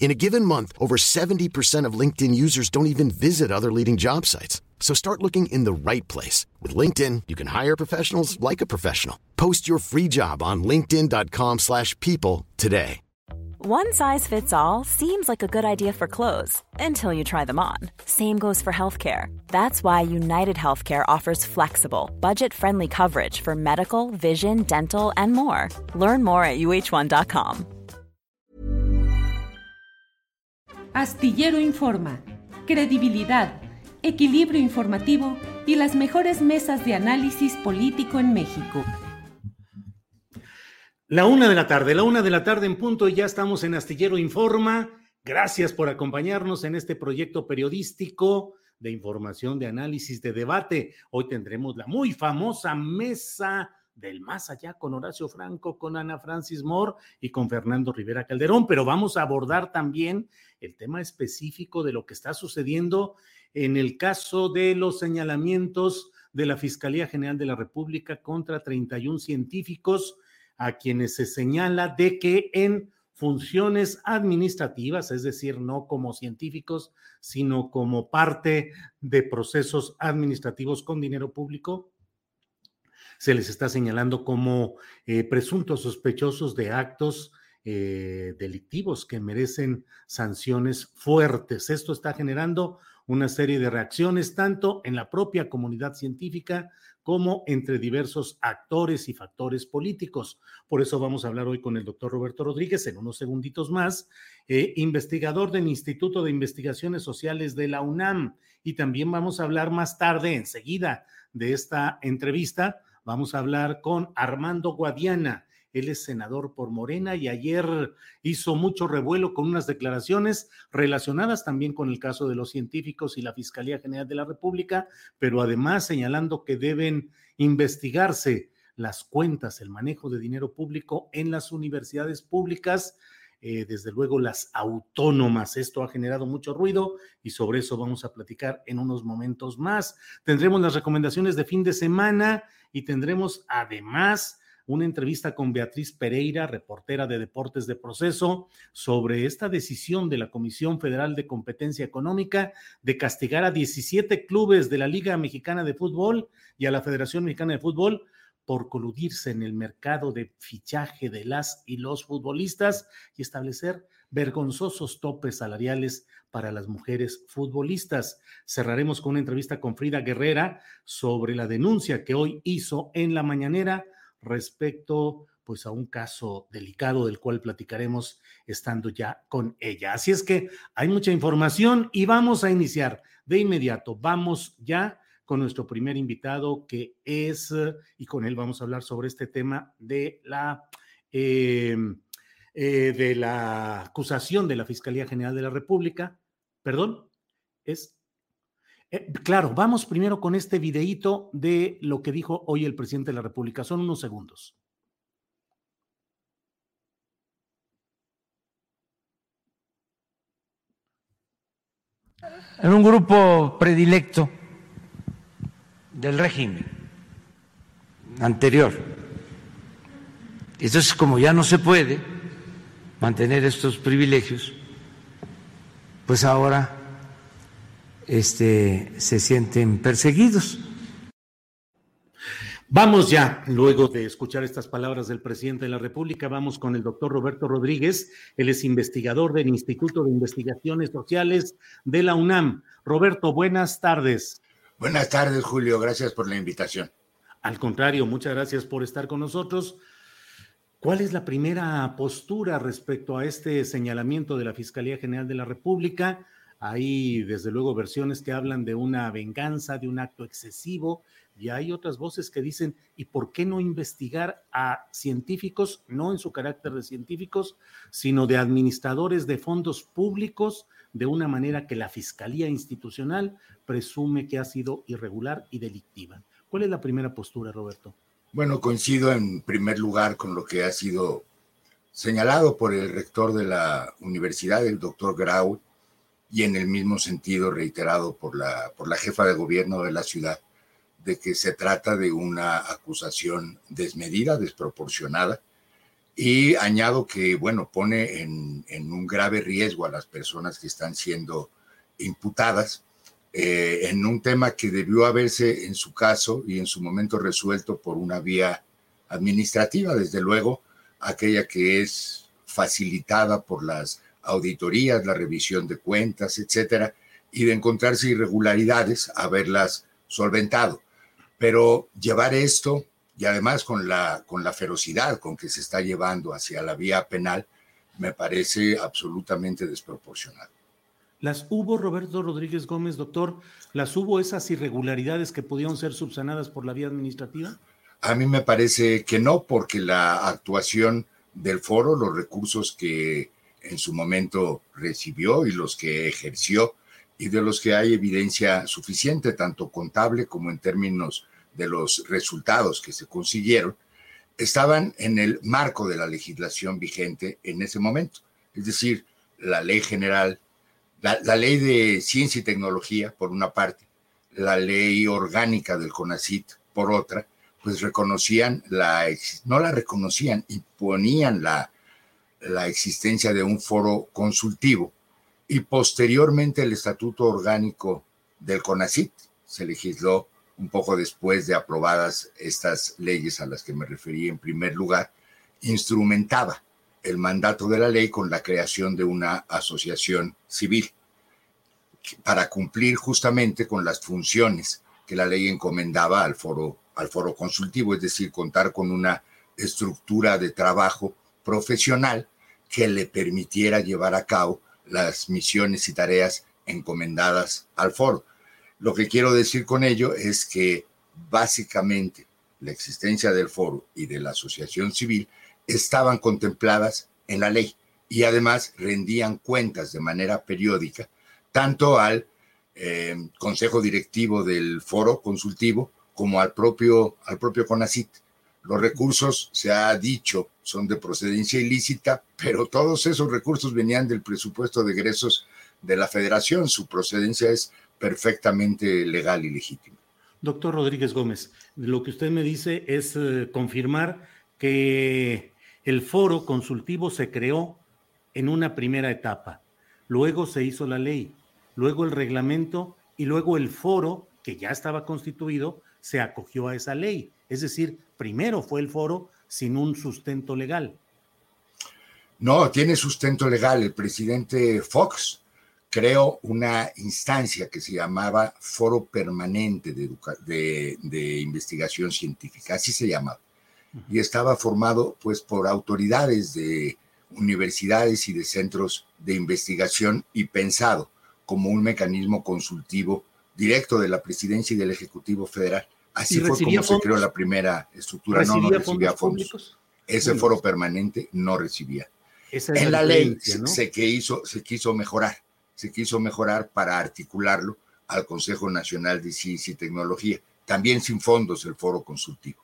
In a given month, over 70% of LinkedIn users don't even visit other leading job sites. So start looking in the right place. With LinkedIn, you can hire professionals like a professional. Post your free job on linkedin.com slash people today. One size fits all seems like a good idea for clothes until you try them on. Same goes for healthcare. That's why United Healthcare offers flexible, budget-friendly coverage for medical, vision, dental, and more. Learn more at uh1.com. Astillero Informa, credibilidad, equilibrio informativo y las mejores mesas de análisis político en México. La una de la tarde, la una de la tarde en punto y ya estamos en Astillero Informa. Gracias por acompañarnos en este proyecto periodístico de información, de análisis, de debate. Hoy tendremos la muy famosa mesa del más allá con Horacio Franco, con Ana Francis Moore y con Fernando Rivera Calderón, pero vamos a abordar también el tema específico de lo que está sucediendo en el caso de los señalamientos de la Fiscalía General de la República contra 31 científicos a quienes se señala de que en funciones administrativas, es decir, no como científicos, sino como parte de procesos administrativos con dinero público, se les está señalando como eh, presuntos sospechosos de actos eh, delictivos que merecen sanciones fuertes. Esto está generando una serie de reacciones tanto en la propia comunidad científica como entre diversos actores y factores políticos. Por eso vamos a hablar hoy con el doctor Roberto Rodríguez en unos segunditos más, eh, investigador del Instituto de Investigaciones Sociales de la UNAM. Y también vamos a hablar más tarde, enseguida de esta entrevista, vamos a hablar con Armando Guadiana. Él es senador por Morena y ayer hizo mucho revuelo con unas declaraciones relacionadas también con el caso de los científicos y la Fiscalía General de la República, pero además señalando que deben investigarse las cuentas, el manejo de dinero público en las universidades públicas. Eh, desde luego las autónomas. Esto ha generado mucho ruido y sobre eso vamos a platicar en unos momentos más. Tendremos las recomendaciones de fin de semana y tendremos además una entrevista con Beatriz Pereira, reportera de Deportes de Proceso, sobre esta decisión de la Comisión Federal de Competencia Económica de castigar a 17 clubes de la Liga Mexicana de Fútbol y a la Federación Mexicana de Fútbol por coludirse en el mercado de fichaje de las y los futbolistas y establecer vergonzosos topes salariales para las mujeres futbolistas. Cerraremos con una entrevista con Frida Guerrera sobre la denuncia que hoy hizo en la mañanera respecto pues a un caso delicado del cual platicaremos estando ya con ella. Así es que hay mucha información y vamos a iniciar de inmediato. Vamos ya con nuestro primer invitado que es, y con él vamos a hablar sobre este tema de la, em, eh, de la acusación de la Fiscalía General de la República. Perdón, es eh, claro, vamos primero con este videíto de lo que dijo hoy el presidente de la República. Son unos segundos. En un grupo predilecto del régimen anterior. Entonces, como ya no se puede mantener estos privilegios, pues ahora este, se sienten perseguidos. Vamos ya, luego de escuchar estas palabras del presidente de la República, vamos con el doctor Roberto Rodríguez. Él es investigador del Instituto de Investigaciones Sociales de la UNAM. Roberto, buenas tardes. Buenas tardes, Julio. Gracias por la invitación. Al contrario, muchas gracias por estar con nosotros. ¿Cuál es la primera postura respecto a este señalamiento de la Fiscalía General de la República? Hay, desde luego, versiones que hablan de una venganza, de un acto excesivo, y hay otras voces que dicen, ¿y por qué no investigar a científicos, no en su carácter de científicos, sino de administradores de fondos públicos de una manera que la Fiscalía Institucional presume que ha sido irregular y delictiva. ¿Cuál es la primera postura, Roberto? Bueno, coincido en primer lugar con lo que ha sido señalado por el rector de la universidad, el doctor Grau, y en el mismo sentido reiterado por la, por la jefa de gobierno de la ciudad, de que se trata de una acusación desmedida, desproporcionada, y añado que, bueno, pone en, en un grave riesgo a las personas que están siendo imputadas eh, en un tema que debió haberse en su caso y en su momento resuelto por una vía administrativa, desde luego, aquella que es facilitada por las auditorías, la revisión de cuentas, etcétera, y de encontrarse irregularidades, haberlas solventado. Pero llevar esto, y además con la, con la ferocidad con que se está llevando hacia la vía penal, me parece absolutamente desproporcionado. ¿Las hubo, Roberto Rodríguez Gómez, doctor? ¿Las hubo esas irregularidades que pudieron ser subsanadas por la vía administrativa? A mí me parece que no, porque la actuación del foro, los recursos que en su momento recibió y los que ejerció y de los que hay evidencia suficiente, tanto contable como en términos de los resultados que se consiguieron, estaban en el marco de la legislación vigente en ese momento. Es decir, la ley general, la, ley de ciencia y tecnología, por una parte, la ley orgánica del CONACIT, por otra, pues reconocían la, no la reconocían, imponían la, la existencia de un foro consultivo y posteriormente el estatuto orgánico del CONACIT se legisló un poco después de aprobadas estas leyes a las que me referí en primer lugar, instrumentaba el mandato de la ley con la creación de una asociación civil para cumplir justamente con las funciones que la ley encomendaba al foro, al foro consultivo, es decir, contar con una estructura de trabajo profesional que le permitiera llevar a cabo las misiones y tareas encomendadas al foro. Lo que quiero decir con ello es que básicamente la existencia del foro y de la asociación civil estaban contempladas en la ley y además rendían cuentas de manera periódica tanto al eh, consejo directivo del foro consultivo como al propio, al propio CONACIT. Los recursos, se ha dicho, son de procedencia ilícita, pero todos esos recursos venían del presupuesto de egresos de la federación. Su procedencia es perfectamente legal y legítima. Doctor Rodríguez Gómez, lo que usted me dice es eh, confirmar que el foro consultivo se creó en una primera etapa, luego se hizo la ley, luego el reglamento y luego el foro, que ya estaba constituido, se acogió a esa ley. Es decir, primero fue el foro sin un sustento legal. No, tiene sustento legal. El presidente Fox creó una instancia que se llamaba Foro Permanente de, de, Investigación Científica, así se llamaba. Y estaba formado pues por autoridades de universidades y de centros de investigación y pensado como un mecanismo consultivo directo de la presidencia y del Ejecutivo Federal. Así fue como se creó la primera estructura. No, no recibía fondos. Ese foro permanente no recibía. en la ley se, que hizo, se quiso mejorar, se quiso mejorar para articularlo al Consejo Nacional de Ciencia y Tecnología, también sin fondos el foro consultivo.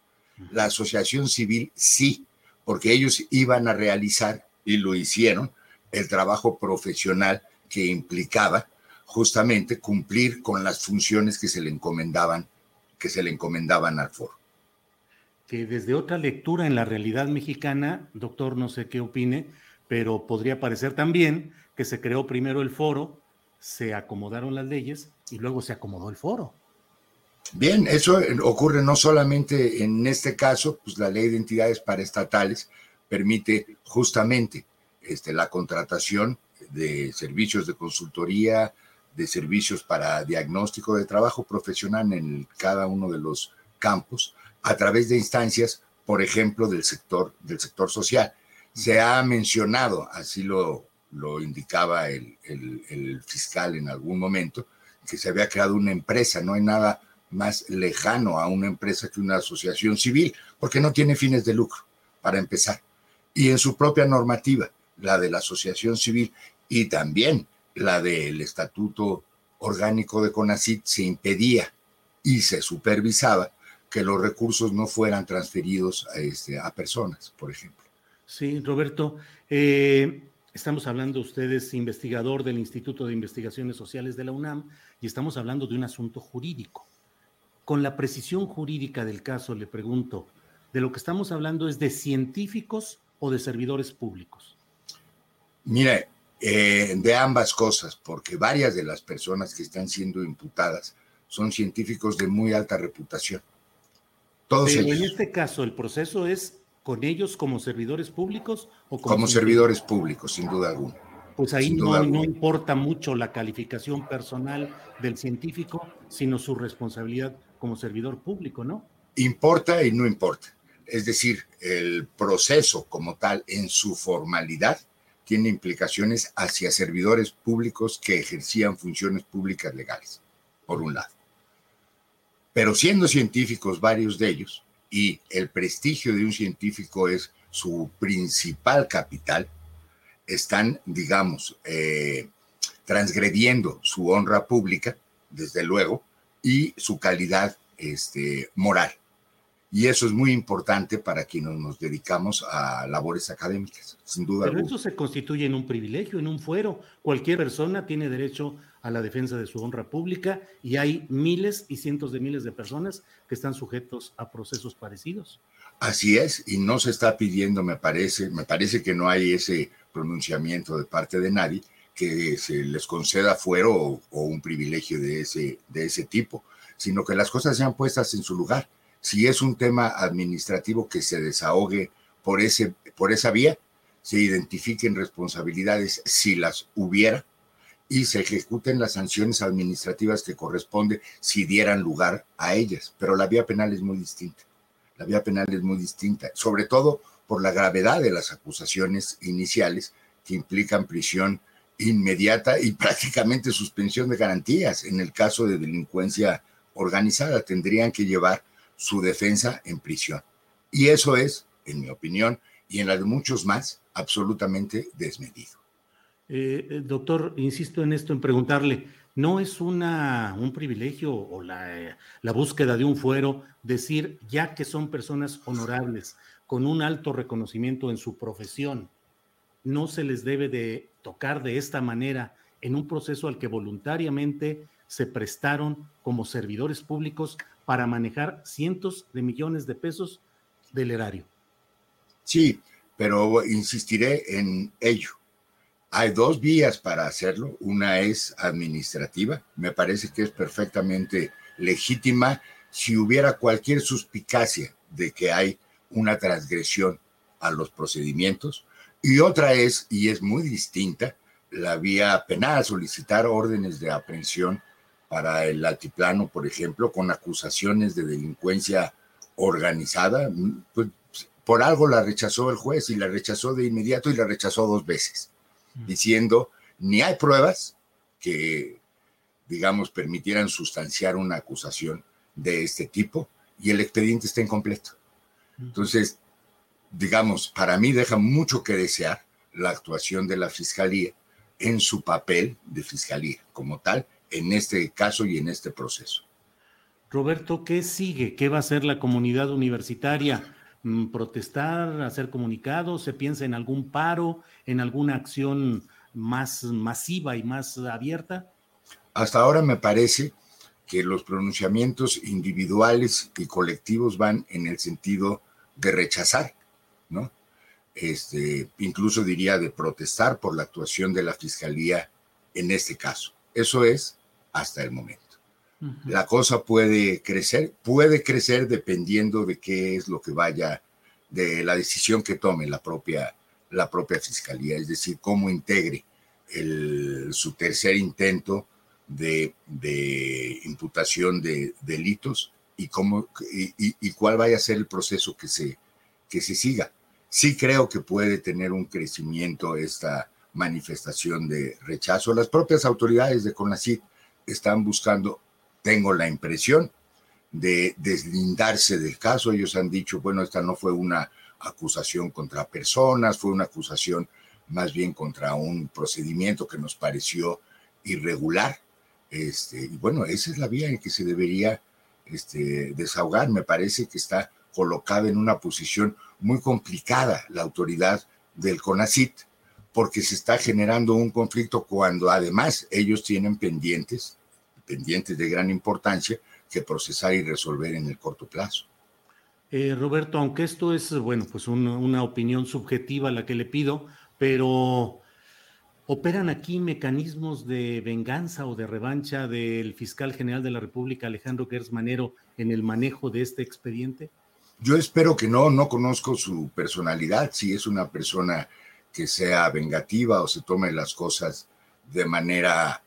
La asociación civil sí, porque ellos iban a realizar, y lo hicieron, el trabajo profesional que implicaba justamente cumplir con las funciones que se le encomendaban que se le encomendaban al foro. Que desde otra lectura en la realidad mexicana, doctor, no sé qué opine, pero podría parecer también que se creó primero el foro, se acomodaron las leyes y luego se acomodó el foro. Bien, eso ocurre no solamente en este caso, pues la ley de entidades paraestatales permite justamente este, la contratación de servicios de consultoría, de servicios para diagnóstico de trabajo profesional en cada uno de los campos a través de instancias, por ejemplo, del sector, del sector social. Se ha mencionado, así lo, lo indicaba el, el, fiscal en algún momento, que se había creado una empresa, no hay nada más lejano a una empresa que una asociación civil, porque no tiene fines de lucro, para empezar. Y en su propia normativa, la de la asociación civil, y también la del estatuto orgánico de CONACIT, se impedía y se supervisaba que los recursos no fueran transferidos a, este, a personas, por ejemplo. Sí, Roberto, eh, estamos hablando, ustedes investigador del Instituto de Investigaciones Sociales de la UNAM, y estamos hablando de un asunto jurídico. Con la precisión jurídica del caso, le pregunto, ¿de lo que estamos hablando es de científicos o de servidores públicos? Mire, eh, de ambas cosas, porque varias de las personas que están siendo imputadas son científicos de muy alta reputación. Todos Pero en este caso, ¿el proceso es con ellos como servidores públicos o como, como servidores públicos, sin duda alguna? Pues ahí no, no importa mucho la calificación personal del científico, sino su responsabilidad como servidor público, ¿no? Importa y no importa. Es decir, el proceso como tal en su formalidad tiene implicaciones hacia servidores públicos que ejercían funciones públicas legales, por un lado. Pero siendo científicos varios de ellos, y el prestigio de un científico es su principal capital, están, digamos, eh, transgrediendo su honra pública, desde luego, y su calidad este, moral. Y eso es muy importante para quienes nos dedicamos a labores académicas, sin duda. Pero eso se constituye en un privilegio, en un fuero. Cualquier persona tiene derecho a la defensa de su honra pública y hay miles y cientos de miles de personas que están sujetos a procesos parecidos. Así es, y no se está pidiendo, me parece, me parece que no hay ese pronunciamiento de parte de nadie que se les conceda fuero o, o un privilegio de ese, de ese tipo, sino que las cosas sean puestas en su lugar si es un tema administrativo que se desahogue por, ese, por esa vía, se identifiquen responsabilidades si las hubiera y se ejecuten las sanciones administrativas que corresponde si dieran lugar a ellas. Pero la vía penal es muy distinta. La vía penal es muy distinta, sobre todo por la gravedad de las acusaciones iniciales que implican prisión inmediata y prácticamente suspensión de garantías. En el caso de delincuencia organizada, tendrían que llevar su defensa en prisión. Y eso es, en mi opinión, y en la de muchos más, absolutamente desmedido. Eh, eh, doctor, insisto en esto, en preguntarle, ¿no es una, un privilegio o la, la búsqueda de un fuero decir, ya que son personas honorables, con un alto reconocimiento en su profesión, no se les debe de tocar de esta manera en un proceso al que voluntariamente se prestaron como servidores públicos para manejar cientos de millones de pesos del erario. Sí, pero insistiré en ello. Hay dos vías para hacerlo. Una es administrativa. Me parece que es perfectamente legítima si hubiera cualquier suspicacia de que hay una transgresión a los procedimientos. Y otra es, y es muy distinta, la vía penal, solicitar órdenes de aprehensión para el altiplano, por ejemplo, con acusaciones de delincuencia organizada, pues, por algo la rechazó el juez y la rechazó de inmediato y la rechazó dos veces, diciendo, ni hay pruebas que, digamos, permitieran sustanciar una acusación de este tipo y el expediente está incompleto. Entonces, digamos, para mí deja mucho que desear la actuación de la Fiscalía en su papel de Fiscalía como tal en este caso y en este proceso. Roberto, ¿qué sigue? ¿Qué va a hacer la comunidad universitaria? Mm, ¿Protestar, hacer comunicados? ¿Se piensa en algún paro, en alguna acción más masiva y más abierta? Hasta ahora me parece que los pronunciamientos individuales y colectivos van en el sentido de rechazar, ¿no? Este, incluso diría de protestar por la actuación de la Fiscalía en este caso. Eso es hasta el momento. La cosa puede crecer, puede crecer dependiendo de qué es lo que vaya, de la decisión que tome la propia, la propia fiscalía, es decir, cómo integre el, su tercer intento de, imputación de delitos y, cómo, y, cuál vaya a ser el proceso que se, que se siga. Sí creo que puede tener un crecimiento esta, manifestación de rechazo. Las propias autoridades de CONACYT están buscando, tengo la impresión, de deslindarse del caso. Ellos han dicho, bueno, esta no fue una acusación contra personas, fue una acusación más bien contra un procedimiento que nos pareció irregular. Este, y bueno, esa es la vía en que se debería este, desahogar. Me parece que está colocada en una posición muy complicada la autoridad del CONACIT, porque se está generando un conflicto cuando además ellos tienen pendientes, pendientes de gran importancia, que procesar y resolver en el corto plazo. Eh, Roberto, aunque esto es, bueno, pues una opinión subjetiva la que le pido, pero ¿operan aquí mecanismos de venganza o de revancha del fiscal general de la República, Alejandro Gers Manero, en el manejo de este expediente? Yo espero que no, no conozco su personalidad, si es una persona que sea vengativa o se tome las cosas de manera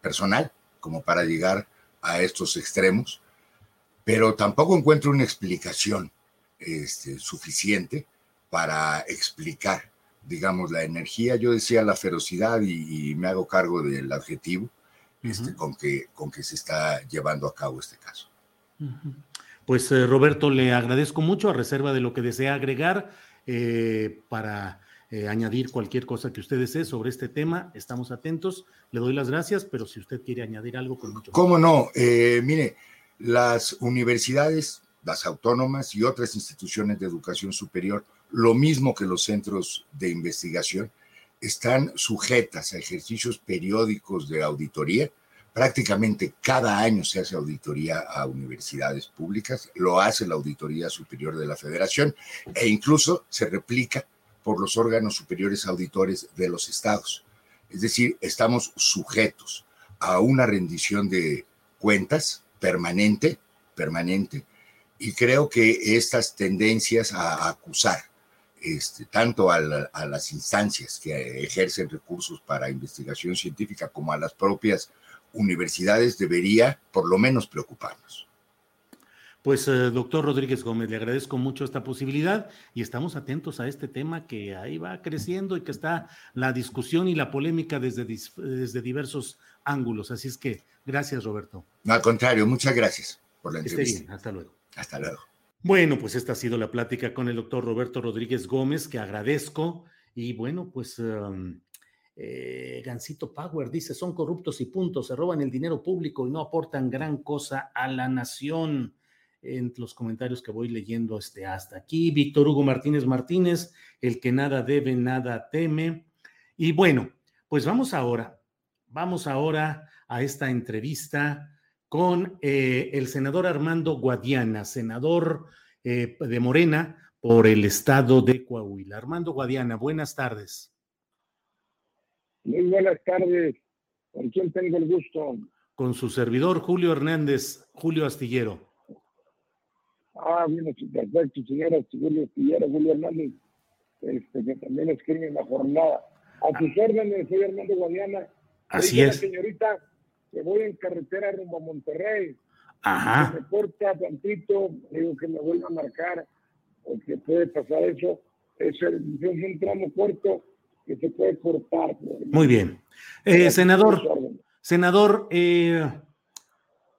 personal, como para llegar a estos extremos, pero tampoco encuentro una explicación este, suficiente para explicar, digamos, la energía. Yo decía la ferocidad y, me hago cargo del adjetivo este, con, que, con que se está llevando a cabo este caso. Pues eh, Roberto, le agradezco mucho a reserva de lo que desea agregar eh, para eh, añadir cualquier cosa que usted desee sobre este tema. Estamos atentos. Le doy las gracias, pero si usted quiere añadir algo, con mucho ¿Cómo no? Eh, mire, las universidades, las autónomas y otras instituciones de educación superior, lo mismo que los centros de investigación, están sujetas a ejercicios periódicos de auditoría. Prácticamente cada año se hace auditoría a universidades públicas, lo hace la Auditoría Superior de la Federación e incluso se replica por los órganos superiores auditores de los estados. Es decir, estamos sujetos a una rendición de cuentas permanente, permanente, y creo que estas tendencias a acusar este, tanto a, a, las instancias que ejercen recursos para investigación científica como a las propias universidades debería por lo menos preocuparnos. Pues, eh, doctor Rodríguez Gómez, le agradezco mucho esta posibilidad y estamos atentos a este tema que ahí va creciendo y que está la discusión y la polémica desde, desde diversos ángulos. Así es que, gracias, Roberto. No, al contrario, muchas gracias por la entrevista. bien, hasta luego. Hasta luego. Bueno, pues esta ha sido la plática con el doctor Roberto Rodríguez Gómez, que agradezco. Y bueno, pues um, eh, Gancito Power dice, son corruptos y puntos, se roban el dinero público y no aportan gran cosa a la nación en los comentarios que voy leyendo este, hasta aquí. Víctor Hugo Martínez Martínez, el que nada debe, nada teme. Y bueno, pues vamos ahora, vamos ahora a esta entrevista con eh, el senador Armando Guadiana, senador eh, de Morena por el estado de Coahuila. Armando Guadiana, buenas tardes. Muy buenas tardes. ¿Con quién tengo el gusto? Con su servidor Julio Hernández, Julio Astillero. Ah, bien, perfecto, señora Julio Estillera, Julio Hernández, este, que también escribe en la jornada. A tus órdenes, soy Armando Guadiana. Así es. señorita, que voy en carretera rumbo a Monterrey. Ajá. me corta tantito, digo que me vuelva a marcar, porque puede pasar eso. Es, el, es un tramo corto que se puede cortar. Muy bien. Eh, senador, senador, eh,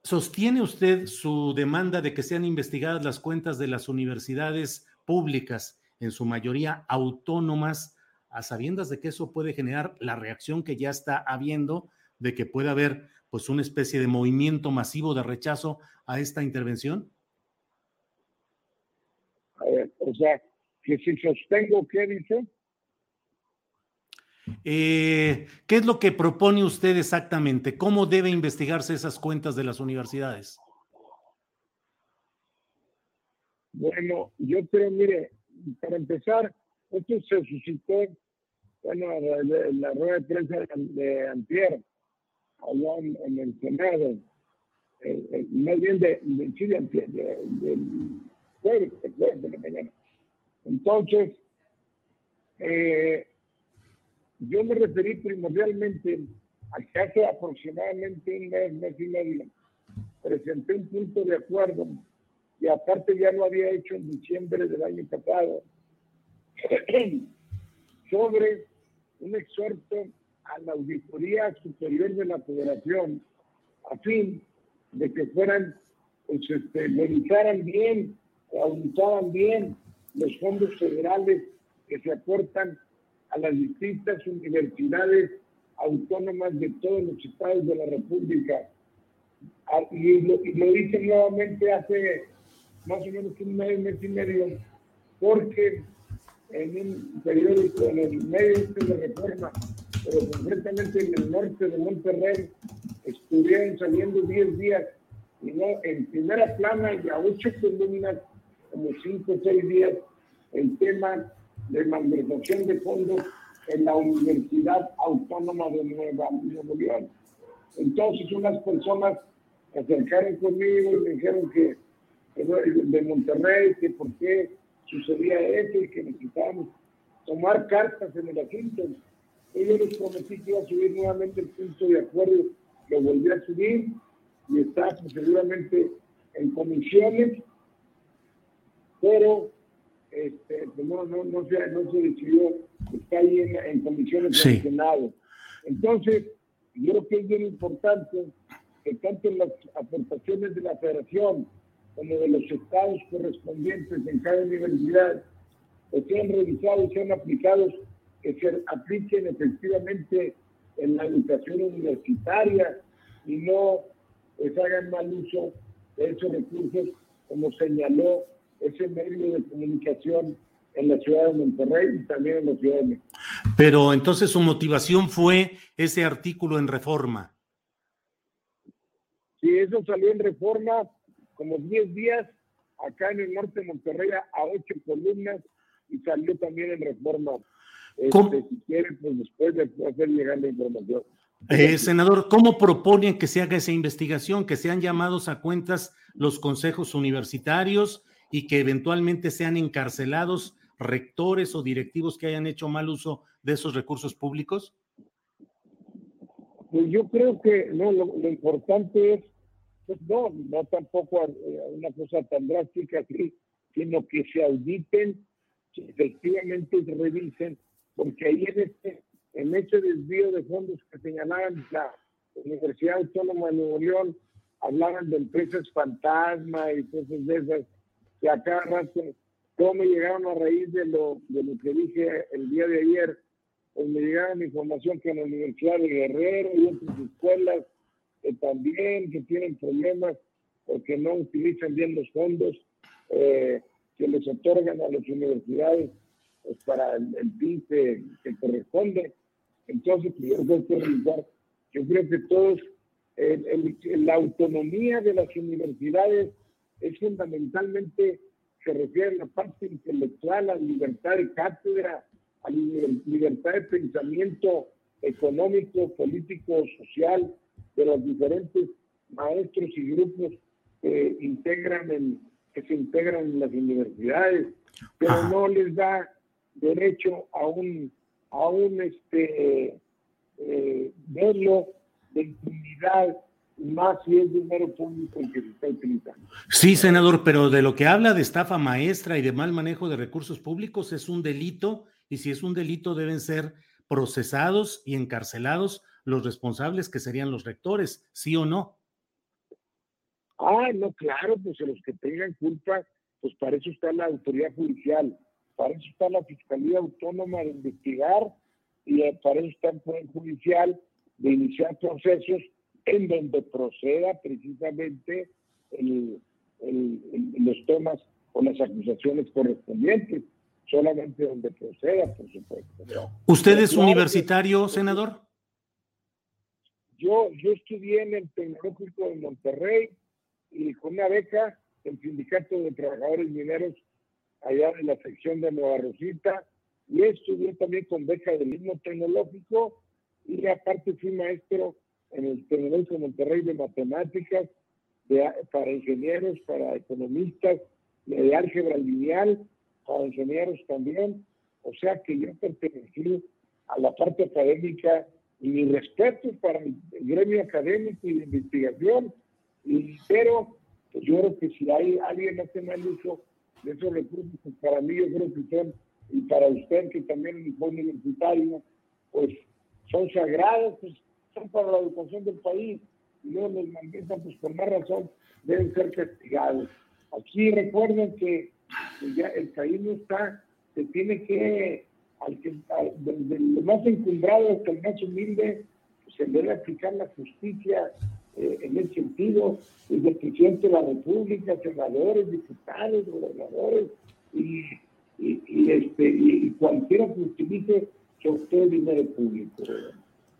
¿Sostiene usted su demanda de que sean investigadas las cuentas de las universidades públicas, en su mayoría autónomas, a sabiendas de que eso puede generar la reacción que ya está habiendo, de que puede haber pues una especie de movimiento masivo de rechazo a esta intervención? O sea, que si sostengo, ¿qué dice? Eh, ¿Qué es lo que propone usted exactamente? ¿Cómo debe investigarse esas cuentas de las universidades? Bueno, yo creo, mire, para empezar, esto se suscitó, bueno, en la, rueda de prensa de, Antier, allá en, el Senado, eh, eh, más bien de, de Chile, del jueves, de la mañana. Entonces, eh, yo me referí primordialmente a que hace aproximadamente un mes, mes y medio, presenté un punto de acuerdo y aparte ya lo había hecho en diciembre del año pasado sobre un exhorto a la Auditoría Superior de la Federación a fin de que fueran, pues, este, revisaran bien, auditaran bien los fondos federales que se aportan a las distintas universidades autónomas de todos los estados de la República. Ah, y lo, y lo hice nuevamente hace más o menos un mes, mes y medio, porque en un periódico, en el medio de reforma, pero concretamente en el norte de Monterrey, estuvieron saliendo 10 días, y no en primera plana y a ocho columnas, como 5 o 6 días, el tema de malversación de fondos en la Universidad Autónoma de Nueva, Nuevo León. Entonces unas personas se acercaron conmigo y me dijeron que de Monterrey, que por qué sucedía eso y que necesitábamos tomar cartas en el asunto. Y yo les prometí que iba a subir nuevamente el punto de acuerdo, lo volví a subir y está pues, seguramente en comisiones, pero este, no, no, no, se, no se decidió, está ahí en, en comisiones del Senado. Entonces, yo creo que es bien importante que tanto las aportaciones de la federación como de los estados correspondientes en cada universidad pues, sean revisados, sean aplicados, que se apliquen efectivamente en la educación universitaria y no pues, hagan mal uso de esos recursos, como señaló ese medio de comunicación en la ciudad de Monterrey y también en la ciudad de México. Pero entonces su motivación fue ese artículo en reforma. Sí, eso salió en reforma como 10 días acá en el norte de Monterrey a ocho columnas y salió también en reforma. Este, si quieren, pues después de hacer llegar la información. Eh, senador, ¿cómo proponen que se haga esa investigación? Que sean llamados a cuentas los consejos universitarios y que eventualmente sean encarcelados rectores o directivos que hayan hecho mal uso de esos recursos públicos? Pues yo creo que no, lo, importante es, pues no, no tampoco eh, una cosa tan drástica así, sino que se auditen, que efectivamente se revisen, porque ahí en este, en este desvío de fondos que señalaban la Universidad Autónoma de Nuevo León, hablaban de empresas fantasma y cosas de esas, que acá rato, cómo llegaron a raíz de lo, de lo que dije el día de ayer, pues me llegaron información que en la Universidad de Guerrero y otras escuelas que también que tienen problemas porque no utilizan bien los fondos eh, que les otorgan a las universidades pues, para el, el que, corresponde. Entonces, pues, yo creo que yo creo que todos, la autonomía de las universidades es fundamentalmente, se refiere a la parte intelectual, a la libertad de cátedra, a la libertad de pensamiento económico, político, social de los diferentes maestros y grupos que integran en, que se integran en las universidades, pero no les da derecho a un a un este eh, de impunidad más si es dinero público el que se está utilizando. Sí, senador, pero de lo que habla de estafa maestra y de mal manejo de recursos públicos es un delito y si es un delito deben ser procesados y encarcelados los responsables que serían los rectores, ¿sí o no? Ah, no, claro, pues los que tengan culpa, pues para eso está la autoridad judicial, para eso está la Fiscalía Autónoma de investigar y para eso está el Poder Judicial de iniciar procesos en donde proceda precisamente los temas o las acusaciones correspondientes, solamente donde proceda, por supuesto. ¿Usted es universitario, senador? Yo, yo estudié en el Tecnológico de Monterrey y con una beca del Sindicato de Trabajadores Mineros allá en la sección de Nueva Rosita y estudié también con beca del mismo tecnológico y aparte fui maestro en el Tecnológico de Monterrey de Matemáticas, para ingenieros, para economistas, de álgebra lineal, para ingenieros también. O sea que yo pertenecí a la parte académica y mi respeto para el gremio académico y de investigación. Y, pero pues yo creo que si hay alguien hace mal uso de esos recursos, pues para mí yo creo que son, y para usted que también es universitario, pues son sagrados, pues son para la educación del país y luego los malditos, pues por más razón, deben ser castigados. Aquí recuerden que ya el país no está, se tiene que, al que desde el más encumbrado hasta el más humilde, se debe aplicar la justicia eh, en ese sentido, desde el presidente de la República, senadores, diputados, gobernadores y, y, este, y cualquiera que utilice sobre dinero público.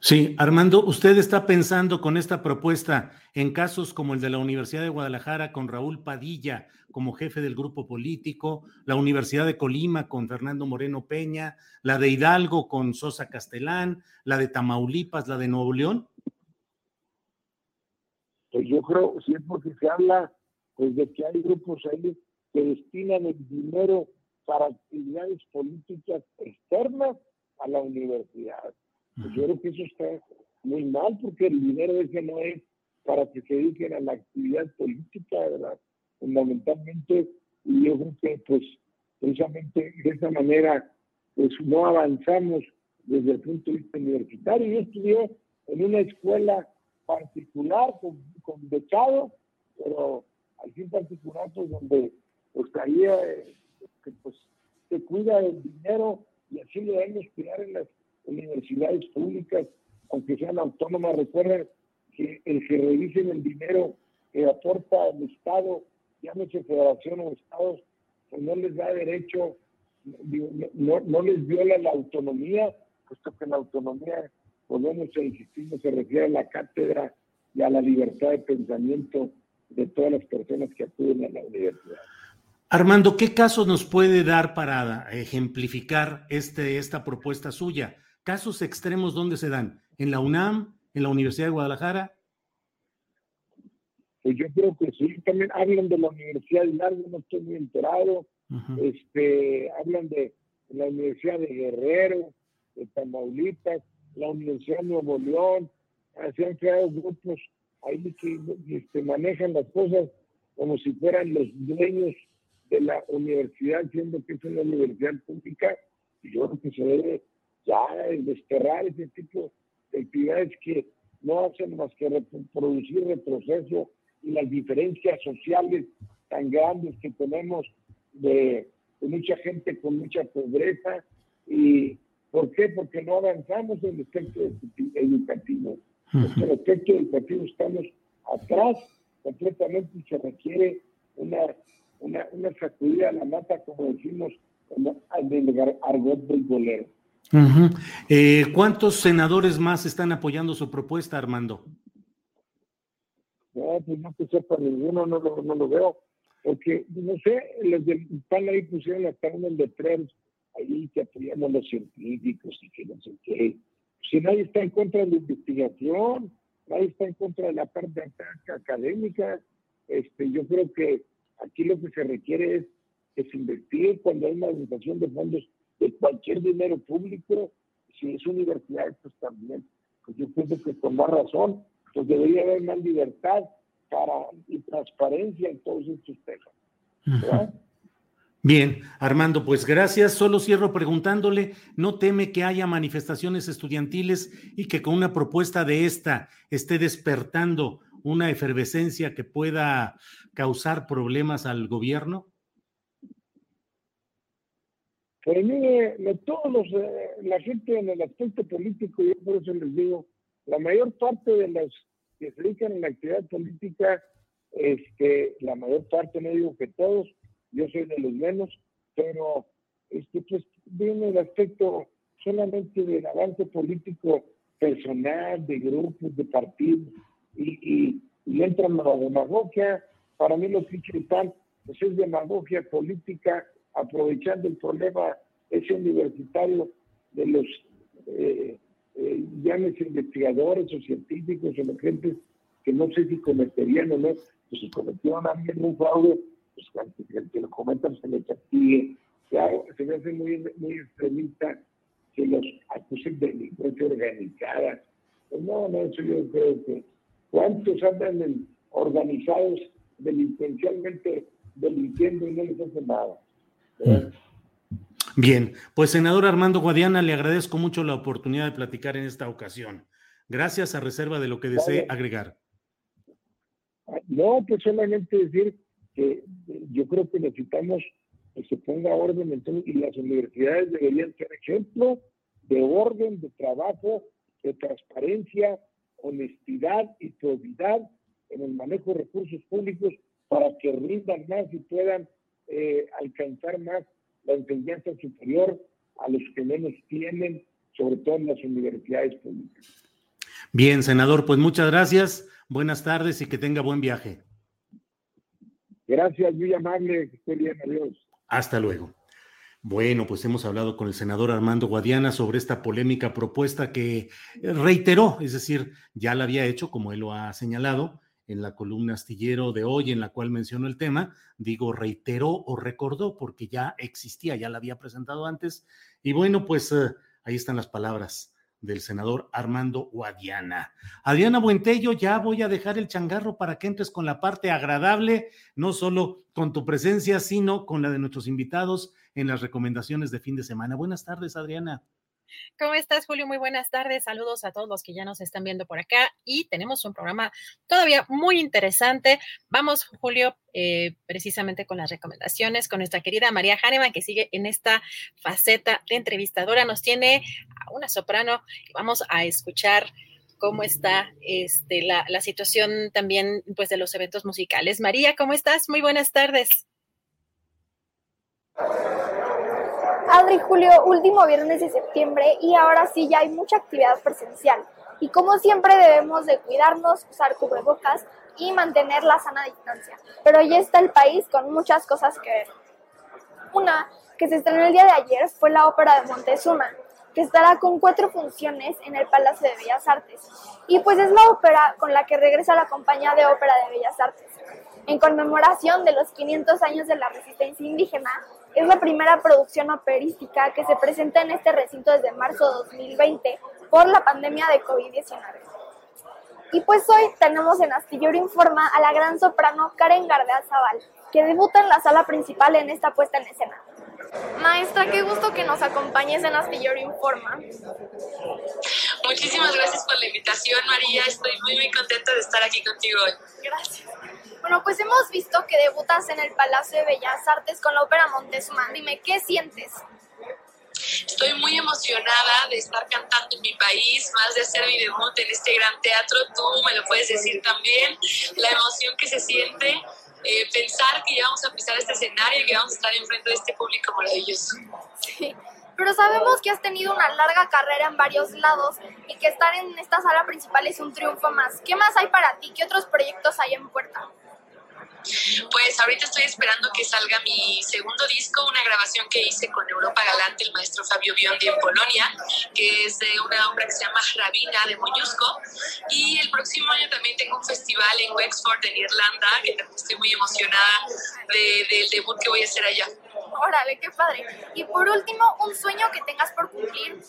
Sí, Armando, usted está pensando con esta propuesta en casos como el de la Universidad de Guadalajara con Raúl Padilla como jefe del grupo político, la Universidad de Colima con Fernando Moreno Peña, la de Hidalgo con Sosa Castelán, la de Tamaulipas, la de Nuevo León. Pues yo creo, sí, porque se habla pues, de que hay grupos ahí que destinan el dinero para actividades políticas externas a la universidad. Pues yo creo que eso está muy mal porque el dinero ese no es para que se dediquen a la actividad política, ¿verdad? Fundamentalmente, y yo creo que pues precisamente de esa manera pues no avanzamos desde el punto de vista universitario. Yo estudié en una escuela particular con, con becado, pero así en particular pues donde pues caía eh, que pues se cuida el dinero y así lo debemos cuidar en las universidades públicas, aunque sean autónomas. Recuerden que el que revisen el dinero que aporta el Estado, llámese federación o estados, pues no les da derecho, no, no les viola la autonomía, puesto que la autonomía, podemos insistir, se refiere a la cátedra y a la libertad de pensamiento de todas las personas que acuden a la universidad. Armando, ¿qué casos nos puede dar para ejemplificar este, esta propuesta suya? ¿Casos extremos dónde se dan? ¿En la UNAM? ¿En la Universidad de Guadalajara? Pues yo creo que sí, también hablan de la Universidad de Hidalgo, no estoy muy enterado. este, hablan de la Universidad de Guerrero, de Tamaulipas, la Universidad de Nuevo León. Ah, se han creado grupos ahí que este, manejan las cosas como si fueran los dueños de la universidad, siendo que es una universidad pública, y yo creo que se debe ya desterrar ese tipo de actividades que no hacen más que producir retroceso y las diferencias sociales tan grandes que tenemos de, mucha gente con mucha pobreza. ¿Y por qué? Porque no avanzamos en el aspecto educativo. En el aspecto educativo estamos atrás completamente y se requiere una una, una sacudida a la mata, como decimos, del argot del bolero. Eh, ¿Cuántos senadores más están apoyando su propuesta, Armando? No, pues no que sepa ninguno, no lo, no lo veo. Porque, no sé, los del PAN ahí pusieron hasta uno de tres ahí que apoyamos a los científicos y que no sé qué. Si nadie está en contra de la investigación, nadie está en contra de la parte académica, este, yo creo que Aquí lo que se requiere es que se investigue cuando hay una organización de fondos de cualquier dinero público, si es universidad, pues también. Pues yo pienso que con más razón, pues debería haber más libertad para, y transparencia en todos estos temas. Bien, Armando, pues gracias. Solo cierro preguntándole, ¿no teme que haya manifestaciones estudiantiles y que con una propuesta de esta esté despertando una efervescencia que pueda causar problemas al gobierno? Mire, todos eh, la gente en el aspecto político, yo por eso les digo, la mayor parte de los que se dedican a la actividad política, este, la mayor parte, no digo que todos, yo soy de los menos, pero este, pues viene el aspecto solamente del avance político personal, de grupos, de partidos, y, y, entran a la demagogia. Para mí lo que tal pues es demagogia política, aprovechando el problema ese universitario de los eh, eh, investigadores o científicos o gente que no sé si cometerían o no, pues si cometieron alguien un fraude, pues que, que lo comentan se le castigue. Claro, se me hace muy, muy extremista que los acusen de delincuencia organizada. Pues no, no, eso yo creo que ¿Cuántos andan organizados delincuencialmente delinquiendo y no les hace nada? Bien, pues senador Armando Guadiana, le agradezco mucho la oportunidad de platicar en esta ocasión. Gracias a reserva de lo que desee agregar. No, pues solamente decir que yo creo que necesitamos que se ponga orden y las universidades deberían ser ejemplo de orden, de trabajo de transparencia, honestidad y probidad en el manejo de recursos públicos para que rindan más y puedan eh, alcanzar más la enseñanza superior a los que menos tienen, sobre todo en las universidades públicas. Bien, senador, pues muchas gracias, buenas tardes y que tenga buen viaje. Gracias, muy amable, que esté bien, adiós. Hasta luego. Bueno, pues hemos hablado con el senador Armando Guadiana sobre esta polémica propuesta que reiteró, es decir, ya la había hecho, como él lo ha señalado, en la columna astillero de hoy, en la cual mencionó el tema, digo, reiteró o recordó porque ya existía, ya la había presentado antes. Y bueno, pues eh, ahí están las palabras del senador Armando Guadiana. Adriana Buentello, ya voy a dejar el changarro para que entres con la parte agradable, no solo con tu presencia, sino con la de nuestros invitados en las recomendaciones de fin de semana. Buenas tardes, Adriana. ¿Cómo estás, Julio? Muy buenas tardes. Saludos a todos los que ya nos están viendo por acá. Y tenemos un programa todavía muy interesante. Vamos, Julio, eh, precisamente con las recomendaciones con nuestra querida María Hahnemann, que sigue en esta faceta de entrevistadora. Nos tiene a una soprano. Vamos a escuchar cómo está este, la, la situación también pues, de los eventos musicales. María, ¿cómo estás? Muy buenas tardes. Adri Julio, último viernes de septiembre y ahora sí ya hay mucha actividad presencial. Y como siempre debemos de cuidarnos, usar cubrebocas y mantener la sana distancia. Pero ya está el país con muchas cosas que ver. Una que se estrenó el día de ayer fue la ópera de Montezuma, que estará con cuatro funciones en el Palacio de Bellas Artes. Y pues es la ópera con la que regresa la compañía de ópera de Bellas Artes. En conmemoración de los 500 años de la resistencia indígena, es la primera producción operística que se presenta en este recinto desde marzo de 2020 por la pandemia de COVID-19. Y pues hoy tenemos en Astillero Informa a la gran soprano Karen Gardea Zaval, que debuta en la sala principal en esta puesta en escena. Maestra, qué gusto que nos acompañes en Astillero Informa. Muchísimas gracias por la invitación, María. Estoy muy, muy contenta de estar aquí contigo hoy. Gracias. Bueno, pues hemos visto que debutas en el Palacio de Bellas Artes con la ópera Montezuma. Dime, ¿qué sientes? Estoy muy emocionada de estar cantando en mi país, más de hacer mi debut en este gran teatro. Tú me lo puedes decir también, la emoción que se siente, eh, pensar que ya vamos a pisar este escenario y que vamos a estar enfrente de este público maravilloso. Sí, pero sabemos que has tenido una larga carrera en varios lados y que estar en esta sala principal es un triunfo más. ¿Qué más hay para ti? ¿Qué otros proyectos hay en puerta? Pues ahorita estoy esperando que salga mi segundo disco, una grabación que hice con Europa Galante, el maestro Fabio Biondi en Polonia, que es de una obra que se llama Rabina de Moñusco. Y el próximo año también tengo un festival en Wexford, en Irlanda, que también estoy muy emocionada del debut que voy a hacer allá. Órale, qué padre. Y por último, un sueño que tengas por cumplir.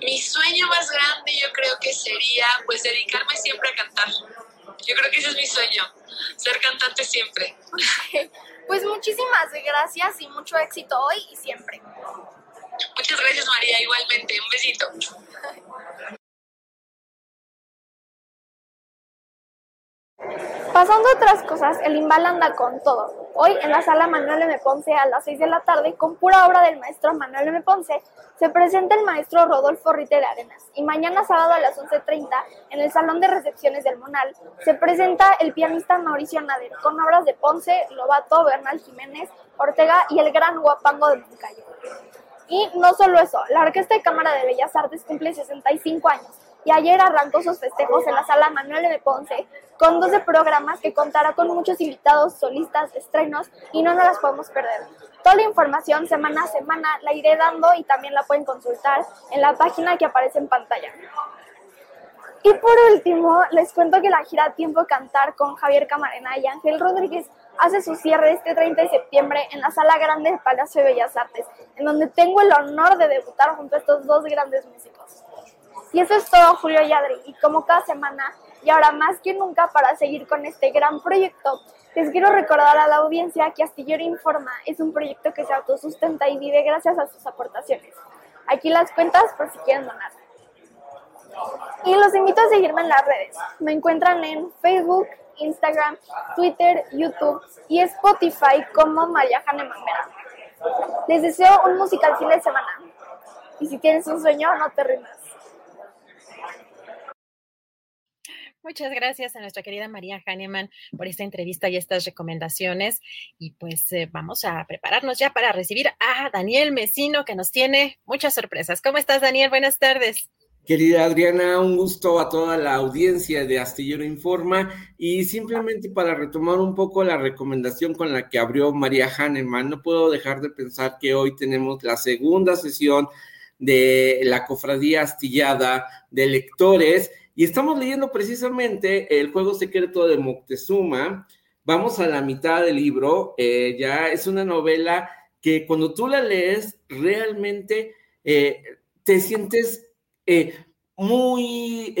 Mi sueño más grande yo creo que sería pues dedicarme siempre a cantar. Yo creo que ese es mi sueño, ser cantante siempre. Pues muchísimas gracias y mucho éxito hoy y siempre. Muchas gracias María, igualmente. Un besito. Pasando a otras cosas, el Imbal anda con todo. Hoy en la sala Manuel M. Ponce a las 6 de la tarde, con pura obra del maestro Manuel M. Ponce, se presenta el maestro Rodolfo Ritter Arenas. Y mañana sábado a las 11.30, en el Salón de Recepciones del Monal, se presenta el pianista Mauricio Nader, con obras de Ponce, Lobato, Bernal Jiménez, Ortega y el gran Guapango de Moncayo. Y no solo eso, la Orquesta de Cámara de Bellas Artes cumple 65 años y ayer arrancó sus festejos en la sala Manuel de Ponce con 12 programas que contará con muchos invitados, solistas, estrenos y no nos las podemos perder. Toda la información semana a semana la iré dando y también la pueden consultar en la página que aparece en pantalla. Y por último, les cuento que la gira Tiempo Cantar con Javier Camarena y Ángel Rodríguez hace su cierre este 30 de septiembre en la Sala Grande del Palacio de Bellas Artes, en donde tengo el honor de debutar junto a estos dos grandes músicos. Y eso es todo, Julio y Adri. Y como cada semana, y ahora más que nunca para seguir con este gran proyecto, les quiero recordar a la audiencia que Astillero Informa es un proyecto que se autosustenta y vive gracias a sus aportaciones. Aquí las cuentas por si quieren donar. Y los invito a seguirme en las redes. Me encuentran en Facebook, Instagram, Twitter, YouTube y Spotify como María Jane Mamera. Les deseo un musical fin de semana. y si tienes un sueño, no te rindas. Muchas gracias a nuestra querida María Hahnemann por esta entrevista y estas recomendaciones. Y pues eh, vamos a prepararnos ya para recibir a Daniel Mesino, que nos tiene muchas sorpresas. ¿Cómo estás, Daniel? Buenas tardes. Querida Adriana, un gusto a toda la audiencia de Astillero Informa y simplemente para retomar un poco la recomendación con la que abrió María Hahnemann, no puedo dejar de pensar que hoy tenemos la segunda sesión de la Cofradía Astillada de Lectores y estamos leyendo precisamente El Juego Secreto de Moctezuma. Vamos a la mitad del libro, eh, ya es una novela que cuando tú la lees realmente eh, te sientes eh, muy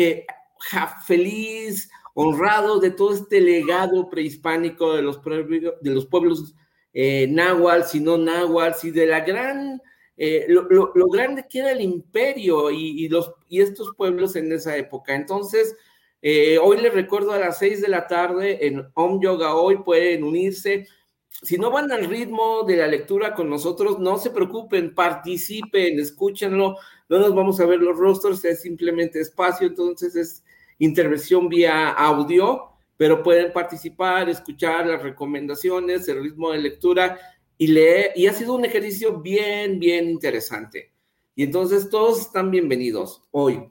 feliz, honrado de todo este legado prehispánico de los, de los pueblos náhuatl, si no náhuatl, y de la gran eh, lo, grande que era el imperio y, estos pueblos en esa época. Entonces, eh, hoy les recuerdo a las seis de la tarde en Om Yoga Hoy pueden unirse. Si no van al ritmo de la lectura con nosotros, no se preocupen, participen, escúchenlo. No nos vamos a ver los rostros, es simplemente espacio, entonces es intervención vía audio, pero pueden participar, escuchar las recomendaciones, el ritmo de lectura y lee, y ha sido un ejercicio bien, bien interesante. Y entonces todos están bienvenidos hoy.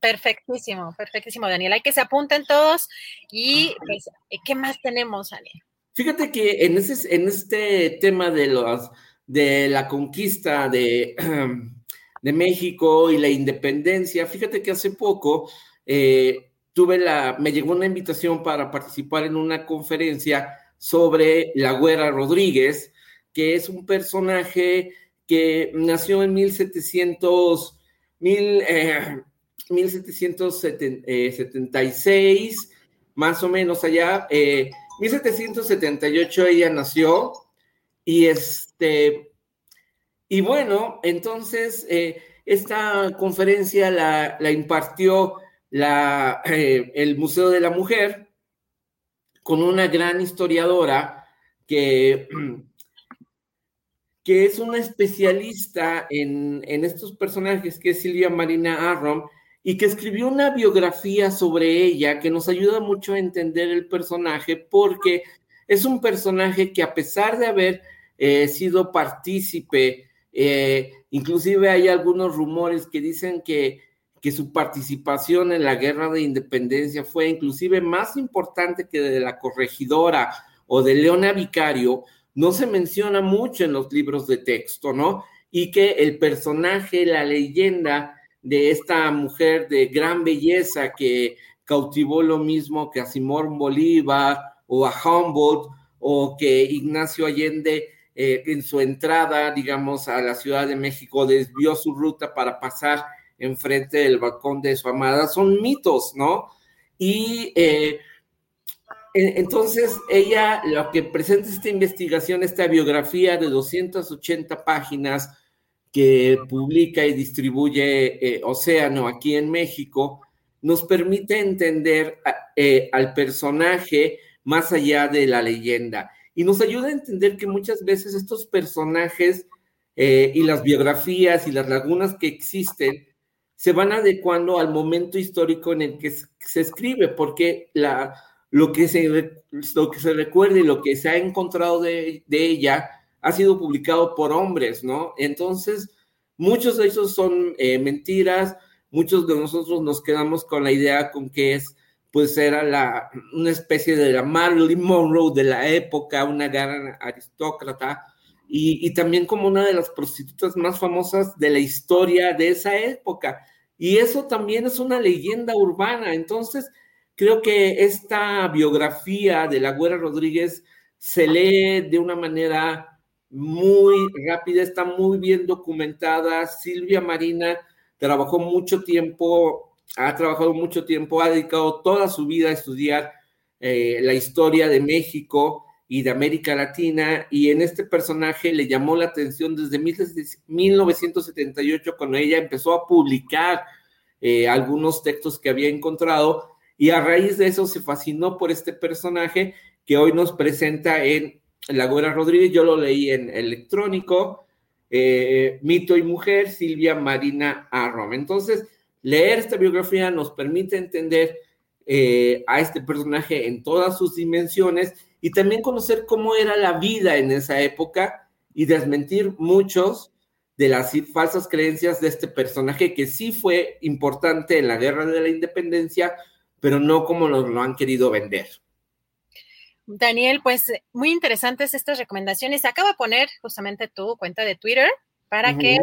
Perfectísimo, perfectísimo, Daniel. Hay que se apunten todos. Y pues, ¿qué más tenemos, Daniel? Fíjate que en, ese, en este tema de, los, de la conquista de, de México y la independencia, fíjate que hace poco eh, tuve la, me llegó una invitación para participar en una conferencia sobre la Güera Rodríguez, que es un personaje que nació en 1700, 1776, eh, más o menos allá. 1778 eh, ella nació y este, y bueno, entonces eh, esta conferencia la, la impartió la, el Museo de la Mujer con una gran historiadora que, que es una especialista en, estos personajes, que es Silvia Marina Arrom, y que escribió una biografía sobre ella que nos ayuda mucho a entender el personaje porque es un personaje que a pesar de haber eh, sido partícipe, eh, inclusive hay algunos rumores que dicen que que su participación en la guerra de independencia fue inclusive más importante que de la corregidora o de Leona Vicario, no se menciona mucho en los libros de texto, ¿no? Y que el personaje, la leyenda de esta mujer de gran belleza que cautivó lo mismo que a Simón Bolívar o a Humboldt o que Ignacio Allende eh, en su entrada, digamos, a la Ciudad de México desvió su ruta para pasar enfrente del balcón de su amada, son mitos, ¿no? Y eh, entonces ella, lo que presenta esta investigación, esta biografía de 280 páginas que publica y distribuye eh, Océano aquí en México, nos permite entender eh, al personaje más allá de la leyenda y nos ayuda a entender que muchas veces estos personajes y las biografías y las lagunas que existen se van adecuando al momento histórico en el que se escribe, porque la, lo, que se, lo que se recuerda y lo que se ha encontrado de, ella ha sido publicado por hombres, ¿no? Entonces, muchos de esos son eh, mentiras, muchos de nosotros nos quedamos con la idea con que es, pues era la, una especie de la Marilyn Monroe de la época, una gran aristócrata, y, también como una de las prostitutas más famosas de la historia de esa época. Y eso también es una leyenda urbana. Entonces, creo que esta biografía de la Güera Rodríguez se lee de una manera muy rápida, está muy bien documentada. Silvia Marina trabajó mucho tiempo, ha trabajado mucho tiempo, ha dedicado toda su vida a estudiar eh, la historia de México y de América Latina, y en este personaje le llamó la atención desde 1978 cuando ella empezó a publicar eh, algunos textos que había encontrado, y a raíz de eso se fascinó por este personaje que hoy nos presenta en La Güera Rodríguez, yo lo leí en electrónico, eh, Mito y Mujer, Silvia Marina Arrom. Entonces, leer esta biografía nos permite entender eh, a este personaje en todas sus dimensiones y también conocer cómo era la vida en esa época y desmentir muchos de las falsas creencias de este personaje que sí fue importante en la guerra de la independencia, pero no como nos lo han querido vender. Daniel, pues muy interesantes estas recomendaciones. Acaba de poner justamente tu cuenta de Twitter para que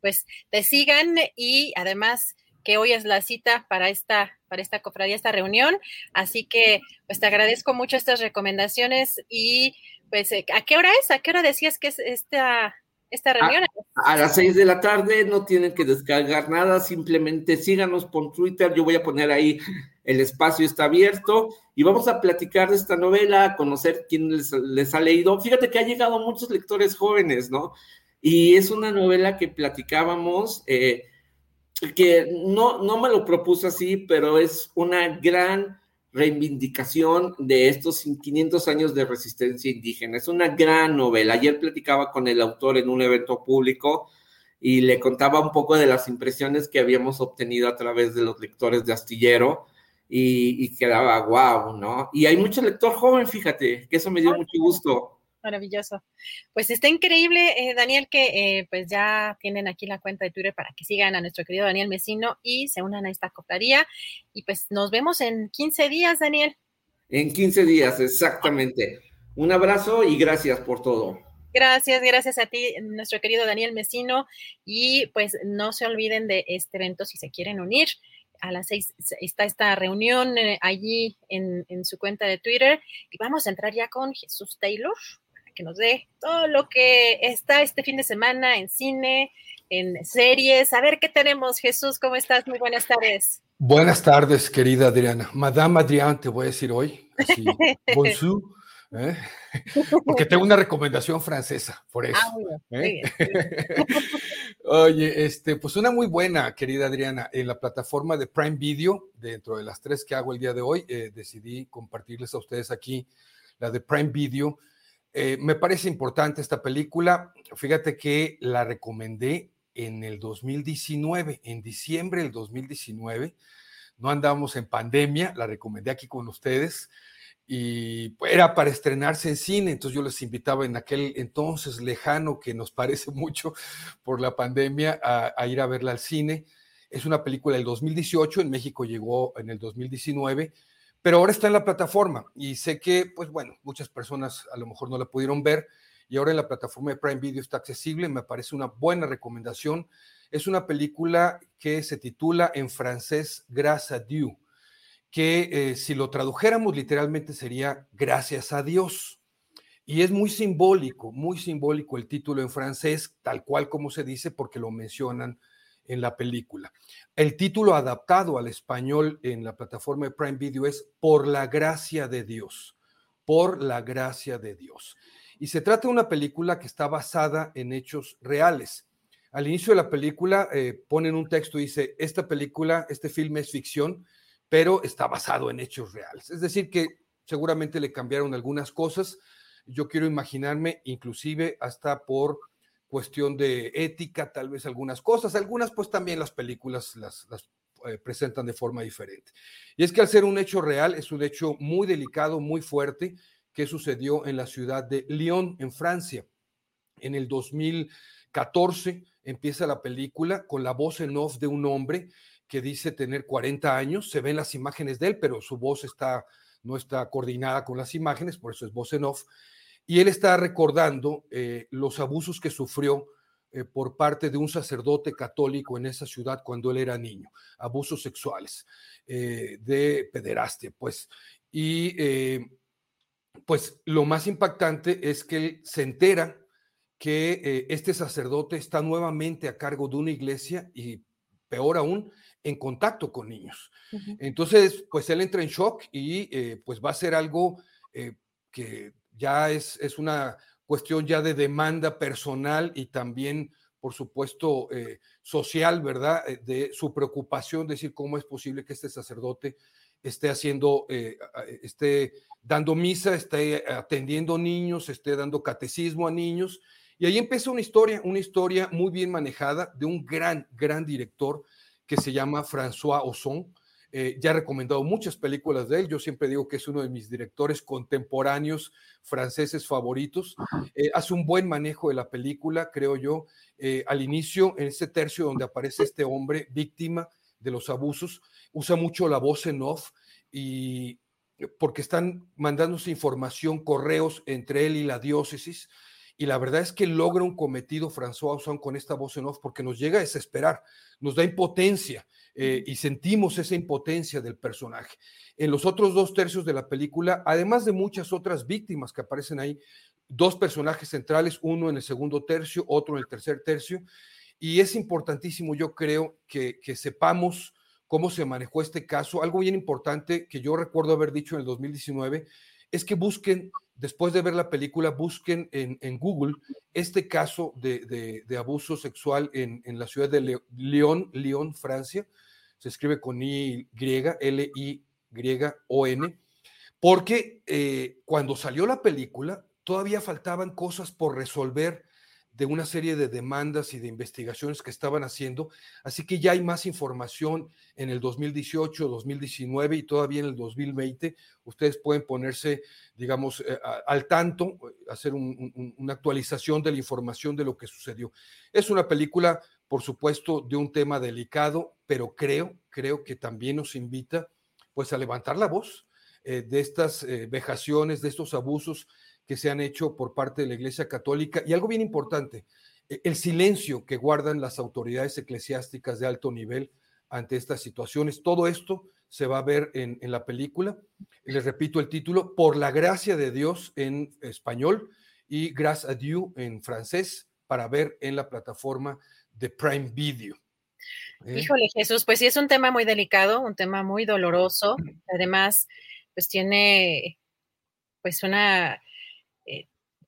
pues te sigan y además que hoy es la cita para esta para esta cofradía, esta reunión. Así que pues te agradezco mucho estas recomendaciones y pues ¿a qué hora es? ¿A qué hora decías que es esta esta reunión? A, las seis de la tarde no tienen que descargar nada, simplemente síganos por Twitter, yo voy a poner ahí el espacio está abierto y vamos a platicar de esta novela, conocer quién les, ha leído. Fíjate que ha llegado muchos lectores jóvenes, ¿no? Y es una novela que platicábamos, eh, que no, no me lo propuso así, pero es una gran reivindicación de estos 500 años de resistencia indígena. Es una gran novela. Ayer platicaba con el autor en un evento público y le contaba un poco de las impresiones que habíamos obtenido a través de los lectores de Astillero y, quedaba guau, ¿no? Y hay mucho lector joven, fíjate, que eso me dio mucho gusto. Maravilloso. Pues está increíble, eh, Daniel, que eh, pues ya tienen aquí la cuenta de Twitter para que sigan a nuestro querido Daniel Mesino y se unan a esta cofradía. Y pues nos vemos en 15 días, Daniel. En 15 días, exactamente. Un abrazo y gracias por todo. Gracias, gracias a ti, nuestro querido Daniel Mesino. Y pues no se olviden de este evento si se quieren unir. A las seis está esta reunión eh, allí en, en su cuenta de Twitter. Y vamos a entrar ya con Jesús Taylor que nos dé todo lo que está este fin de semana en cine, en series. A ver qué tenemos, Jesús, ¿cómo estás? Muy buenas tardes. Buenas tardes, querida Adriana. Madame Adrián, te voy a decir hoy. Así, bonjour. ¿eh? Porque tengo una recomendación francesa, por eso. Ah, ¿eh? Oye, este, pues una muy buena, querida Adriana, en la plataforma de Prime Video, dentro de las tres que hago el día de hoy, eh, decidí compartirles a ustedes aquí la de Prime Video, eh, me parece importante esta película. Fíjate que la recomendé en el 2019, en diciembre del 2019. No andábamos en pandemia, la recomendé aquí con ustedes y era para estrenarse en cine, entonces yo les invitaba en aquel entonces lejano que nos parece mucho por la pandemia a ir a verla al cine. Es una película del 2018, en México llegó en el 2019 pero ahora está en la plataforma y sé que, pues bueno, muchas personas a lo mejor no la pudieron ver y ahora en la plataforma de Prime Video está accesible, me parece una buena recomendación. Es una película que se titula en francés Grâce à Dieu, que eh, si lo tradujéramos literalmente sería Gracias a Dios. Y es muy simbólico, muy simbólico el título en francés, tal cual como se dice, porque lo mencionan en la película. El título adaptado al español en la plataforma de Prime Video es Por la gracia de Dios, por la gracia de Dios. Y se trata de una película que está basada en hechos reales. Al inicio de la película eh, ponen un texto y dice, esta película, este filme es ficción, pero está basado en hechos reales. Es decir, que seguramente le cambiaron algunas cosas. Yo quiero imaginarme, inclusive hasta por cuestión de ética, tal vez algunas cosas, algunas pues también las películas las, eh, presentan de forma diferente. Y es que al ser un hecho real, es un hecho muy delicado, muy fuerte, que sucedió en la ciudad de Lyon, en Francia. En el 2014 empieza la película con la voz en off de un hombre que dice tener 40 años, se ven las imágenes de él, pero su voz está, no está coordinada con las imágenes, por eso es voz en off, y él está recordando eh, los abusos que sufrió eh, por parte de un sacerdote católico en esa ciudad cuando él era niño, abusos sexuales, eh, de pederastia, pues. Y pues lo más impactante es que él se entera que este sacerdote está nuevamente a cargo de una iglesia y peor aún, en contacto con niños. Entonces, pues él entra en shock y pues va a ser algo que ya es, es una cuestión ya de demanda personal y también, por supuesto, eh, social, ¿verdad? Eh, de su preocupación, decir cómo es posible que este sacerdote esté haciendo, eh, esté dando misa, esté atendiendo niños, esté dando catecismo a niños Y ahí empieza una historia, una historia muy bien manejada de un gran, gran director que se llama François Ozon. Eh, ya he recomendado muchas películas de él. Yo siempre digo que es uno de mis directores contemporáneos franceses favoritos. Eh, hace un buen manejo de la película, creo yo. Eh, al inicio, en ese tercio donde aparece este hombre víctima de los abusos, usa mucho la voz en off y porque están mandándose información, correos entre él y la diócesis y la verdad es que logra un cometido François Ozon con esta voz en off porque nos llega a desesperar, nos da impotencia eh, y sentimos esa impotencia del personaje. En los otros dos tercios de la película, además de muchas otras víctimas que aparecen ahí, dos personajes centrales, uno en el segundo tercio, otro en el tercer tercio, y es importantísimo, yo creo, que, que sepamos cómo se manejó este caso. Algo bien importante que yo recuerdo haber dicho en el 2019 es que busquen después de ver la película, busquen en, Google este caso de, abuso sexual en, la ciudad de Lyon, Lyon, Francia. Se escribe con Y, L-I-Y-O-N, porque eh, cuando salió la película, todavía faltaban cosas por resolver de una serie de demandas y de investigaciones que estaban haciendo. Así que ya hay más información en el 2018, 2019 y todavía en el 2020. Ustedes pueden ponerse, digamos, eh, al tanto, hacer una actualización de la información de lo que sucedió. Es una película, por supuesto, de un tema delicado, pero creo, creo que también nos invita pues a levantar la voz eh, de estas eh, vejaciones, de estos abusos que se han hecho por parte de la Iglesia Católica. Y algo bien importante, e, el silencio que guardan las autoridades eclesiásticas de alto nivel ante estas situaciones. Todo esto se va a ver en, la película. Les repito el título, Por la gracia de Dios en español y Grâce à Dieu en francés, para ver en la plataforma de Prime Video. ¿Eh? Híjole, Jesús, pues sí es un tema muy delicado, un tema muy doloroso. Además, pues tiene pues una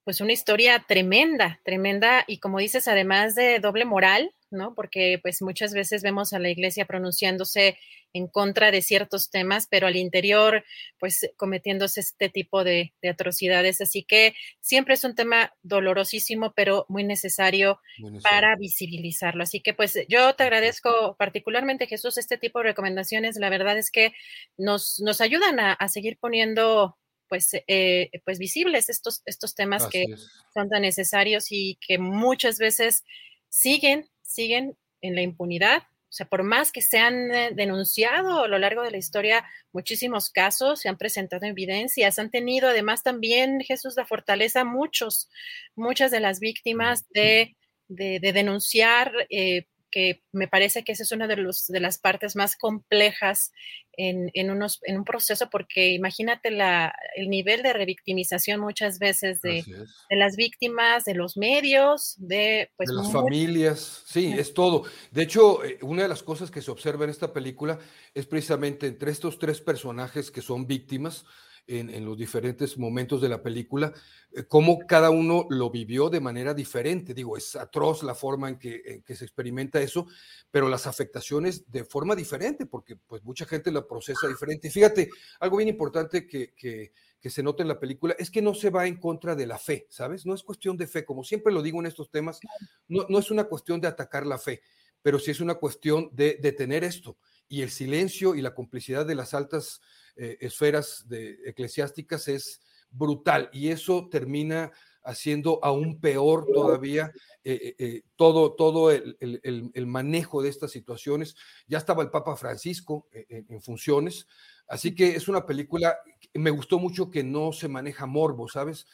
pues una historia tremenda, tremenda y como dices, además de doble moral, ¿no? Porque pues muchas veces vemos a la iglesia pronunciándose en contra de ciertos temas, pero al interior pues cometiéndose este tipo de, atrocidades. Así que siempre es un tema dolorosísimo, pero muy necesario, para visibilizarlo. Así que pues yo te agradezco particularmente, Jesús, este tipo de recomendaciones. La verdad es que nos, nos ayudan a, a seguir poniendo pues, eh, pues visibles estos, estos temas que son tan necesarios y que muchas veces siguen, siguen en la impunidad. O sea, por más que se han eh, denunciado a lo largo de la historia muchísimos casos, se han presentado evidencias, han tenido además también Jesús la fortaleza muchos, muchas de las víctimas de, de, denunciar eh, que me parece que esa es una de, los, de las partes más complejas en, en, unos, en un proceso, porque imagínate la, el nivel de revictimización muchas veces de, de las víctimas, de los medios, de, pues, de las familias, sí, es todo. De hecho, eh, una de las cosas que se observa en esta película es precisamente entre estos tres personajes que son víctimas, en, los diferentes momentos de la película, eh, cómo cada uno lo vivió de manera diferente. Digo, es atroz la forma en que, se experimenta eso, pero las afectaciones de forma diferente, porque pues mucha gente la procesa diferente. Fíjate, algo bien importante que, que, se nota en la película es que no se va en contra de la fe, ¿sabes? No es cuestión de fe, como siempre lo digo en estos temas, no, no es una cuestión de atacar la fe, pero sí es una cuestión de detener esto. Y el silencio y la complicidad de las altas eh, esferas de, eclesiásticas es brutal y eso termina haciendo aún peor todavía eh, eh, todo, todo el, manejo de estas situaciones. Ya estaba el Papa Francisco en, funciones, así que es una película, me gustó mucho que no se maneja morbo, ¿sabes?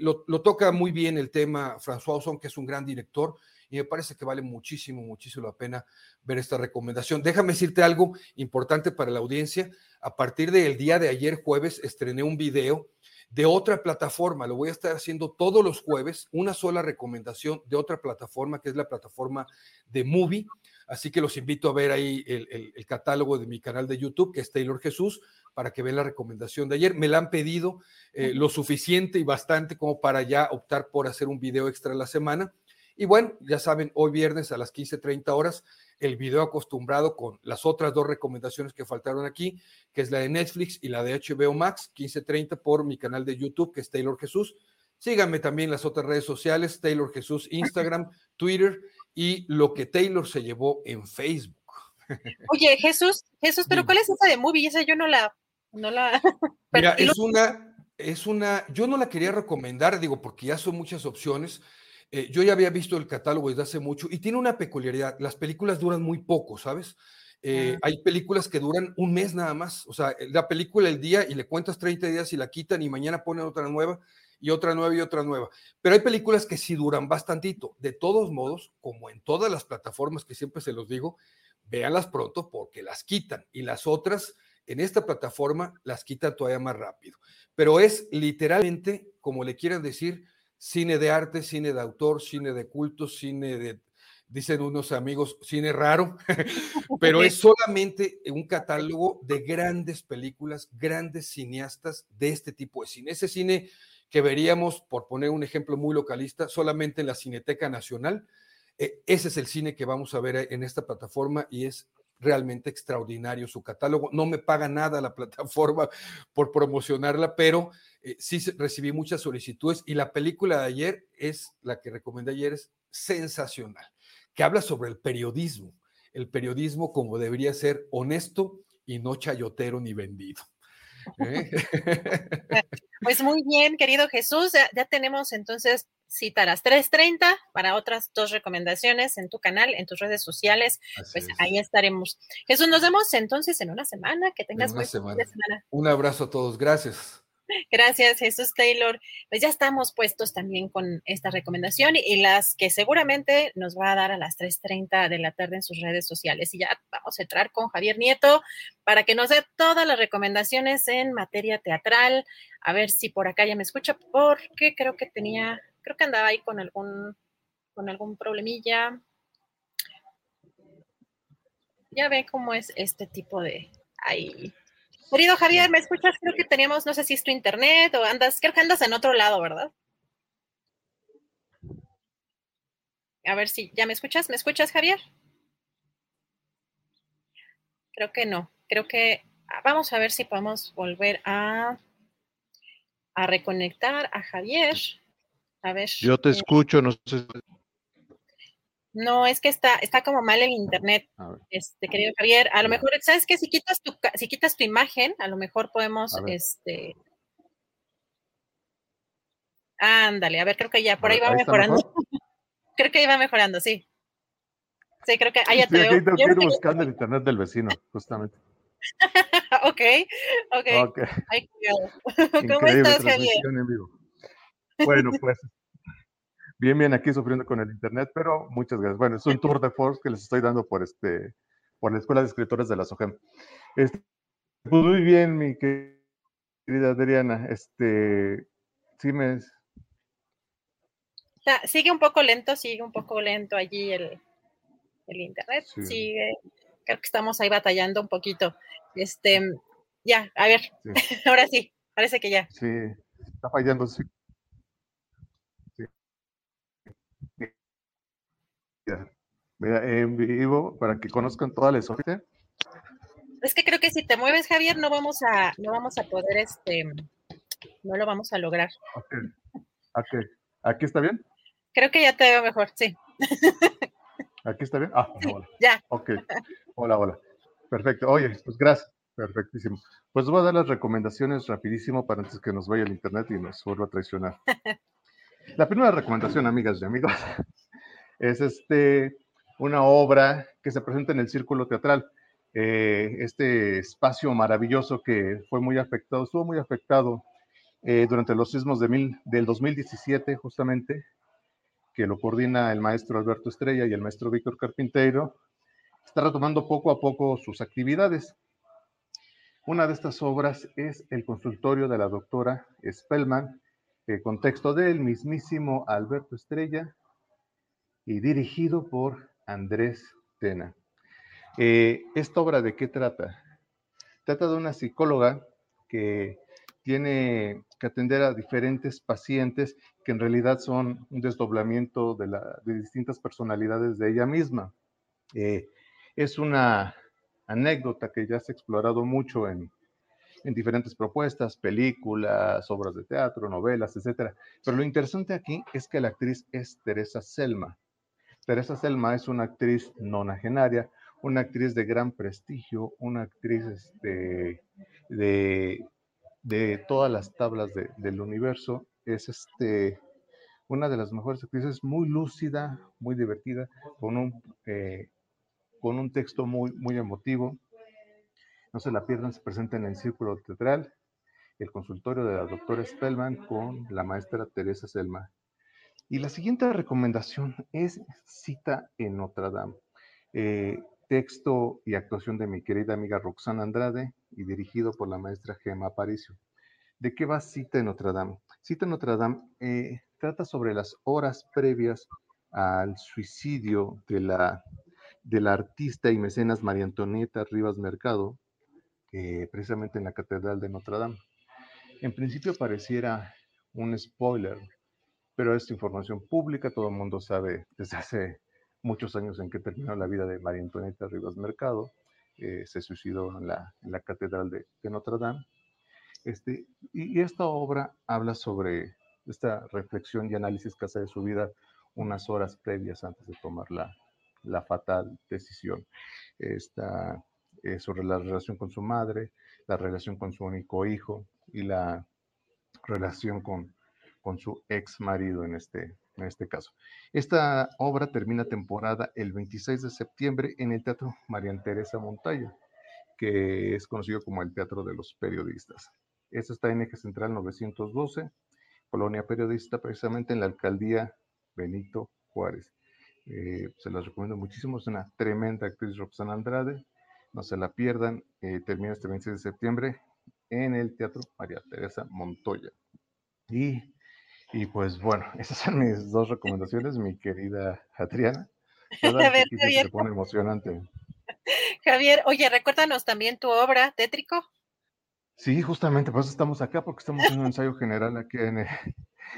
Lo, lo, toca muy bien el tema François Ozon, que es un gran director, y me parece que vale muchísimo, muchísimo la pena ver esta recomendación. Déjame decirte algo importante para la audiencia. A partir del día de ayer jueves estrené un video de otra plataforma. Lo voy a estar haciendo todos los jueves, una sola recomendación de otra plataforma, que es la plataforma de Movie. Así que los invito a ver ahí el, catálogo de mi canal de YouTube, que es Taylor Jesús, para que vean la recomendación de ayer. Me la han pedido eh, lo suficiente y bastante como para ya optar por hacer un video extra la semana. Y bueno, ya saben, hoy viernes a las 15:30 horas, el video acostumbrado con las otras dos recomendaciones que faltaron aquí, que es la de Netflix y la de HBO Max, 15:30 por mi canal de YouTube, que es Taylor Jesús. Síganme también en las otras redes sociales, Taylor Jesús, Instagram, Twitter y lo que Taylor se llevó en Facebook. Oye, Jesús, Jesús, pero ¿cuál es esa de movie? Esa yo no la, no la. Mira, es una, es una, yo no la quería recomendar, digo, porque ya son muchas opciones. Eh, yo ya había visto el catálogo desde hace mucho y tiene una peculiaridad. Las películas duran muy poco, ¿sabes? Eh, hay películas que duran un mes nada más. O sea, la película el día y le cuentas 30 días y la quitan y mañana ponen otra nueva y otra nueva y otra nueva. Pero hay películas que sí duran bastantito. De todos modos, como en todas las plataformas que siempre se los digo, véanlas pronto porque las quitan y las otras en esta plataforma las quitan todavía más rápido. Pero es literalmente, como le quieran decir, cine de arte, cine de autor, cine de culto, cine de, dicen unos amigos, cine raro, pero es solamente un catálogo de grandes películas, grandes cineastas de este tipo de cine. Ese cine que veríamos, por poner un ejemplo muy localista, solamente en la Cineteca Nacional. Eh, ese es el cine que vamos a ver en esta plataforma y es realmente extraordinario su catálogo. No me paga nada la plataforma por promocionarla, pero eh, sí recibí muchas solicitudes y la película de ayer es, la que recomendé ayer, es sensacional, que habla sobre el periodismo, el periodismo como debería ser honesto y no chayotero ni vendido. ¿eh? Pues muy bien, querido Jesús, ya, tenemos entonces cita a las 3.30 para otras dos recomendaciones en tu canal, en tus redes sociales. pues ahí estaremos. Jesús, nos vemos entonces en una semana. Que tengas una semana. Un abrazo a todos. Gracias. Gracias, Jesús Taylor. Pues ya estamos puestos también con esta recomendación y las que seguramente nos va a dar a las 3.30 de la tarde en sus redes sociales. Y ya vamos a entrar con Javier Nieto para que nos dé todas las recomendaciones en materia teatral. A ver si por acá ya me escucha, porque creo que tenía, creo que andaba ahí con algún, con algún problemilla. Ya ve cómo es este tipo de ahí Querido Javier, ¿me escuchas? Creo que teníamos, no sé si es tu internet o andas, creo que andas en otro lado, ¿verdad? A ver si, ¿ya me escuchas? ¿Me escuchas, Javier? Creo que no. Creo que ah, vamos a ver si podemos volver a, a reconectar a Javier. A ver. Yo te eh, escucho, no sé. No, es que está, está como mal el internet, este querido Javier. A lo mejor, ¿sabes qué? Si quitas tu, si quitas tu imagen, a lo mejor podemos, este. Ándale, a ver, creo que ya por ahí va mejorando. creo que ahí va mejorando, sí. Sí, creo que ahí ya te veo. Aquí que buscando el internet del vecino, justamente. ok, ok. okay. ¿Cómo estás, Javier? Bueno, pues bien, bien aquí sufriendo con el internet, pero muchas gracias. Bueno, es un tour de force que les estoy dando por este, por la Escuela de Escritores de la SOGEM. Este, pues muy bien, mi querida Adriana. Este, sí me. Sigue un poco lento, sigue un poco lento allí el, el internet. Sigue, creo que estamos ahí batallando un poquito. Este, ya, a ver, ahora sí, parece que ya. Sí, está fallando, sí. En vivo para que conozcan toda la historia. Es que creo que si te mueves, Javier, no vamos a, no vamos a poder, este, no lo vamos a lograr. Okay. ¿Aquí está bien? Creo que ya te veo mejor, sí. ¿Aquí está bien? Ah, hola. Ya. Ok. Hola, hola. Perfecto. Oye, pues gracias. Perfectísimo. Pues voy a dar las recomendaciones rapidísimo para antes que nos vaya el internet y nos vuelva a traicionar. La primera recomendación, amigas y amigos, es este, una obra que se presenta en el Círculo Teatral. Eh, este espacio maravilloso que fue muy afectado, estuvo muy afectado eh, durante los sismos de mil, del 2017, justamente, que lo coordina el maestro Alberto Estrella y el maestro Víctor Carpinteiro, está retomando poco a poco sus actividades. Una de estas obras es el consultorio de la doctora Spellman, el eh, contexto del mismísimo Alberto Estrella, y dirigido por Andrés Tena. Eh, ¿Esta obra de qué trata? Trata de una psicóloga que tiene que atender a diferentes pacientes que en realidad son un desdoblamiento de, distintas personalidades de ella misma. Eh, es una anécdota que ya se ha explorado mucho en, en diferentes propuestas, películas, obras de teatro, novelas, etcétera. Pero lo interesante aquí es que la actriz es Teresa Selma. Teresa Selma es una actriz nonagenaria, una actriz de gran prestigio, una actriz este, de, de todas las tablas del universo. Es este, una de las mejores actrices, muy lúcida, muy divertida, con un, eh, con un texto muy, muy emotivo. No se la pierdan, se presenta en el Círculo Teatral, el consultorio de la doctora Spellman con la maestra Teresa Selma. Y la siguiente recomendación es Cita en Notre Dame. Eh, texto y actuación de mi querida amiga Roxana Andrade y dirigido por la maestra Gemma Aparicio. ¿De qué va Cita en Notre Dame? Cita en Notre Dame eh, trata sobre las horas previas al suicidio de la, de la artista y mecenas María Antonieta Rivas Mercado, eh, precisamente en la Catedral de Notre Dame. En principio pareciera un spoiler, pero es información pública, todo el mundo sabe desde hace muchos años en que terminó la vida de María Antonieta Rivas Mercado, eh, se suicidó en la, Catedral de, Notre Dame. Este, y, esta obra habla sobre esta reflexión y análisis que hace de su vida unas horas previas antes de tomar la, la fatal decisión. Esta, eh, sobre la relación con su madre, la relación con su único hijo y la relación con, con su ex marido en este, en este caso. Esta obra termina temporada el 26 de septiembre en el Teatro María Teresa Montaña, que es conocido como el Teatro de los Periodistas. Esta está en Eje Central 912, Colonia Periodista, precisamente en la alcaldía Benito Juárez. Eh, se las recomiendo muchísimo, es una tremenda actriz Roxana Andrade, no se la pierdan. Eh, termina este 26 de septiembre en el Teatro María Teresa Montoya. Y, y pues bueno, esas son mis dos recomendaciones, mi querida Adriana. A ver, Javier. Se pone emocionante. Javier, oye, recuérdanos también tu obra, Tétrico. Sí, justamente, por eso estamos acá, porque estamos en un ensayo general aquí en el,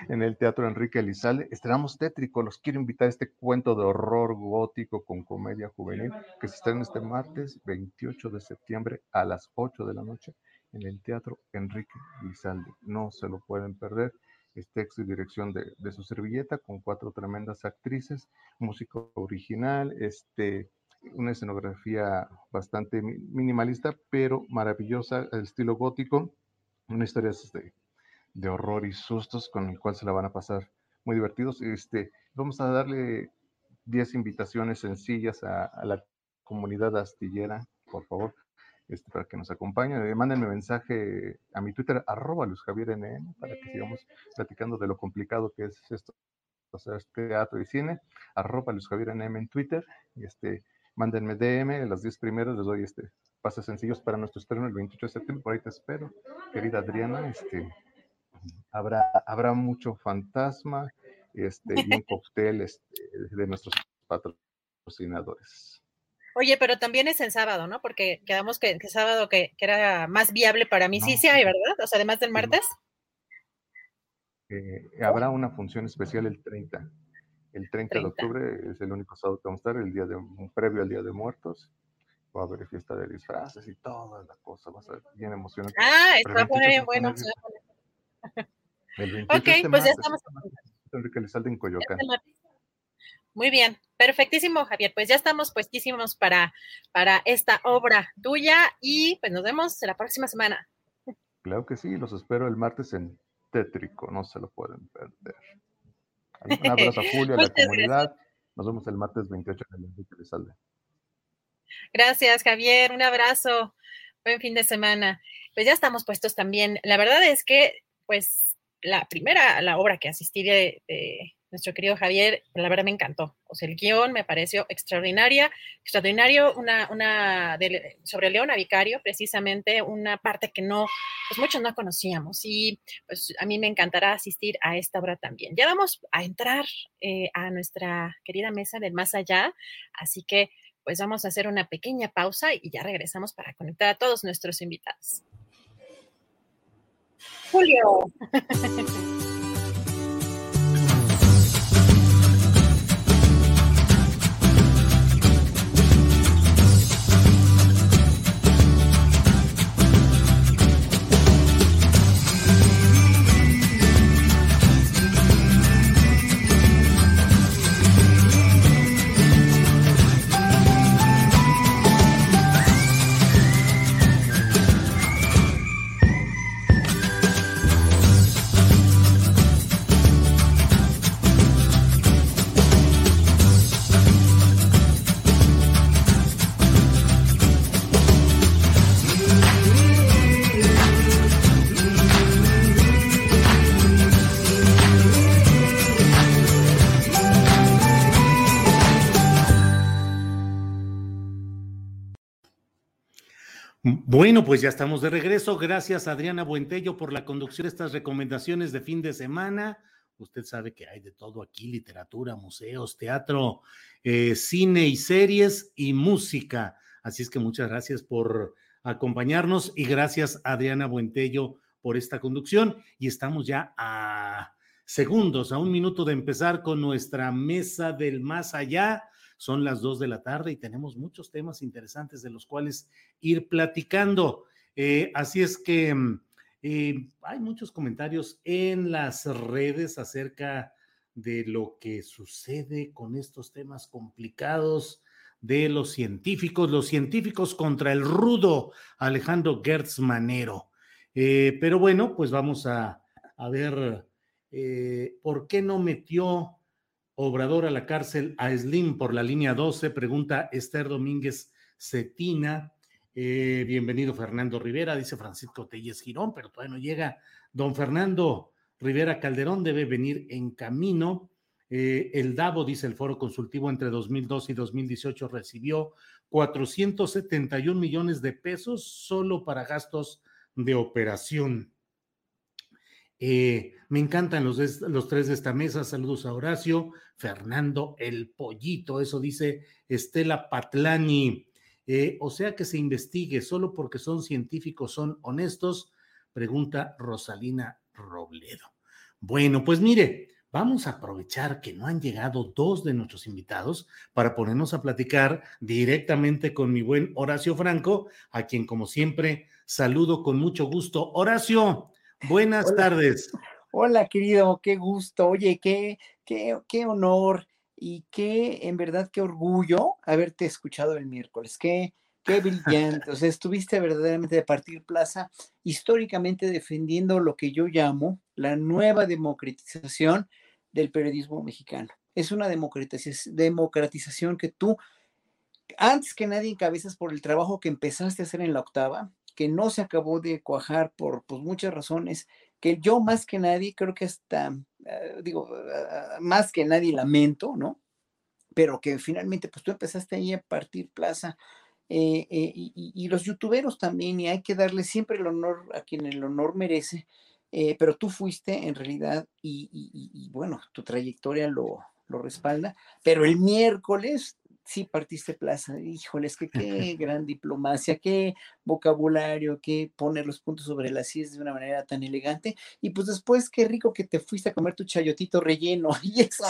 en el Teatro Enrique Elizalde. Estrenamos Tétrico, los quiero invitar a este cuento de horror gótico con comedia juvenil que se estrena este martes 28 de septiembre a las 8 de la noche en el Teatro Enrique Elizalde. No se lo pueden perder. Es texto y dirección de, de su servilleta con cuatro tremendas actrices, música original, este, una escenografía bastante minimalista, pero maravillosa, estilo gótico, una historia este, de horror y sustos con el cual se la van a pasar muy divertidos. Este, vamos a darle 10 invitaciones sencillas a, la comunidad astillera, por favor, este, para que nos acompañen. Eh, mándenme mensaje a mi Twitter, arroba Luis Javier NN, para que sigamos platicando de lo complicado que es esto, o sea, teatro y cine, arroba Luis Javier NM en Twitter, y este, mándenme DM, las 10 primeros les doy este pases sencillos para nuestro estreno el 28 de septiembre, por ahí te espero, querida Adriana, este, habrá, habrá mucho fantasma este, y un cóctel este, de nuestros patrocinadores. Oye, pero también es en sábado, ¿no? Porque quedamos que, que sábado que, que, era más viable para mí. Sí, sí hay, ¿verdad? O sea, además del martes. Eh, habrá una función especial el 30. El 30, de octubre es el único sábado que vamos a estar, el día de, previo al Día de Muertos. Va a haber fiesta de disfraces y toda la cosa. Va a ser bien emocionante. Ah, está bien bueno. ok, pues ya estamos. Enrique Elizalde en Coyoacán. Muy bien, perfectísimo, Javier. Pues ya estamos puestísimos para, para esta obra tuya y pues nos vemos la próxima semana. Claro que sí, los espero el martes en Tétrico, no se lo pueden perder. Un abrazo a Julio, a la comunidad. Nos vemos el martes 28 en el Enrique Elizalde. Gracias, Javier. Un abrazo. Buen fin de semana. Pues ya estamos puestos también. La verdad es que, pues, la primera, la obra que asistí de, nuestro querido Javier, la verdad me encantó. O sea, el guion me pareció extraordinaria, extraordinario, una, una sobre Leona Vicario, precisamente una parte que no, pues muchos no conocíamos. Y pues a mí me encantará asistir a esta obra también. Ya vamos a entrar eh, a nuestra querida mesa del más allá, así que pues vamos a hacer una pequeña pausa y ya regresamos para conectar a todos nuestros invitados. Julio. Bueno, pues ya estamos de regreso. Gracias Adriana Buentello por la conducción de estas recomendaciones de fin de semana. Usted sabe que hay de todo aquí, literatura, museos, teatro, eh, cine y series y música. Así es que muchas gracias por acompañarnos y gracias Adriana Buentello por esta conducción. Y estamos ya a segundos, a un minuto de empezar con nuestra mesa del más allá. Son las dos de la tarde y tenemos muchos temas interesantes de los cuales ir platicando. Eh, así es que mm, eh, hay muchos comentarios en las redes acerca de lo que sucede con estos temas complicados de los científicos, los científicos contra el rudo Alejandro Gertz Manero. Eh, pero bueno, pues vamos a, ver eh, por qué no metió Obrador a la cárcel a Slim por la línea 12, pregunta Esther Domínguez Cetina. Eh, bienvenido Fernando Rivera, dice Francisco Telles Girón, pero todavía no llega. Don Fernando Rivera Calderón debe venir en camino. Eh, el DAVO, dice el Foro Consultivo, entre 2002 y 2018 recibió 471 millones de pesos solo para gastos de operación. Eh, me encantan los, tres de esta mesa. Saludos a Horacio, Fernando, el pollito, eso dice Estela Patlani. Eh, o sea que se investigue solo porque son científicos, son honestos, pregunta Rosalina Robledo. Bueno, pues mire, vamos a aprovechar que no han llegado dos de nuestros invitados para ponernos a platicar directamente con mi buen Horacio Franco, a quien como siempre saludo con mucho gusto. Horacio, buenas tardes. Hola, querido, qué gusto. Oye, qué, qué, qué honor y qué, en verdad, qué orgullo haberte escuchado el miércoles. Qué, qué brillante. O sea, estuviste verdaderamente de partir plaza, históricamente defendiendo lo que yo llamo la nueva democratización del periodismo mexicano. Es una democratización que tú, antes que nadie, encabezas por el trabajo que empezaste a hacer en la octava, que no se acabó de cuajar por pues, muchas razones, que yo más que nadie, creo que hasta, eh, digo, ah, más que nadie lamento, ¿no? Pero que finalmente, pues tú empezaste ahí a partir plaza. Eh, eh, y, los youtuberos también, y hay que darle siempre el honor a quien el honor merece, pero tú fuiste en realidad, y, bueno, tu trayectoria lo respalda, pero el miércoles sí partiste plaza. Híjoles, que qué gran diplomacia, qué vocabulario, qué poner los puntos sobre las IES de una manera tan elegante. Y pues después, qué rico que te fuiste a comer tu chayotito relleno. Y eso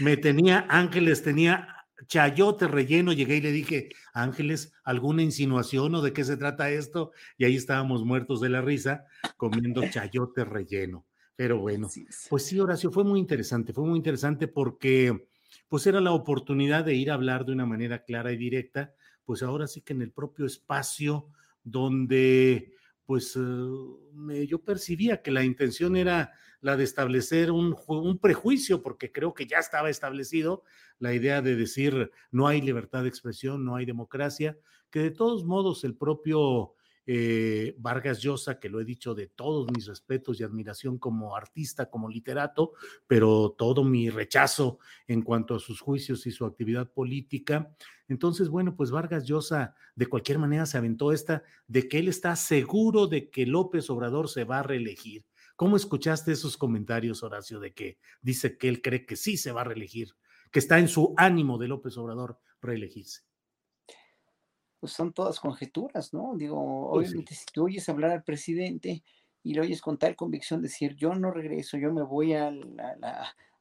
me tenía, Ángeles, tenía chayote relleno. Llegué y le dije, Ángeles, ¿alguna insinuación o de qué se trata esto? Y ahí estábamos muertos de la risa comiendo chayote relleno. Pero bueno, pues sí, Horacio, fue muy interesante, fue muy interesante porque pues era la oportunidad de ir a hablar de una manera clara y directa, pues ahora sí que en el propio espacio donde pues eh, yo percibía que la intención era la de establecer un, un, prejuicio, porque creo que ya estaba establecido la idea de decir no hay libertad de expresión, no hay democracia, que de todos modos el propio eh, Vargas Llosa, que lo he dicho de todos mis respetos y admiración como artista, como literato, pero todo mi rechazo en cuanto a sus juicios y su actividad política. Entonces, bueno, pues Vargas Llosa de cualquier manera se aventó esta de que él está seguro de que López Obrador se va a reelegir. ¿Cómo escuchaste esos comentarios, Horacio, de que dice que él cree que sí se va a reelegir, que está en su ánimo de López Obrador reelegirse? Pues son todas conjeturas, ¿no? Digo, pues obviamente si tú oyes hablar al presidente y lo oyes con tal convicción decir, yo no regreso, yo me voy a,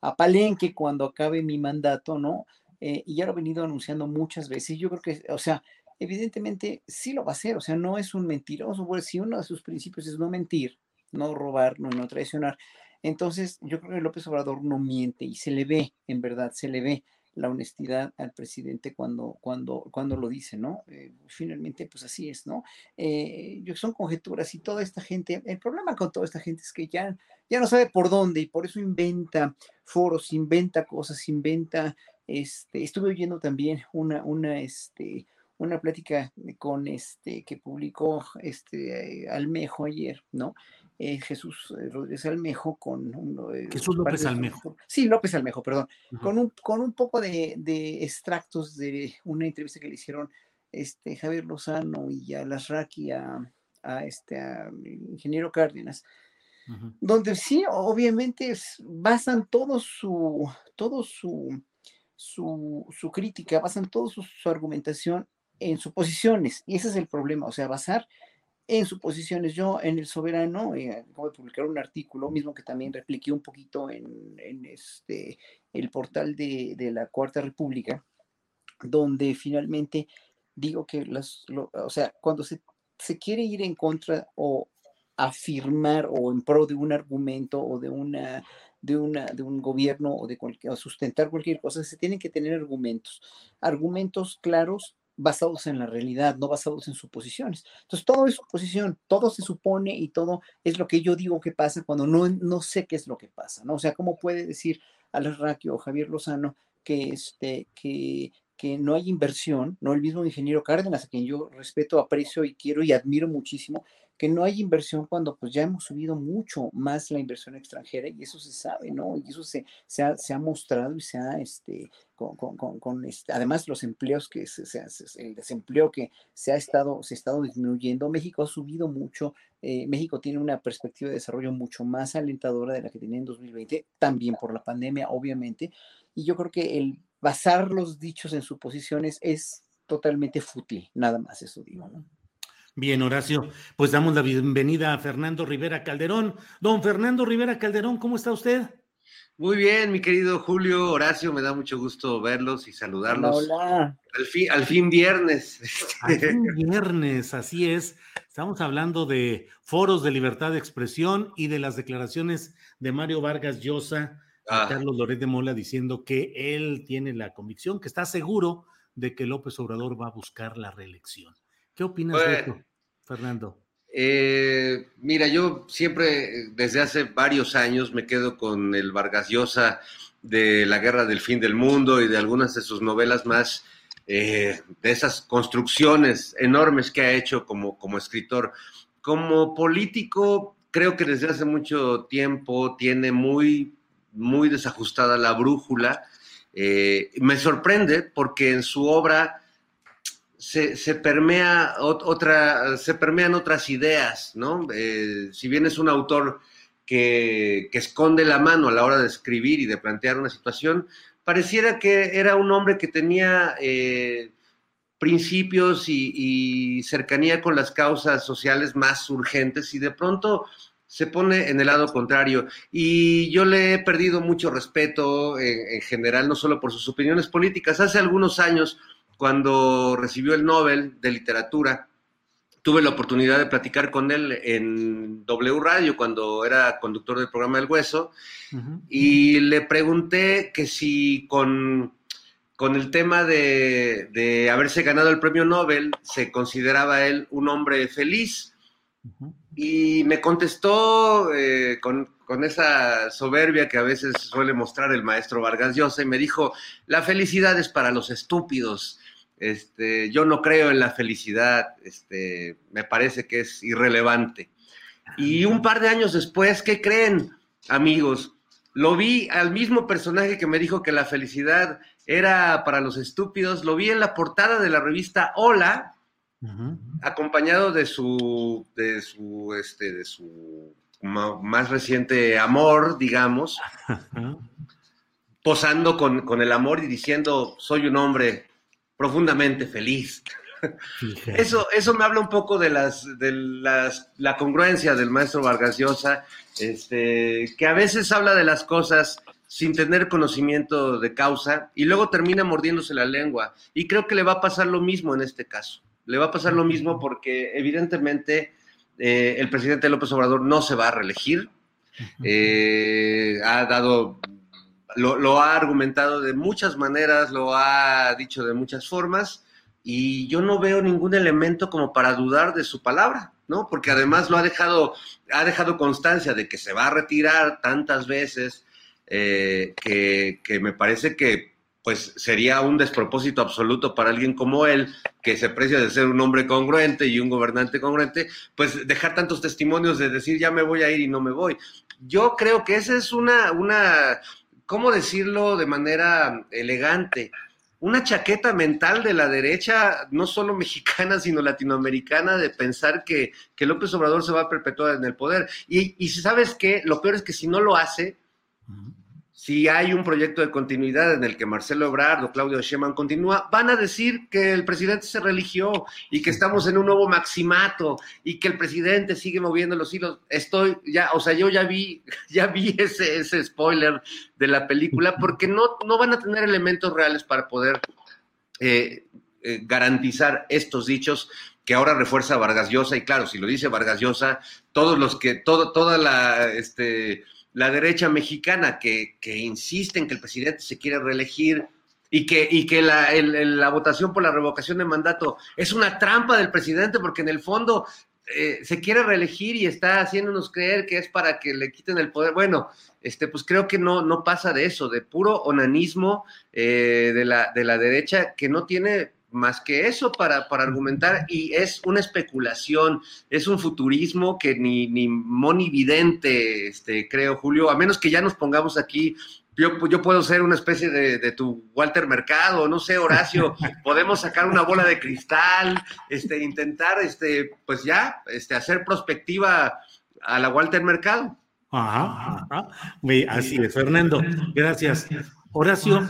a Palenque cuando acabe mi mandato, ¿no? Eh, y ya lo he venido anunciando muchas veces. Yo creo que, o sea, evidentemente sí lo va a hacer, o sea, no es un mentiroso, porque si uno de sus principios es no mentir, no robar, no, no traicionar, entonces yo creo que López Obrador no miente y se le ve, en verdad, se le ve la honestidad al presidente cuando, cuando, cuando lo dice, ¿no? Eh, finalmente, pues así es, ¿no? Eh, son conjeturas y toda esta gente, el problema con toda esta gente es que ya, ya no sabe por dónde y por eso inventa foros, inventa cosas, inventa, este, estuve oyendo también una, una, este, una plática con este que publicó este Almejo ayer, ¿no? Eh, Jesús eh, Rodríguez Almejo con uno Jesús López Almejo. Sí, López Almejo, perdón. con, un, con un poco de, extractos de una entrevista que le hicieron este, Javier Lozano y a Lasraki, a, a este a ingeniero Cárdenas, donde sí, obviamente basan todo su, todo su, su, su crítica, basan toda su, argumentación en suposiciones, y ese es el problema, o sea, basar en suposiciones. Yo en El Soberano eh, acabo de publicar un artículo, mismo que también repliqué un poquito en, en este, el portal de, de, la Cuarta República, donde finalmente digo que las, o sea, cuando se, se quiere ir en contra o afirmar o en pro de un argumento o de una de, una, de un gobierno o de cualquier, o sustentar cualquier cosa, se tienen que tener argumentos, argumentos claros basados en la realidad, no basados en suposiciones. Entonces, todo es suposición, todo se supone y todo es lo que yo digo que pasa cuando no, no sé qué es lo que pasa, ¿no? O sea, ¿cómo puede decir Raquio o Javier Lozano que, este, que, que no hay inversión, ¿no? El mismo ingeniero Cárdenas, a quien yo respeto, aprecio y quiero y admiro muchísimo, que no hay inversión cuando pues ya hemos subido mucho más la inversión extranjera y eso se sabe, ¿no? Y eso se, se, ha, se ha mostrado y se ha, este, con, con, con, este, además los empleos que se, el desempleo que se ha estado, se ha estado disminuyendo, México ha subido mucho, eh, México tiene una perspectiva de desarrollo mucho más alentadora de la que tenía en 2020, también por la pandemia, obviamente, y yo creo que el basar los dichos en suposiciones es totalmente fútil, nada más eso digo, ¿no? Bien, Horacio, pues damos la bienvenida a Fernando Rivera Calderón. Don Fernando Rivera Calderón, ¿cómo está usted? Muy bien, mi querido Julio, Horacio, me da mucho gusto verlos y saludarlos. Hola. Al fin, al fin viernes. Al fin viernes, así es. Estamos hablando de foros de libertad de expresión y de las declaraciones de Mario Vargas Llosa a ah. Carlos Loret de Mola diciendo que él tiene la convicción, que está seguro de que López Obrador va a buscar la reelección. ¿Qué opinas de esto, Fernando? Eh, mira, yo siempre, desde hace varios años, me quedo con el Vargas Llosa de La Guerra del Fin del Mundo y de algunas de sus novelas más, eh, de esas construcciones enormes que ha hecho como, como escritor. Como político, creo que desde hace mucho tiempo tiene muy, muy desajustada la brújula. Eh, me sorprende porque en su obra se, permea otra, se permean otras ideas, ¿no? Eh, si bien es un autor que, esconde la mano a la hora de escribir y de plantear una situación, pareciera que era un hombre que tenía eh, principios y, cercanía con las causas sociales más urgentes y de pronto se pone en el lado contrario. Y yo le he perdido mucho respeto en general, no solo por sus opiniones políticas. Hace algunos años cuando recibió el Nobel de Literatura, tuve la oportunidad de platicar con él en W Radio cuando era conductor del programa El Hueso y le pregunté que si con, con el tema de, haberse ganado el premio Nobel se consideraba él un hombre feliz. Y me contestó eh, con, con, esa soberbia que a veces suele mostrar el maestro Vargas Llosa y me dijo, la felicidad es para los estúpidos. Este, yo no creo en la felicidad, este, me parece que es irrelevante. Y un par de años después, ¿qué creen, amigos? Lo vi al mismo personaje que me dijo que la felicidad era para los estúpidos, lo vi en la portada de la revista Hola, acompañado de su, de su, este, de su más reciente amor, digamos, posando con, con el amor y diciendo, soy un hombre profundamente feliz. Eso, eso me habla un poco de las, de las, la congruencia del maestro Vargas Llosa, este, que a veces habla de las cosas sin tener conocimiento de causa y luego termina mordiéndose la lengua. Y creo que le va a pasar lo mismo en este caso. Le va a pasar lo mismo porque evidentemente eh, el presidente López Obrador no se va a reelegir. Eh, ha dado lo, ha argumentado de muchas maneras, lo ha dicho de muchas formas, y yo no veo ningún elemento como para dudar de su palabra, ¿no? Porque además lo ha dejado, ha dejado constancia de que se va a retirar tantas veces, eh, que, me parece que pues sería un despropósito absoluto para alguien como él, que se precia de ser un hombre congruente y un gobernante congruente, pues dejar tantos testimonios de decir ya me voy a ir y no me voy. Yo creo que esa es una, una ¿cómo decirlo de manera elegante? una chaqueta mental de la derecha, no solo mexicana, sino latinoamericana, de pensar que, que López Obrador se va a perpetuar en el poder. Y, y sabes qué, lo peor es que si no lo hace, si hay un proyecto de continuidad en el que Marcelo Ebrard o Claudio Sheinbaum continúa, van a decir que el presidente se religió y que estamos en un nuevo maximato y que el presidente sigue moviendo los hilos. Estoy ya, o sea, yo ya vi, ya vi ese, ese spoiler de la película porque no, no van a tener elementos reales para poder eh, eh, garantizar estos dichos que ahora refuerza Vargas Llosa. Y claro, si lo dice Vargas Llosa, todos los que, todo, toda la, este, la derecha mexicana que, que insiste en que el presidente se quiere reelegir y que, y que la, la, votación por la revocación de mandato es una trampa del presidente porque en el fondo eh, se quiere reelegir y está haciéndonos creer que es para que le quiten el poder. Bueno, este, pues creo que no, no pasa de eso, de puro onanismo eh, de, la, de la derecha que no tiene más que eso para, para, argumentar y es una especulación, es un futurismo que ni, ni monividente, este, creo, Julio, a menos que ya nos pongamos aquí. Yo, yo puedo ser una especie de, de, tu Walter Mercado, no sé, Horacio, podemos sacar una bola de cristal, este, intentar, este, pues ya, este, hacer prospectiva a la Walter Mercado. Ajá, ajá. así es, Fernando, gracias. Horacio,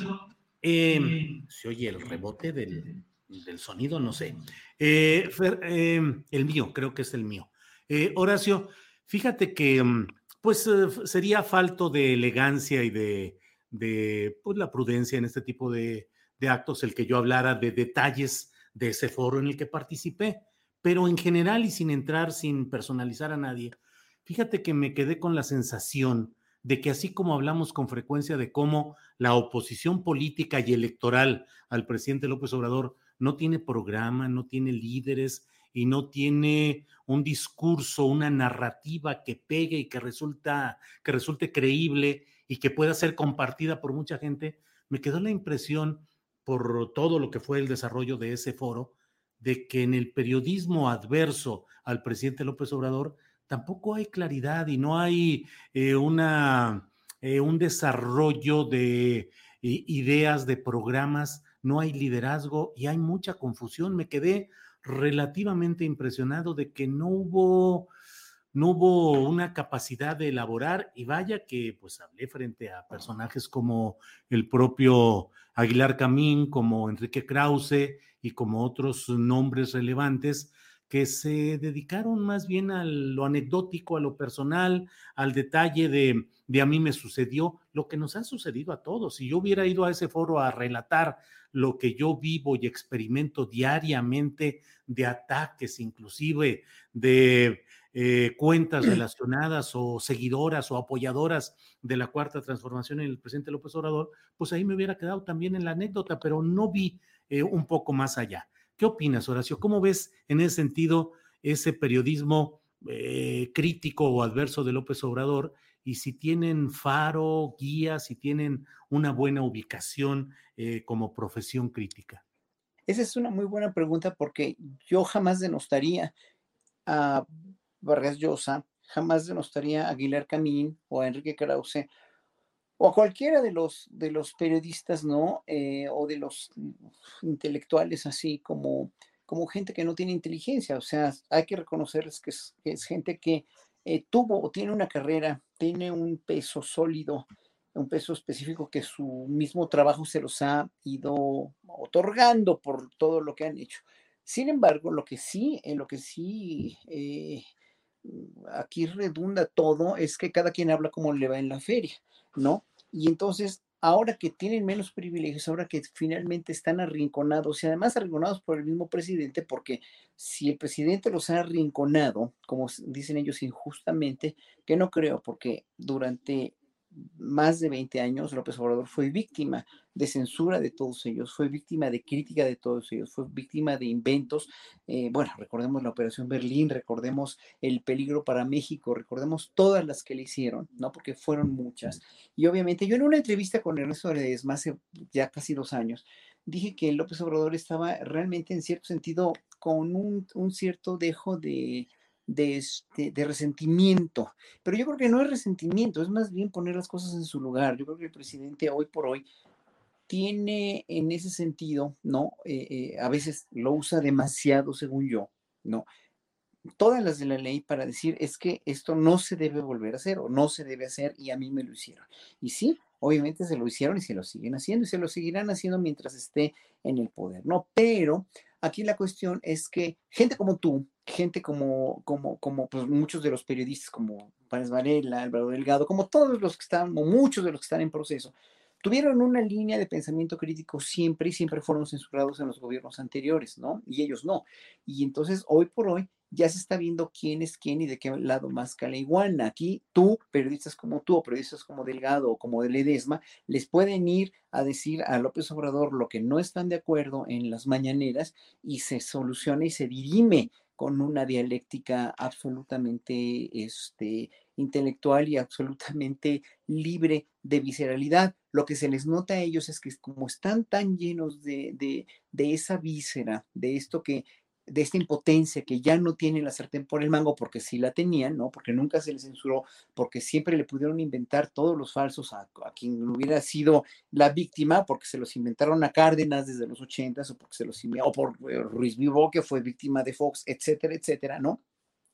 eh, se oye el rebote del, del sonido, no sé. Eh, eh, el mío, creo que es el mío. Eh, Horacio, fíjate que mm, pues sería falto de elegancia y de, de pues, la prudencia en este tipo de, de actos el que yo hablara de detalles de ese foro en el que participé, pero en general y sin entrar, sin personalizar a nadie, fíjate que me quedé con la sensación de que así como hablamos con frecuencia de cómo la oposición política y electoral al presidente López Obrador no tiene programa, no tiene líderes y no tiene un discurso, una narrativa que pegue y que resulta que resulte creíble y que pueda ser compartida por mucha gente, me quedó la impresión por todo lo que fue el desarrollo de ese foro de que en el periodismo adverso al presidente López Obrador tampoco hay claridad y no hay eh, una, eh, un desarrollo de eh, ideas, de programas no hay liderazgo y hay mucha confusión. Me quedé relativamente impresionado de que no hubo, no hubo una capacidad de elaborar y vaya que pues hablé frente a personajes como el propio Aguilar Camín, como Enrique Krause y como otros nombres relevantes que se dedicaron más bien a lo anecdótico, a lo personal, al detalle de, de a mí me sucedió, lo que nos ha sucedido a todos. Si yo hubiera ido a ese foro a relatar lo que yo vivo y experimento diariamente de ataques, inclusive de eh, cuentas relacionadas o seguidoras o apoyadoras de la cuarta transformación en el presidente López Obrador, pues ahí me hubiera quedado también en la anécdota, pero no vi eh, un poco más allá. ¿Qué opinas, Horacio? ¿Cómo ves en ese sentido ese periodismo eh, crítico o adverso de López Obrador? Y si tienen faro, guía, si tienen una buena ubicación eh, como profesión crítica. Esa es una muy buena pregunta porque yo jamás denostaría a Vargas Llosa, jamás denostaría a Aguilar Camín o a Enrique Krause o a cualquiera de los, de los periodistas, ¿no? Eh, o de los intelectuales así como, como gente que no tiene inteligencia. O sea, hay que reconocerles que es, que es gente que eh, tuvo o tiene una carrera, tiene un peso sólido, un peso específico que su mismo trabajo se los ha ido otorgando por todo lo que han hecho. Sin embargo, lo que sí, lo que sí aquí redunda todo es que cada quien habla como le va en la feria, ¿no? Y entonces, ahora que tienen menos privilegios, ahora que finalmente están arrinconados y además arrinconados por el mismo presidente, porque si el presidente los ha arrinconado, como dicen ellos injustamente, que no creo, porque durante más de 20 años, López Obrador fue víctima de censura de todos ellos, fue víctima de crítica de todos ellos, fue víctima de inventos. Eh, bueno, recordemos la Operación Berlín, recordemos el peligro para México, recordemos todas las que le hicieron, ¿no? Porque fueron muchas. Y obviamente yo en una entrevista con Ernesto Ledesma hace ya casi dos años, dije que López Obrador estaba realmente en cierto sentido con un, un cierto dejo de de, este, de resentimiento. Pero yo creo que no es resentimiento, es más bien poner las cosas en su lugar. Yo creo que el presidente hoy por hoy tiene en ese sentido, ¿no? Eh, eh, a veces lo usa demasiado, según yo, ¿no? Todas las de la ley para decir es que esto no se debe volver a hacer o no se debe hacer y a mí me lo hicieron. Y sí, obviamente se lo hicieron y se lo siguen haciendo y se lo seguirán haciendo mientras esté en el poder, ¿no? Pero aquí la cuestión es que gente como tú, gente como, como, como pues, muchos de los periodistas, como Párez Varela, Álvaro Delgado, como todos los que están, o muchos de los que están en proceso, tuvieron una línea de pensamiento crítico siempre y siempre fueron censurados en los gobiernos anteriores, ¿no? Y ellos no. Y entonces, hoy por hoy, ya se está viendo quién es quién y de qué lado más cala iguana. Aquí tú, periodistas como tú, o periodistas como Delgado o como de Ledesma, les pueden ir a decir a López Obrador lo que no están de acuerdo en las mañaneras y se soluciona y se dirime con una dialéctica absolutamente este, intelectual y absolutamente libre de visceralidad. Lo que se les nota a ellos es que como están tan llenos de, de, de esa víscera, de esto que de esta impotencia que ya no tienen la sartén por el mango porque sí la tenían, ¿no? Porque nunca se les censuró, porque siempre le pudieron inventar todos los falsos a, quien hubiera sido la víctima, porque se los inventaron a Cárdenas desde los ochentas, o porque se los o por eh, Ruiz Vivo, que fue víctima de Fox, etcétera, etcétera, ¿no?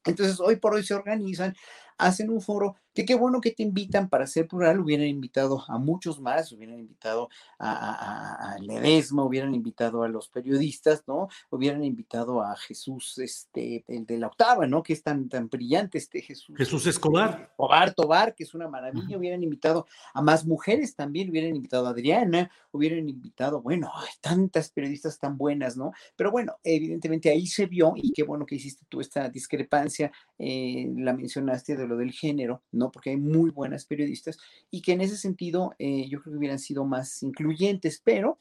Entonces, hoy por hoy se organizan, hacen un foro, que qué bueno que te invitan para ser plural, hubieran invitado a muchos más, hubieran invitado a, a, Ledesma, hubieran invitado a los periodistas, ¿no? Hubieran invitado a Jesús, este, el de la octava, ¿no? Que es tan, tan brillante este Jesús. Jesús Escobar. Escobar, Tobar, que es una maravilla, hubieran invitado a más mujeres también, hubieran invitado a Adriana, hubieran invitado, bueno, hay tantas periodistas tan buenas, ¿no? Pero bueno, evidentemente ahí se vio, y qué bueno que hiciste tú esta discrepancia, eh, la mencionaste de lo del género, ¿no? Porque hay muy buenas periodistas y que en ese sentido eh, yo creo que hubieran sido más incluyentes, pero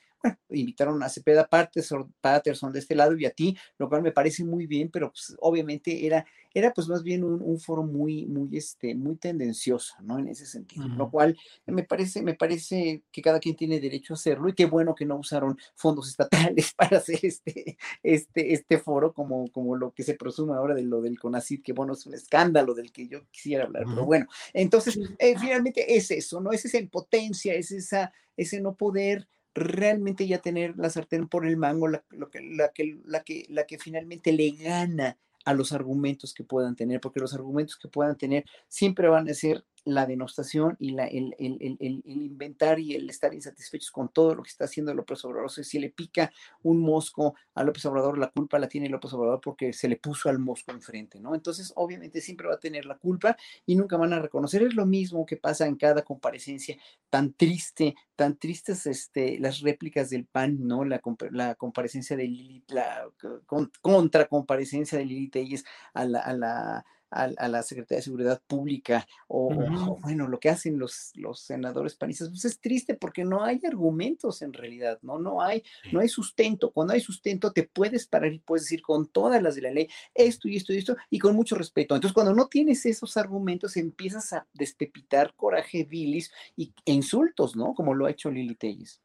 invitaron a Cepeda Patterson de este lado y a ti, lo cual me parece muy bien, pero pues, obviamente era, era pues más bien un, foro muy, muy, este, muy tendencioso, ¿no? En ese sentido, lo cual me parece, me parece que cada quien tiene derecho a hacerlo y qué bueno que no usaron fondos estatales para hacer este, este, este foro como, como lo que se presume ahora de lo del CONACID, que bueno, es un escándalo del que yo quisiera hablar, pero bueno, entonces eh, finalmente es eso, ¿no? Es esa impotencia, es esa, ese no poder realmente ya tener la sartén por el mango, la, que, la, que, la, que, la que finalmente le gana a los argumentos que puedan tener, porque los argumentos que puedan tener siempre van a ser la denostación y la, el, inventar y el estar insatisfechos con todo lo que está haciendo López Obrador. O sea, si le pica un mosco a López Obrador, la culpa la tiene López Obrador porque se le puso al mosco enfrente, ¿no? Entonces, obviamente siempre va a tener la culpa y nunca van a reconocer. Es lo mismo que pasa en cada comparecencia tan triste, tan tristes este, las réplicas del PAN, ¿no? La, la comparecencia de Lili, la contra comparecencia de Lili Telles a la, a la a, la Secretaría de Seguridad Pública o, bueno, lo que hacen los, los senadores panistas, pues es triste porque no hay argumentos en realidad, ¿no? No hay, no hay sustento. Cuando hay sustento te puedes parar y puedes decir con todas las de la ley esto y esto y esto y con mucho respeto. Entonces cuando no tienes esos argumentos empiezas a despepitar coraje, bilis y, e insultos, ¿no? Como lo ha hecho Lili Telles.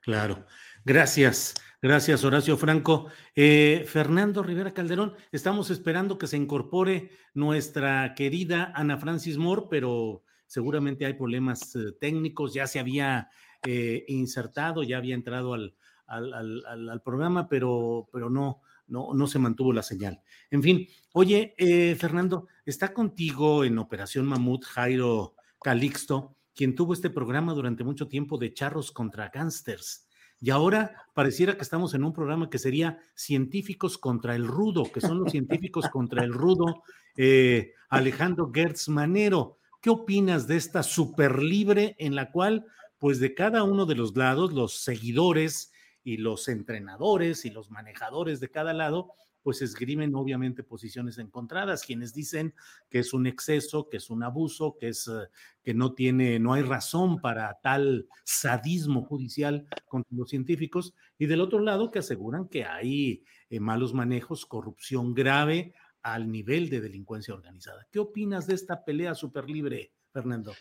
Claro. Gracias, gracias Horacio Franco. Eh, Fernando Rivera Calderón, estamos esperando que se incorpore nuestra querida Ana Francis Moore, pero seguramente hay problemas eh, técnicos, ya se había eh, insertado, ya había entrado al, al, programa, pero, pero no, no, no se mantuvo la señal. En fin, oye, Fernando, está contigo en Operación Mamut Jairo Calixto, quien tuvo este programa durante mucho tiempo de charros contra gángsters. Y ahora pareciera que estamos en un programa que sería científicos contra el rudo, que son los científicos contra el rudo, eh, Alejandro Gertz Manero. ¿Qué opinas de esta super libre en la cual, pues de cada uno de los lados, los seguidores y los entrenadores y los manejadores de cada lado, pues esgrimen obviamente posiciones encontradas, quienes dicen que es un exceso, que es un abuso, que es eh, que no tiene, no hay razón para tal sadismo judicial contra los científicos, y del otro lado que aseguran que hay eh, malos manejos, corrupción grave al nivel de delincuencia organizada. ¿Qué opinas de esta pelea super libre, Fernando?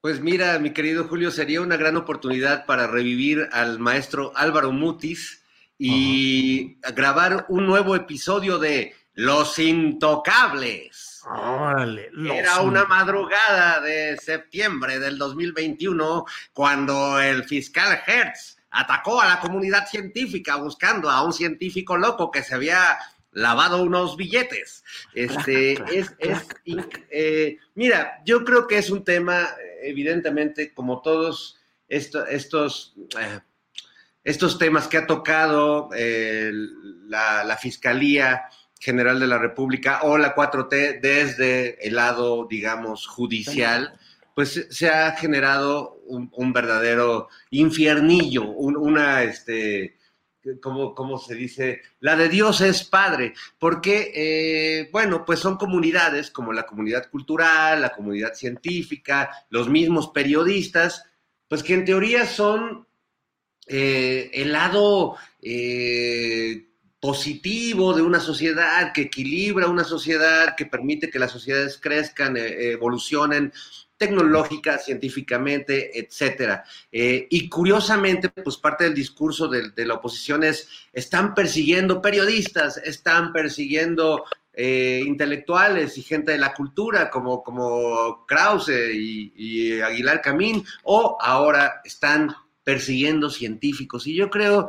Pues mira, mi querido Julio, sería una gran oportunidad para revivir al maestro Álvaro Mutis, y grabar un nuevo episodio de Los Intocables. Órale, los Era una madrugada de septiembre del 2021 cuando el fiscal Hertz atacó a la comunidad científica buscando a un científico loco que se había lavado unos billetes. Este, es, es eh, mira, yo creo que es un tema, evidentemente, como todos esto- estos, eh, estos temas que ha tocado eh, la, Fiscalía General de la República o la 4T desde el lado, digamos, judicial, pues se- ha generado un, verdadero infiernillo, un- una, este, como, como se dice, la de Dios es padre, porque, eh, bueno, pues son comunidades como la comunidad cultural, la comunidad científica, los mismos periodistas, pues que en teoría son eh, el lado eh, positivo de una sociedad, que equilibra una sociedad, que permite que las sociedades crezcan, eh, evolucionen tecnológica, científicamente, etcétera. Y curiosamente, pues parte del discurso de, la oposición es, están persiguiendo periodistas, están persiguiendo intelectuales y gente de la cultura como, como Krause y, y Aguilar Camín, o ahora están persiguiendo científicos. Y yo creo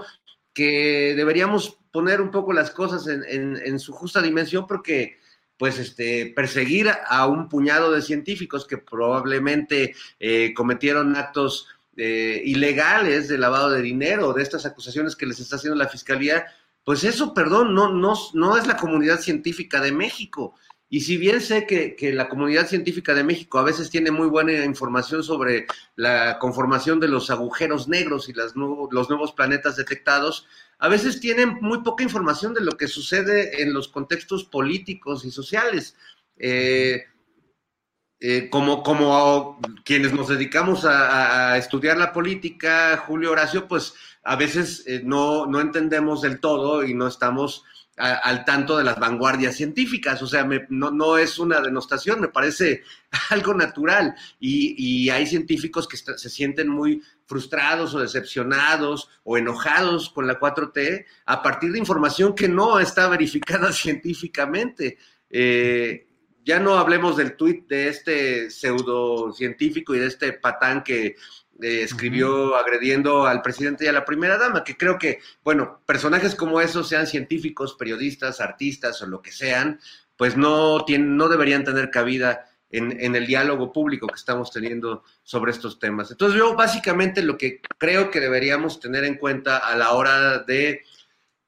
que deberíamos poner un poco las cosas en, en- en su justa dimensión porque pues este, perseguir a un puñado de científicos que probablemente eh, cometieron actos eh, ilegales de lavado de dinero, de estas acusaciones que les está haciendo la fiscalía, pues eso, perdón, no, no, no es la comunidad científica de México. Y si bien sé que, que la comunidad científica de México a veces tiene muy buena información sobre la conformación de los agujeros negros y las nuevo- los nuevos planetas detectados, a veces tienen muy poca información de lo que sucede en los contextos políticos y sociales. Eh, eh, como, como quienes nos dedicamos a, estudiar la política, Julio Horacio, pues a veces eh, no, no entendemos del todo y no estamos al tanto de las vanguardias científicas. O sea, no, no es una denostación, me parece algo natural. Y, y hay científicos que se sienten muy frustrados o decepcionados o enojados con la 4T a partir de información que no está verificada científicamente. Eh, ya no hablemos del tuit de este pseudocientífico y de este patán que eh, escribió agrediendo al presidente y a la primera dama, que creo que, bueno, personajes como esos, sean científicos, periodistas, artistas o lo que sean, pues no, tienen, no deberían tener cabida en, en el diálogo público que estamos teniendo sobre estos temas. Entonces yo básicamente lo que creo que deberíamos tener en cuenta a la hora de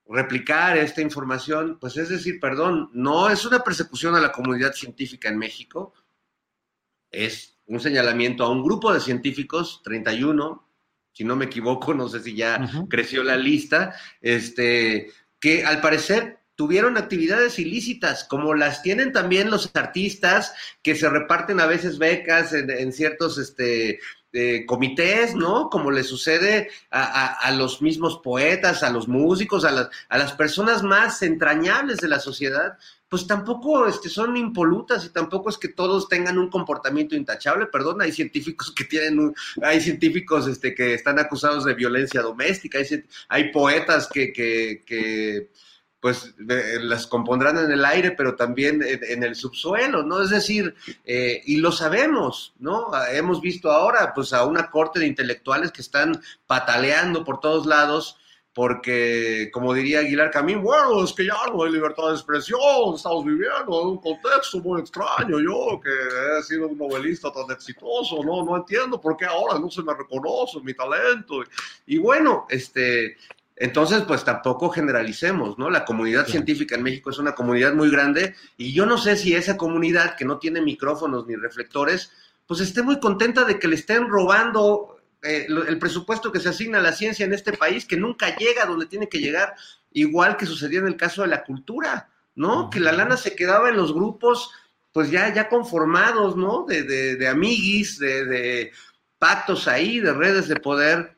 replicar esta información, pues es decir, perdón, no es una persecución a la comunidad científica en México, es un señalamiento a un grupo de científicos, 31, si no me equivoco, no sé si ya creció la lista, este, que al parecer tuvieron actividades ilícitas, como las tienen también los artistas que se reparten a veces becas en, en ciertos este, eh, comités, ¿no? Como le sucede a, a- a los mismos poetas, a los músicos, a las, a las personas más entrañables de la sociedad, pues tampoco este, son impolutas y tampoco es que todos tengan un comportamiento intachable, perdón, hay científicos que tienen un, hay científicos este, que están acusados de violencia doméstica, hay, poetas que, que, que pues eh, las compondrán en el aire, pero también en, el subsuelo, ¿no? Es decir, eh, y lo sabemos, ¿no? Hemos visto ahora, pues, a una corte de intelectuales que están pataleando por todos lados, porque, como diría Aguilar Camín, bueno, es que ya no hay libertad de expresión, estamos viviendo en un contexto muy extraño, yo que he sido un novelista tan exitoso, no, no entiendo por qué ahora no se me reconoce mi talento. Y bueno, este, entonces, pues tampoco generalicemos, ¿no? La comunidad científica en México es una comunidad muy grande y yo no sé si esa comunidad que no tiene micrófonos ni reflectores, pues esté muy contenta de que le estén robando eh, el presupuesto que se asigna a la ciencia en este país, que nunca llega donde tiene que llegar, igual que sucedía en el caso de la cultura, ¿no? Que la lana se quedaba en los grupos, pues ya, ya conformados, ¿no? De, de, de amiguis, de, de pactos ahí, de redes de poder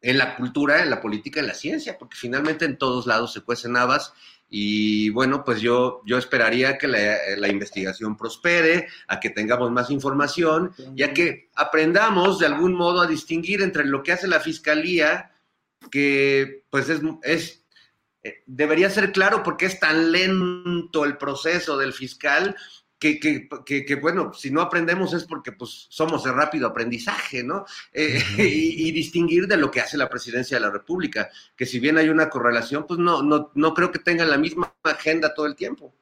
en la cultura, en la política, en la ciencia, porque finalmente en todos lados se cuecen habas y bueno, pues yo, yo esperaría que la, investigación prospere, a que tengamos más información y a que aprendamos de algún modo a distinguir entre lo que hace la fiscalía, que pues es, es eh, debería ser claro porque es tan lento el proceso del fiscal que, que, bueno, si no aprendemos es porque pues somos de rápido aprendizaje, ¿no? Eh, y, distinguir de lo que hace la presidencia de la República, que si bien hay una correlación, pues no, no, no creo que tengan la misma agenda todo el tiempo.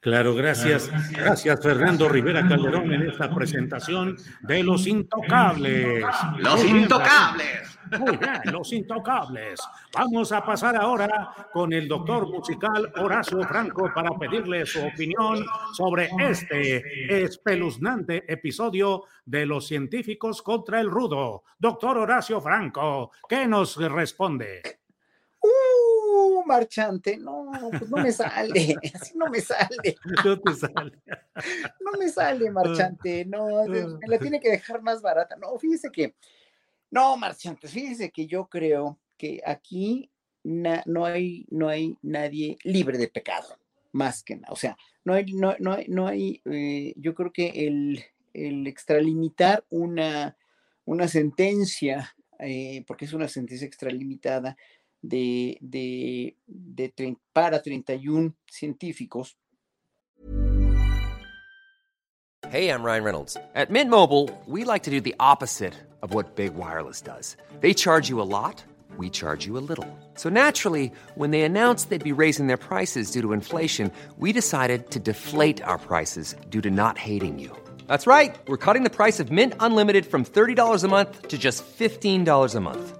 Claro, gracias. Gracias, Fernando Rivera Calderón, en esta presentación de Los Intocables. Los Intocables. Muy bien, Los Intocables. Vamos a pasar ahora con el doctor musical Horacio Franco para pedirle su opinión sobre este espeluznante episodio de Los Científicos contra el Rudo. Doctor Horacio Franco, ¿qué nos responde? ¡Uh, marchante! No, pues no me sale, así no me sale. No te sale. No me sale, marchante, no, me la tiene que dejar más barata. No, fíjese que, no, marchante, fíjese que yo creo que aquí no, hay, no hay nadie libre de pecado, más que nada. O sea, no hay, no, no hay, no hay eh, yo creo que el, el extralimitar una, una sentencia, eh, porque es una sentencia extralimitada, de, de, de, para 31 científicos. Hey, I'm Ryan Reynolds. At Mint Mobile, we like to do the opposite of what Big Wireless does. They charge you a lot, we charge you a little. So naturally, when they announced they'd be raising their prices due to inflation, we decided to deflate our prices due to not hating you. That's right. We're cutting the price of Mint Unlimited from $30 a month to just $15 a month.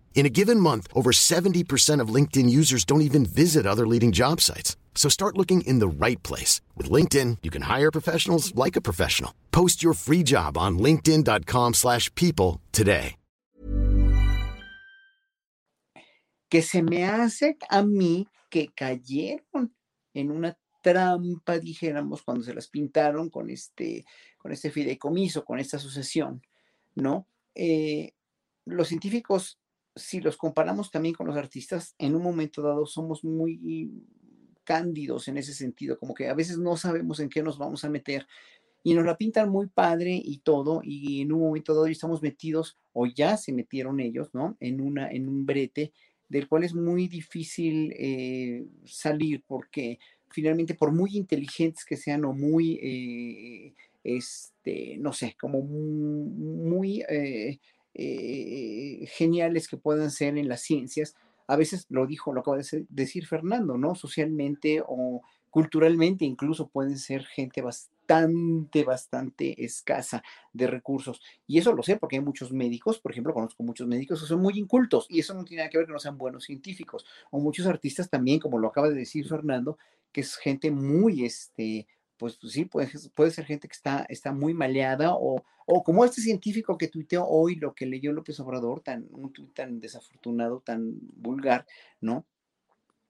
In a given month, over 70% of LinkedIn users don't even visit other leading job sites. So start looking in the right place. With LinkedIn, you can hire professionals like a professional. Post your free job on linkedin.com slash people today. Que se me hace a mí que cayeron en una trampa, dijéramos, cuando se las pintaron con este, con este fideicomiso, con esta asociación, ¿no? Eh, los científicos si los comparamos también con los artistas, en un momento dado somos muy cándidos en ese sentido, como que a veces no sabemos en qué nos vamos a meter y nos la pintan muy padre y todo, y en un momento dado estamos metidos, o ya se metieron ellos, ¿no? En, una, en un brete del cual es muy difícil eh, salir porque finalmente por muy inteligentes que sean o muy, eh, este, no sé, como muy... Eh, eh, geniales que puedan ser en las ciencias, a veces lo dijo, lo acaba de decir Fernando, ¿no? Socialmente o culturalmente incluso pueden ser gente bastante, bastante escasa de recursos. Y eso lo sé porque hay muchos médicos, por ejemplo, conozco muchos médicos que son muy incultos y eso no tiene nada que ver que no sean buenos científicos. O muchos artistas también, como lo acaba de decir Fernando, que es gente muy, este, pues, pues, sí, puede, puede ser gente que está, está muy maleada o, o como este científico que tuiteó hoy lo que leyó López Obrador, tan, un tuit tan desafortunado, tan vulgar, ¿no?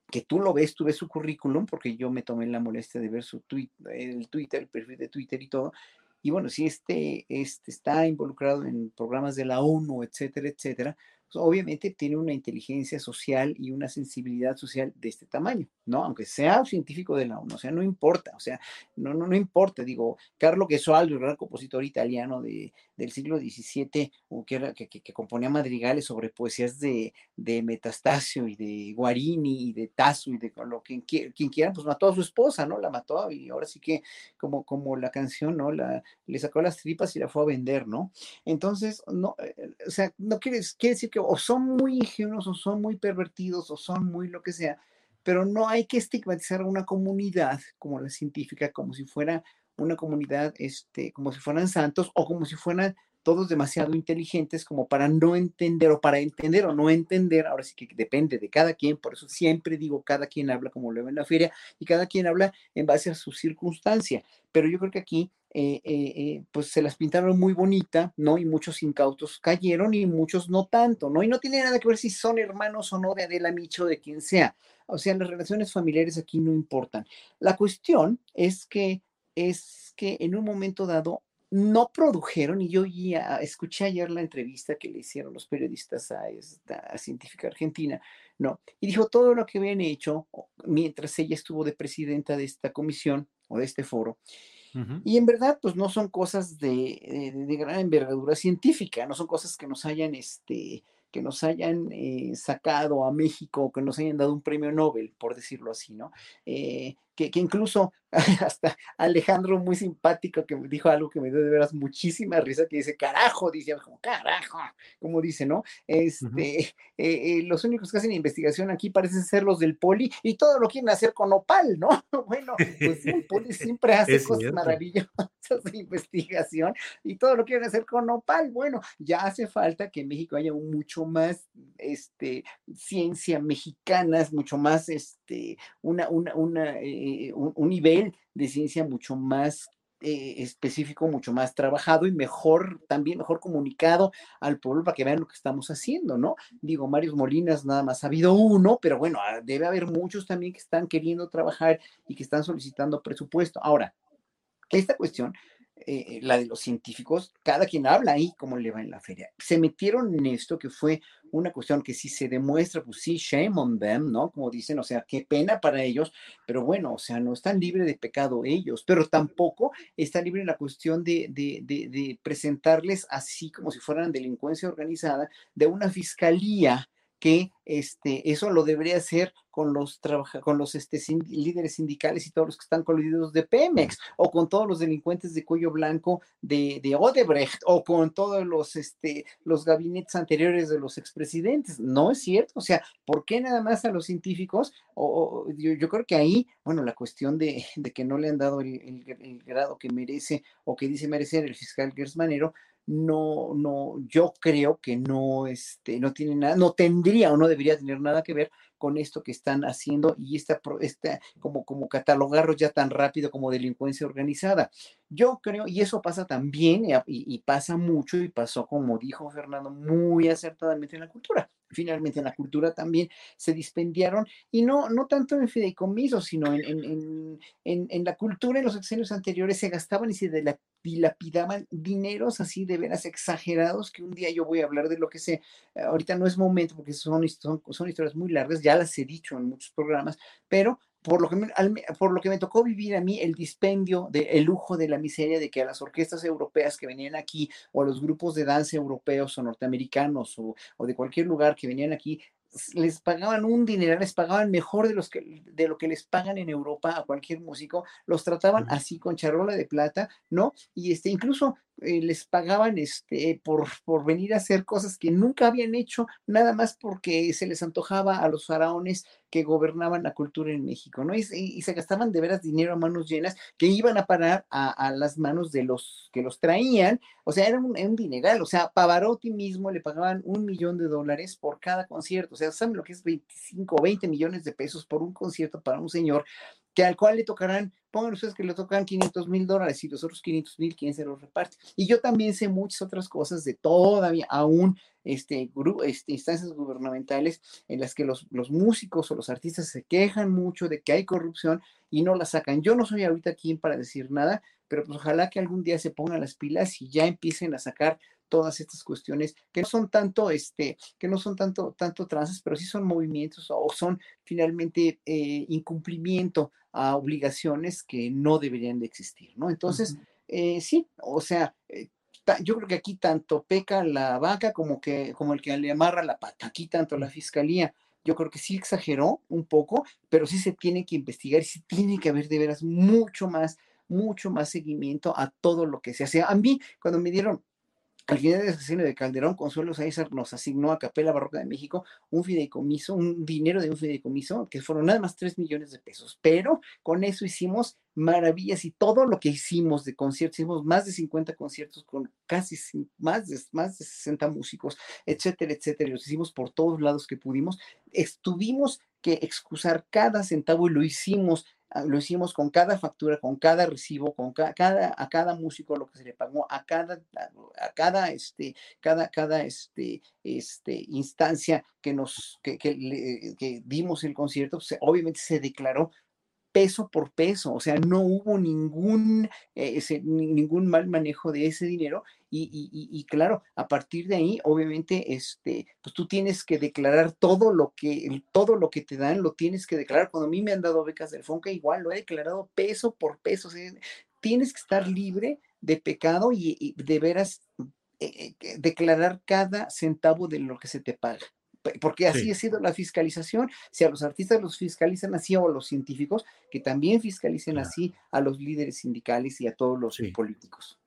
Que tú lo ves, tú ves su currículum, porque yo me tomé la molestia de ver su tweet, el Twitter, el perfil de Twitter y todo. Y bueno, si este, este está involucrado en programas de la ONU, etcétera, etcétera, obviamente tiene una inteligencia social y una sensibilidad social de este tamaño, ¿no? Aunque sea científico de la ONU, o sea, no importa, o sea, no, no, no importa, digo, Carlo Gesualdo, el gran compositor italiano de, del siglo XVII, que, era, que, componía madrigales sobre poesías de, de, Metastasio y de Guarini y de Tasso y de lo que quien, quiera, pues mató a su esposa, ¿no? La mató y ahora sí que, como, como la canción, ¿no? La, le sacó las tripas y la fue a vender, ¿no? Entonces, no, eh, o sea, no quiere, quiere decir que o son muy ingenuos o son muy pervertidos o son muy lo que sea, pero no hay que estigmatizar a una comunidad como la científica como si fuera una comunidad, este, como si fueran santos o como si fueran todos demasiado inteligentes como para no entender o para entender o no entender, ahora sí que depende de cada quien, por eso siempre digo, cada quien habla como lo ve en la feria y cada quien habla en base a su circunstancia, pero yo creo que aquí eh, eh, eh, pues se las pintaron muy bonita, ¿no? Y muchos incautos cayeron y muchos no tanto, ¿no? Y no tiene nada que ver si son hermanos o no de Adela Micho, de quien sea. O sea, las relaciones familiares aquí no importan. La cuestión es que, es que en un momento dado no produjeron, y yo ya escuché ayer la entrevista que le hicieron los periodistas a esta científica argentina, ¿no? Y dijo todo lo que habían hecho mientras ella estuvo de presidenta de esta comisión o de este foro, y en verdad, pues no son cosas de, de, gran envergadura científica, no son cosas que nos hayan, este, que nos hayan eh, sacado a México, que nos hayan dado un premio Nobel, por decirlo así, ¿no? Eh, que, que, incluso hasta Alejandro, muy simpático, que me dijo algo que me dio de veras muchísima risa, que dice, carajo, dice, como carajo, como dice, ¿no? Este, eh, eh, los únicos que hacen investigación aquí parecen ser los del poli y todo lo quieren hacer con opal, ¿no? bueno, pues el poli siempre hace cosas maravillosas de investigación y todo lo quieren hacer con opal. Bueno, ya hace falta que en México haya mucho más, este, ciencia mexicana, mucho más, este, una, una, una eh, un, nivel de ciencia mucho más eh, específico, mucho más trabajado y mejor, también mejor comunicado al pueblo para que vean lo que estamos haciendo, ¿no? Digo, Mario Molinas nada más ha habido uno, pero bueno, ah, debe haber muchos también que están queriendo trabajar y que están solicitando presupuesto. Ahora, esta cuestión eh, la de los científicos, cada quien habla ahí cómo le va en la feria. Se metieron en esto que fue una cuestión que si se demuestra, pues sí, shame on them, ¿no? Como dicen, o sea, qué pena para ellos, pero bueno, o sea, no están libres de pecado ellos, pero tampoco está libre la cuestión de, de, de presentarles así como si fueran delincuencia organizada de una fiscalía que este, eso lo debería hacer con los, con los este, líderes sindicales y todos los que están coludidos de Pemex, o con todos los delincuentes de cuello blanco de, de Odebrecht, o con todos los, este, los gabinetes anteriores de los expresidentes. No es cierto. O sea, ¿por qué nada más a los científicos? O, yo, creo que ahí, bueno, la cuestión de, de que no le han dado el, el, grado que merece o que dice merecer el fiscal Gersmanero, no, no, yo creo que no, este, no tiene nada, no tendría o no debería tener nada que ver con esto que están haciendo y esta, esta como, como catalogarlos ya tan rápido como delincuencia organizada. Yo creo, y eso pasa también, y, y pasa mucho, y pasó, como dijo Fernando, muy acertadamente en la cultura finalmente en la cultura también se dispendiaron, y no, no tanto en fideicomisos, sino en, en, en, en la cultura en los sexenios anteriores se gastaban y se dilapidaban dineros así de veras exagerados, que un día yo voy a hablar de lo que sé, ahorita no es momento porque son, historias muy largas, ya las he dicho en muchos programas, pero por lo, que me, por lo que me tocó vivir a mí el dispendio del el lujo de la miseria de que a las orquestas europeas que venían aquí o a los grupos de danza europeos o norteamericanos o, o de cualquier lugar que venían aquí les pagaban un dinero, les pagaban mejor de, los que, de lo que les pagan en Europa a cualquier músico, los trataban así con charola de plata, ¿no? Y este, incluso eh, les pagaban este, por, por venir a hacer cosas que nunca habían hecho, nada más porque se les antojaba a los faraones que gobernaban la cultura en México, ¿no? Y, se gastaban de veras dinero a manos llenas que iban a parar a, las manos de los que los traían, o sea, era un, un, dineral, o sea, Pavarotti mismo le pagaban un millón de dólares por cada concierto, o sea, ¿saben lo que es 25 o 20 millones de pesos por un concierto para un señor que al cual le tocarán, pongan ustedes que le tocan 500 mil dólares y los otros 500 mil, ¿quién se los reparte? Y yo también sé muchas otras cosas de todavía, aún este, este, instancias gubernamentales en las que los, los músicos o los artistas se quejan mucho de que hay corrupción y no la sacan. Yo no soy ahorita quien para decir nada, pero pues ojalá que algún día se pongan las pilas y ya empiecen a sacar todas estas cuestiones que no son tanto, este, que no son tanto, tanto trances, pero sí son movimientos o son finalmente eh, incumplimiento a obligaciones que no deberían de existir, ¿no? Entonces, eh, sí, o sea, eh, yo creo que aquí tanto peca la vaca como que como el que le amarra la pata, aquí tanto la fiscalía yo creo que sí exageró un poco, pero sí se tiene que investigar y sí tiene que haber de veras mucho más, mucho más seguimiento a todo lo que se hace. A mí, cuando me dieron al final del sexenio de Calderón, Consuelo Sáizar nos asignó a Capela Barroca de México un fideicomiso, un dinero de un fideicomiso, que fueron nada más 3 millones de pesos. Pero con eso hicimos maravillas y todo lo que hicimos de conciertos, hicimos más de 50 conciertos con casi más de, más de 60 músicos, etcétera, etcétera. Y los hicimos por todos lados que pudimos. Estuvimos que excusar cada centavo y lo hicimos lo hicimos con cada factura, con cada recibo, con cada, a cada músico lo que se le pagó, a cada, a cada, este, cada, cada, este, este, instancia que nos, que, que, dimos el concierto, pues, obviamente se declaró peso por peso, o sea, no hubo ningún, eh, ese, ningún mal manejo de ese dinero y, claro, a partir de ahí, obviamente, este, pues tú tienes que declarar todo lo que, todo lo que te dan, lo tienes que declarar. Cuando a mí me han dado becas del FONCA, igual lo he declarado peso por peso, o sea, tienes que estar libre de pecado y, de veras eh, eh, declarar cada centavo de lo que se te paga porque así ha sido la fiscalización. Si a los artistas los fiscalizan así o a los científicos, que también fiscalicen así a los líderes sindicales y a todos los políticos.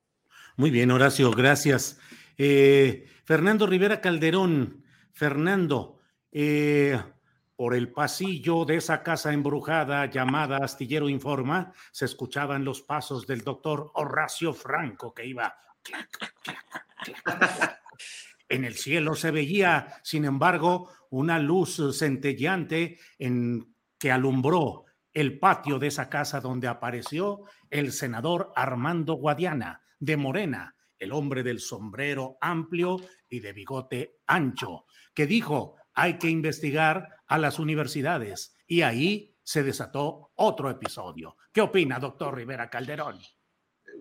Muy bien, Horacio, gracias. Eh, Fernando Rivera Calderón, Fernando, eh, por el pasillo de esa casa embrujada llamada Astillero Informa, se escuchaban los pasos del doctor Horacio Franco que iba en el cielo se veía, sin embargo, una luz centelleante en que alumbró el patio de esa casa donde apareció el senador Armando Guadiana, de Morena, el hombre del sombrero amplio y de bigote ancho, que dijo, hay que investigar a las universidades. Y ahí se desató otro episodio. ¿Qué opina, doctor Rivera Calderón?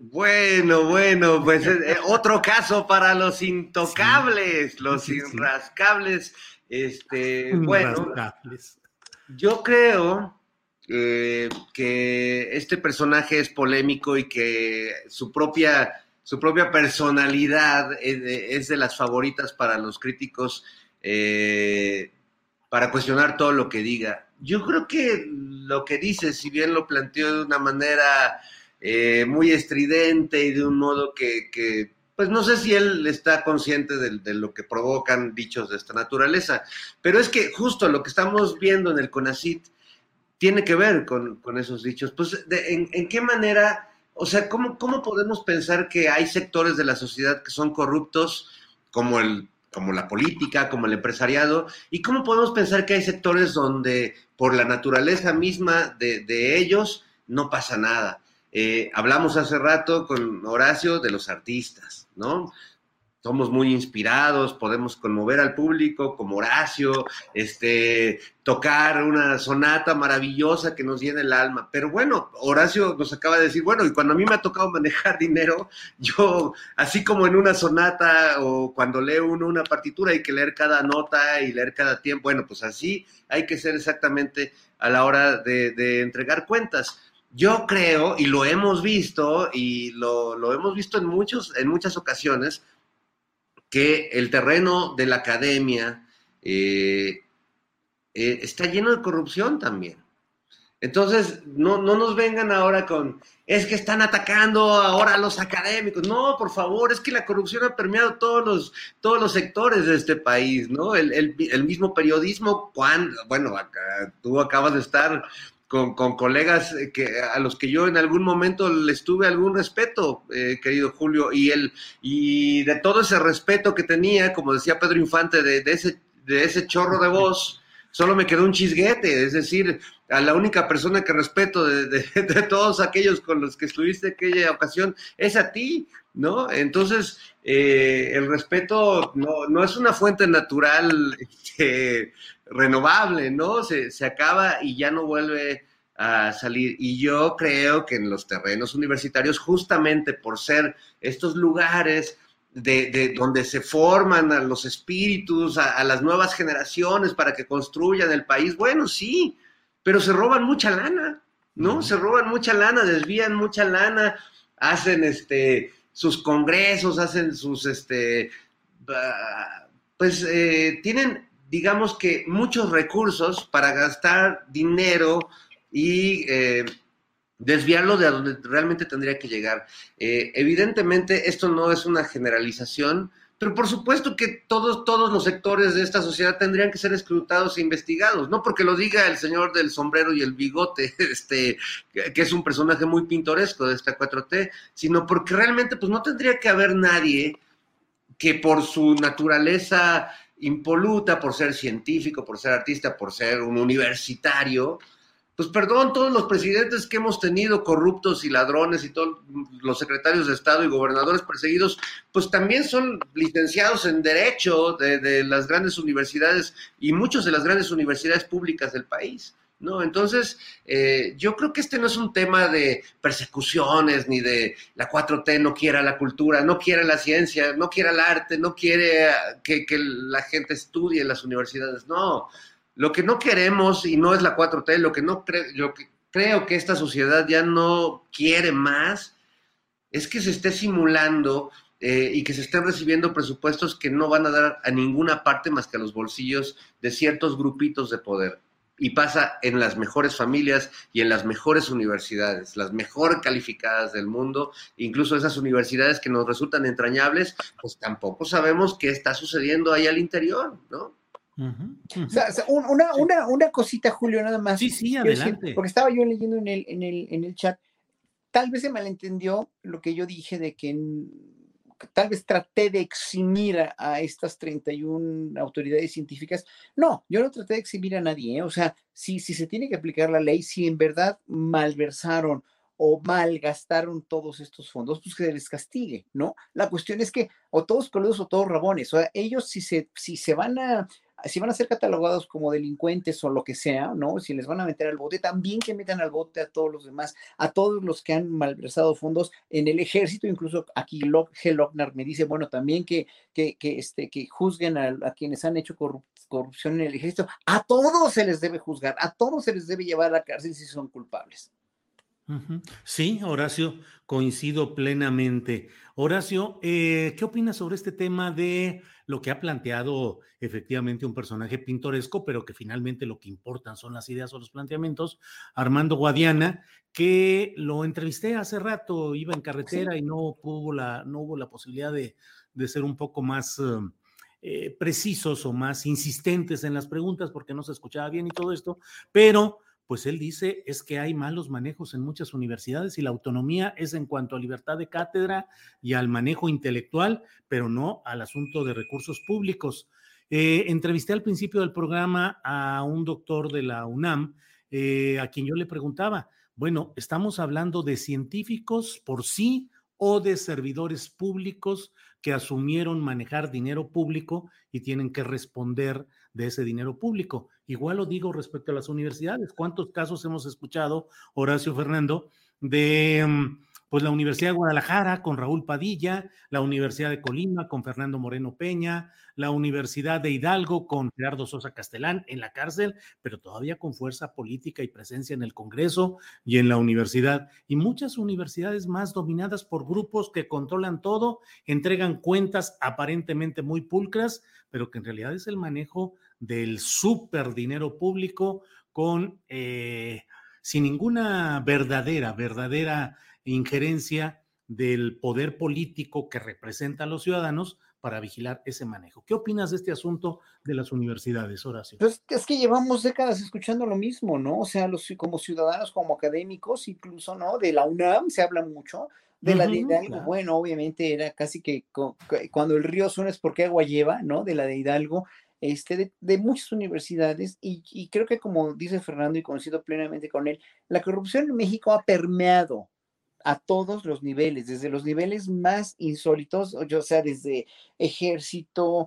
Bueno, bueno, pues eh, eh, otro caso para los intocables, los irrascables. Este, bueno, yo creo eh, que este personaje es polémico y que su propia, su propia personalidad es de, las favoritas para los críticos para cuestionar todo lo que diga. Yo creo que lo que dice, si bien lo planteó de una manera eh, muy estridente y de un modo que, pues no sé si él está consciente de, lo que provocan dichos de esta naturaleza, pero es que justo lo que estamos viendo en el CONACIT tiene que ver con, esos dichos. Pues, en, qué manera, o sea, ¿cómo, ¿cómo podemos pensar que hay sectores de la sociedad que son corruptos como el como la política, como el empresariado, y cómo podemos pensar que hay sectores donde por la naturaleza misma de, de ellos no pasa nada. Eh, hablamos hace rato con Horacio de los artistas, ¿no? Somos muy inspirados, podemos conmover al público como Horacio, este, tocar una sonata maravillosa que nos llena el alma. Pero bueno, Horacio nos acaba de decir, bueno, y cuando a mí me ha tocado manejar dinero, yo, así como en una sonata o cuando leo uno una partitura, hay que leer cada nota y leer cada tiempo. Bueno, pues así hay que ser exactamente a la hora de, de entregar cuentas. Yo creo, y lo hemos visto, y lo, hemos visto en, muchos, en muchas ocasiones, que el terreno de la academia eh, eh, está lleno de corrupción también. Entonces, no, no, nos vengan ahora con, es que están atacando ahora a los académicos. No, por favor, es que la corrupción ha permeado todos los, todos los sectores de este país, ¿no? El, mismo periodismo, bueno, tú acabas de estar con, colegas eh, que, a los que yo en algún momento les tuve algún respeto, eh, querido Julio, y, el, y de todo ese respeto que tenía, como decía Pedro Infante, de, ese, de ese chorro de voz, solo me quedó un chisguete, es decir, a la única persona que respeto de, todos aquellos con los que estuviste aquella ocasión es a ti, ¿no? Entonces, eh, el respeto no, no, es una fuente natural este, renovable, ¿no? Se, se acaba y ya no vuelve a salir. Y yo creo que en los terrenos universitarios, justamente por ser estos lugares de, donde se forman a los espíritus, a, las nuevas generaciones para que construyan el país, bueno, sí, pero se roban mucha lana, ¿no? Se roban mucha lana, desvían mucha lana, hacen este sus congresos, hacen sus este pues eh, tienen digamos que muchos recursos para gastar dinero y eh, desviarlo de a donde realmente tendría que llegar. Eh, evidentemente, esto no es una generalización, pero por supuesto que todos, todos los sectores de esta sociedad tendrían que ser escrutados e investigados, no porque lo diga el señor del sombrero y el bigote, este, que es un personaje muy pintoresco de esta 4T, sino porque realmente pues no tendría que haber nadie que por su naturaleza impoluta por ser científico, por ser artista, por ser un universitario, pues perdón, todos los presidentes que hemos tenido corruptos y ladrones y todos los secretarios de Estado y gobernadores perseguidos, pues también son licenciados en Derecho de, las grandes universidades y muchos de las grandes universidades públicas del país. ¿No? Entonces, eh, yo creo que este no es un tema de persecuciones ni de la 4T no quiera la cultura, no quiere la ciencia, no quiere el arte, no quiere que, que la gente estudie en las universidades, no. Lo que no queremos, y no es la 4T, lo que, no lo que creo que esta sociedad ya no quiere más, es que se esté simulando eh, y que se estén recibiendo presupuestos que no van a dar a ninguna parte más que a los bolsillos de ciertos grupitos de poder. Y pasa en las mejores familias y en las mejores universidades, las mejor calificadas del mundo, incluso esas universidades que nos resultan entrañables, pues tampoco sabemos qué está sucediendo ahí al interior, ¿no? una, una, una, cosita, Julio, nada más. Sí, sí, adelante. porque estaba yo leyendo en el, en, el, en el chat, tal vez se malentendió lo que yo dije de que tal vez traté de eximir a, estas 31 autoridades científicas. No, yo no traté de eximir a nadie. ¿eh? O sea, si, si se tiene que aplicar la ley, si en verdad malversaron o malgastaron todos estos fondos, pues que se les castigue, ¿no? La cuestión es que o todos coludos o todos rabones, o sea, ellos si se, si se van a si van a ser catalogados como delincuentes o lo que sea, ¿no? Si les van a meter al bote, también que metan al bote a todos los demás, a todos los que han malversado fondos en el ejército, incluso aquí G. Lochner me dice, bueno, también que, que, que, este, que juzguen a, quienes han hecho corrupción en el ejército, a todos se les debe juzgar, a todos se les debe llevar a la cárcel si son culpables. Sí, Horacio, coincido plenamente. Horacio, eh, ¿qué opinas sobre este tema de lo que ha planteado efectivamente un personaje pintoresco, pero que finalmente lo que importan son las ideas o los planteamientos? Armando Guadiana, que lo entrevisté hace rato, iba en carretera y no, hubo la, no hubo la posibilidad de, ser un poco más... Eh, precisos o más insistentes en las preguntas porque no se escuchaba bien y todo esto, pero pues él dice es que hay malos manejos en muchas universidades y la autonomía es en cuanto a libertad de cátedra y al manejo intelectual, pero no al asunto de recursos públicos. Eh, entrevisté al principio del programa a un doctor de la UNAM, eh, a quien yo le preguntaba, bueno, ¿estamos hablando de científicos por sí o de servidores públicos que asumieron manejar dinero público y tienen que responder de ese dinero público. Igual lo digo respecto a las universidades. ¿Cuántos casos hemos escuchado, Horacio Fernando, de mm, pues la Universidad de Guadalajara con Raúl Padilla, la Universidad de Colima con Fernando Moreno Peña, la Universidad de Hidalgo con Gerardo Sosa Castelán en la cárcel, pero todavía con fuerza política y presencia en el Congreso y en la universidad. Y muchas universidades más dominadas por grupos que controlan todo, entregan cuentas aparentemente muy pulcras, pero que en realidad es el manejo del super dinero público con... Eh, sin ninguna verdadera, verdadera injerencia del poder político que representa a los ciudadanos para vigilar ese manejo. ¿Qué opinas de este asunto de las universidades, Horacio? Pues es que llevamos décadas escuchando lo mismo, ¿no? O sea, los, como ciudadanos, como académicos, incluso, ¿no? De la UNAM se habla mucho, de la de Hidalgo, bueno, obviamente era casi que cuando el río suena es porque agua lleva, ¿no? De la de Hidalgo, este, de, muchas universidades, y, creo que como dice Fernando y coincido plenamente con él, la corrupción en México ha permeado a todos los niveles, desde los niveles más insólitos, o sea, desde ejército,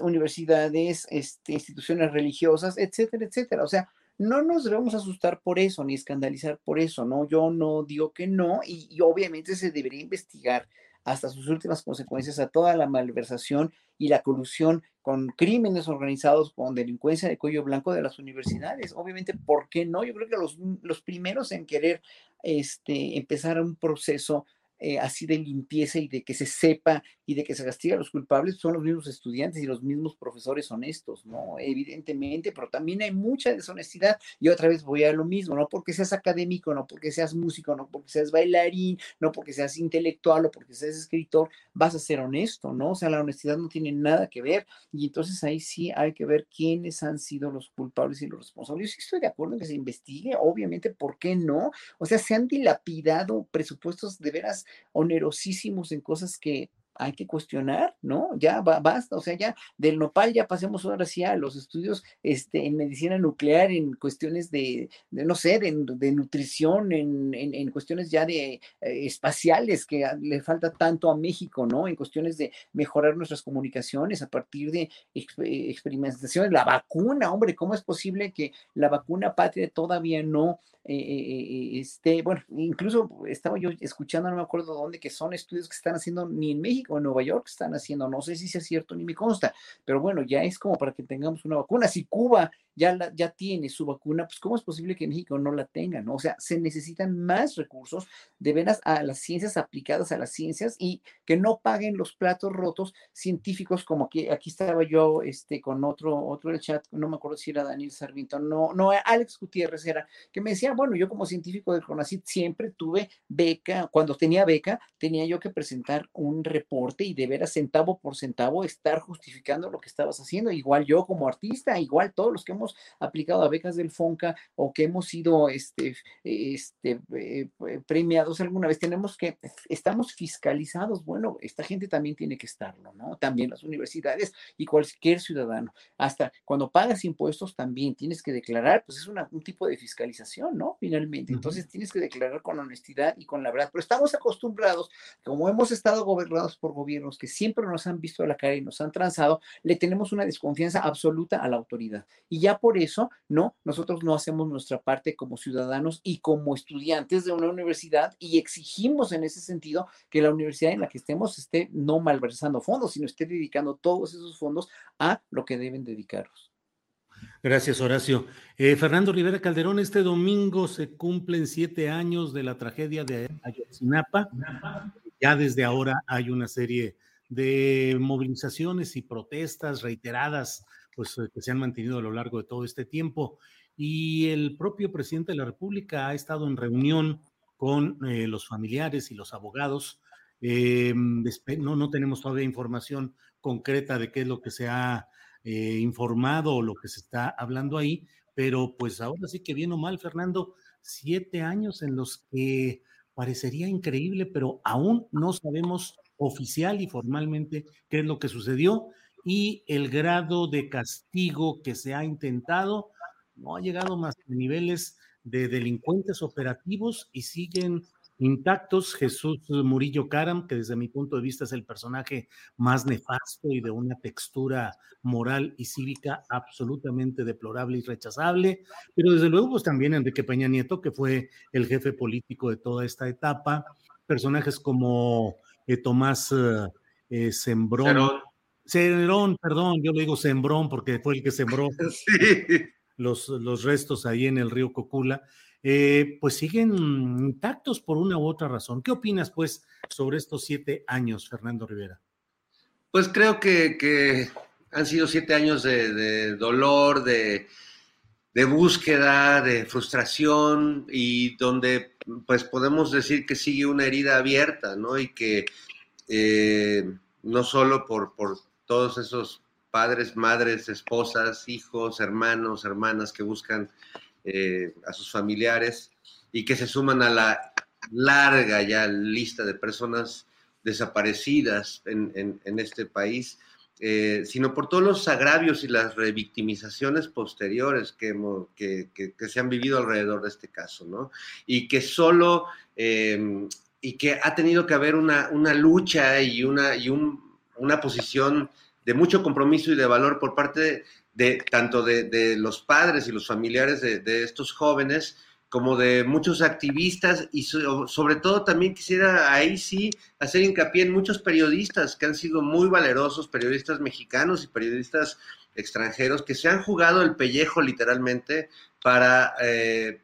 universidades, este, instituciones religiosas, etcétera, etcétera. O sea, no nos debemos asustar por eso, ni escandalizar por eso, ¿no? Yo no digo que no, y obviamente se debería investigar hasta sus últimas consecuencias a toda la malversación y la colusión con crímenes organizados, con delincuencia de cuello blanco de las universidades. Obviamente, ¿por qué no? Yo creo que los, los primeros en querer este, empezar un proceso eh, así de limpieza y de que se sepa y de que se castiga a los culpables son los mismos estudiantes y los mismos profesores honestos, ¿no? Evidentemente, pero también hay mucha deshonestidad y otra vez voy a lo mismo, no porque seas académico, no porque seas músico, no porque seas bailarín, no porque seas intelectual o porque seas escritor, vas a ser honesto, ¿no? O sea, la honestidad no tiene nada que ver y entonces ahí sí hay que ver quiénes han sido los culpables y los responsables. Yo sí estoy de acuerdo en que se investigue, obviamente, ¿por qué no? O sea, se han dilapidado presupuestos de veras onerosísimos en cosas que hay que cuestionar, ¿no? Ya basta, o sea, ya del nopal ya pasemos ahora sí a los estudios este, en medicina nuclear, en cuestiones de, no sé, de, nutrición, en, en, cuestiones ya de eh, espaciales que le falta tanto a México, ¿no? En cuestiones de mejorar nuestras comunicaciones a partir de experimentación, la vacuna, hombre, ¿cómo es posible que la vacuna patria todavía no eh, eh, esté, bueno, incluso estaba yo escuchando, no me acuerdo dónde, que son estudios que están haciendo ni en México o en Nueva York, están haciendo, no sé si sea cierto ni me consta, pero bueno, ya es como para que tengamos una vacuna. Si Cuba ya, ya tiene su vacuna, pues ¿cómo es posible que México no la tenga? ¿no? O sea, se necesitan más recursos de veras a las ciencias aplicadas a las ciencias y que no paguen los platos rotos científicos como que aquí estaba yo este, con otro, otro del chat, no me acuerdo si era Daniel Sarmiento, no, no, Alex Gutiérrez era, que me decía, bueno, yo como científico del CONACYT siempre tuve beca, cuando tenía beca, tenía yo que presentar un reporte y de veras centavo por centavo estar justificando lo que estabas haciendo, igual yo como artista, igual todos los que hemos aplicado a becas del FONCA o que hemos sido este, este, eh, premiados alguna vez, tenemos que, estamos fiscalizados. Bueno, esta gente también tiene que estarlo, ¿no? También las universidades y cualquier ciudadano. Hasta cuando pagas impuestos también tienes que declarar, pues es un tipo de fiscalización, ¿no? Finalmente. Entonces tienes que declarar con honestidad y con la verdad. Pero estamos acostumbrados, como hemos estado gobernados por gobiernos que siempre nos han visto a la cara y nos han transado, le tenemos una desconfianza absoluta a la autoridad. Y ya por eso, no, nosotros no hacemos nuestra parte como ciudadanos y como estudiantes de una universidad y exigimos en ese sentido que la universidad en la que estemos esté no malversando fondos, sino esté dedicando todos esos fondos a lo que deben dedicarlos. Gracias, Horacio. Eh, Fernando Rivera Calderón, este domingo se cumplen siete años de la tragedia de Ayotzinapa. Ya desde ahora hay una serie de movilizaciones y protestas reiteradas pues, eh, que se han mantenido a lo largo de todo este tiempo. Y el propio presidente de la República ha estado en reunión con eh, los familiares y los abogados. Eh, no, no tenemos todavía información concreta de qué es lo que se ha informado o lo que se está hablando ahí, pero pues ahora sí que bien mal, Fernando, siete años en los que parecería increíble, pero aún no sabemos oficial y formalmente qué es lo que sucedió y el grado de castigo que se ha intentado no ha llegado más a niveles de delincuentes operativos y siguen intactos. Jesús Murillo Caram, que desde mi punto de vista es el personaje más nefasto y de una textura moral y cívica absolutamente deplorable y rechazable, pero desde luego pues también Enrique Peña Nieto, que fue el jefe político de toda esta etapa, personajes como eh, Tomás eh, Sembrón, Cerón, perdón, yo le digo Sembrón porque fue el que sembró los, los restos ahí en el río Cocula, eh, pues siguen intactos por una u otra razón. ¿Qué opinas, pues, sobre estos siete años, Fernando Rivera? Pues creo que, han sido siete años de, dolor, de, búsqueda, de frustración y donde pues podemos decir que sigue una herida abierta, ¿no? Y que eh, no solo por, por todos esos padres, madres, esposas, hijos, hermanos, hermanas que buscan eh, a sus familiares y que se suman a la larga ya lista de personas desaparecidas en, este país, eh, sino por todos los agravios y las revictimizaciones posteriores que, que, se han vivido alrededor de este caso, ¿no? Y que solo, eh, y que ha tenido que haber una, una lucha y, una, y un una posición de mucho compromiso y de valor por parte de, tanto de, los padres y los familiares de, estos jóvenes como de muchos activistas y sobre todo también quisiera ahí sí hacer hincapié en muchos periodistas que han sido muy valerosos, periodistas mexicanos y periodistas extranjeros que se han jugado el pellejo literalmente para eh,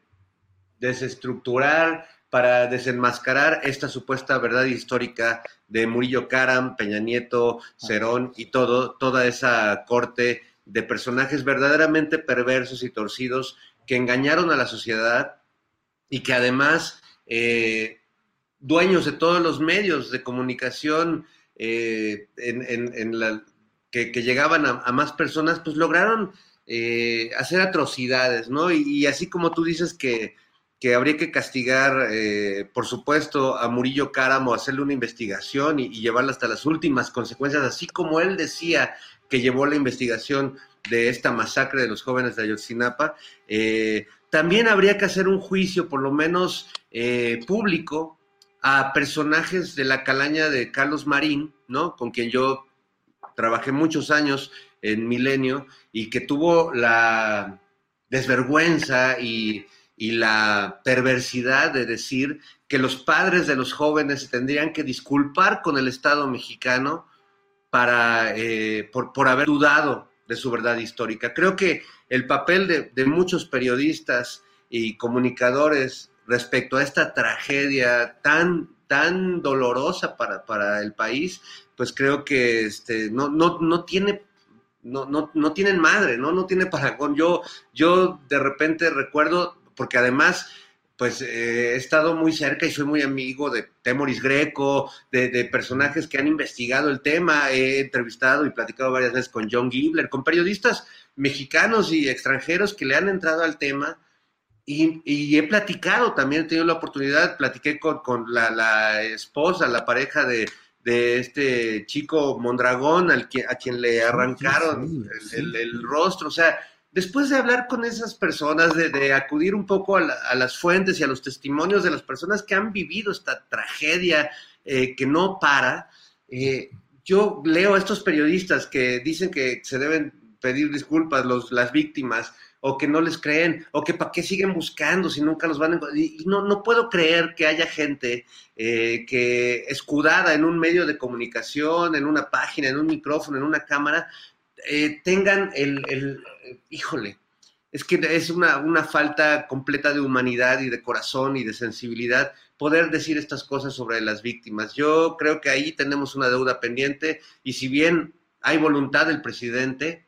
desestructurar para desenmascarar esta supuesta verdad histórica de Murillo Karam, Peña Nieto, Cerón y todo, toda esa corte de personajes verdaderamente perversos y torcidos que engañaron a la sociedad y que además, eh, dueños de todos los medios de comunicación eh, en, la, que, llegaban a, más personas, pues lograron eh, hacer atrocidades, ¿no? y así como tú dices que que habría que castigar, eh, por supuesto, a Murillo Cáramo, hacerle una investigación y, llevarla hasta las últimas consecuencias, así como él decía que llevó la investigación de esta masacre de los jóvenes de Ayotzinapa. Eh, también habría que hacer un juicio, por lo menos eh, público, a personajes de la calaña de Carlos Marín, ¿no? Con quien yo trabajé muchos años en Milenio y que tuvo la desvergüenza y, y la perversidad de decir que los padres de los jóvenes tendrían que disculpar con el Estado mexicano para, eh, por, por, haber dudado de su verdad histórica. Creo que el papel de, de, muchos periodistas y comunicadores respecto a esta tragedia tan, tan dolorosa para, para el país, pues creo que este, no, no, no tiene no, no, no, tienen madre, ¿no? No tiene paragón. Yo, yo de repente recuerdo, porque además, pues eh, he estado muy cerca y soy muy amigo de Temoris Greco, de, de, personajes que han investigado el tema. He entrevistado y platicado varias veces con John Gibler, con periodistas mexicanos y extranjeros que le han entrado al tema. Y, y he platicado también, he tenido la oportunidad, platiqué con, con la, la esposa, la pareja de, de este chico Mondragón al que, a quien le arrancaron sí, sí, sí. El, el, rostro. O sea, después de hablar con esas personas, de, de acudir un poco a, la, las fuentes y a los testimonios de las personas que han vivido esta tragedia eh, que no para, eh, yo leo a estos periodistas que dicen que se deben pedir disculpas los, las víctimas o que no les creen, o que para qué siguen buscando si nunca los van a encontrar. Y no, no puedo creer que haya gente eh, que escudada en un medio de comunicación, en una página, en un micrófono, en una cámara, eh, tengan el, el, híjole, es que es una, una falta completa de humanidad y de corazón y de sensibilidad poder decir estas cosas sobre las víctimas. Yo creo que ahí tenemos una deuda pendiente y si bien hay voluntad del presidente,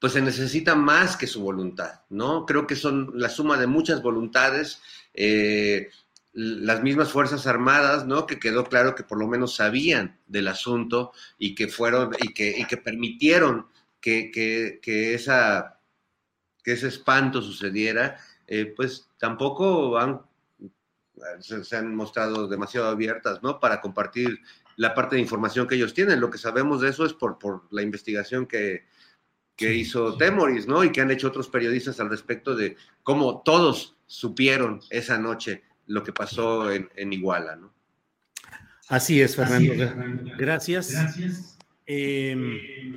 pues se necesita más que su voluntad, ¿no? Creo que son la suma de muchas voluntades, eh, las mismas Fuerzas Armadas, ¿no? Que quedó claro que por lo menos sabían del asunto y que fueron y que, y que permitieron que, que, que, esa, que ese espanto sucediera, eh, pues tampoco han, se, se han mostrado demasiado abiertas, ¿no? Para compartir la parte de información que ellos tienen. Lo que sabemos de eso es por, por la investigación que, que hizo Temoris, ¿no? Y que han hecho otros periodistas al respecto de cómo todos supieron esa noche lo que pasó en, en Iguala, ¿no? Así es, Fernando. Así es, Gracias. Gracias. Eh,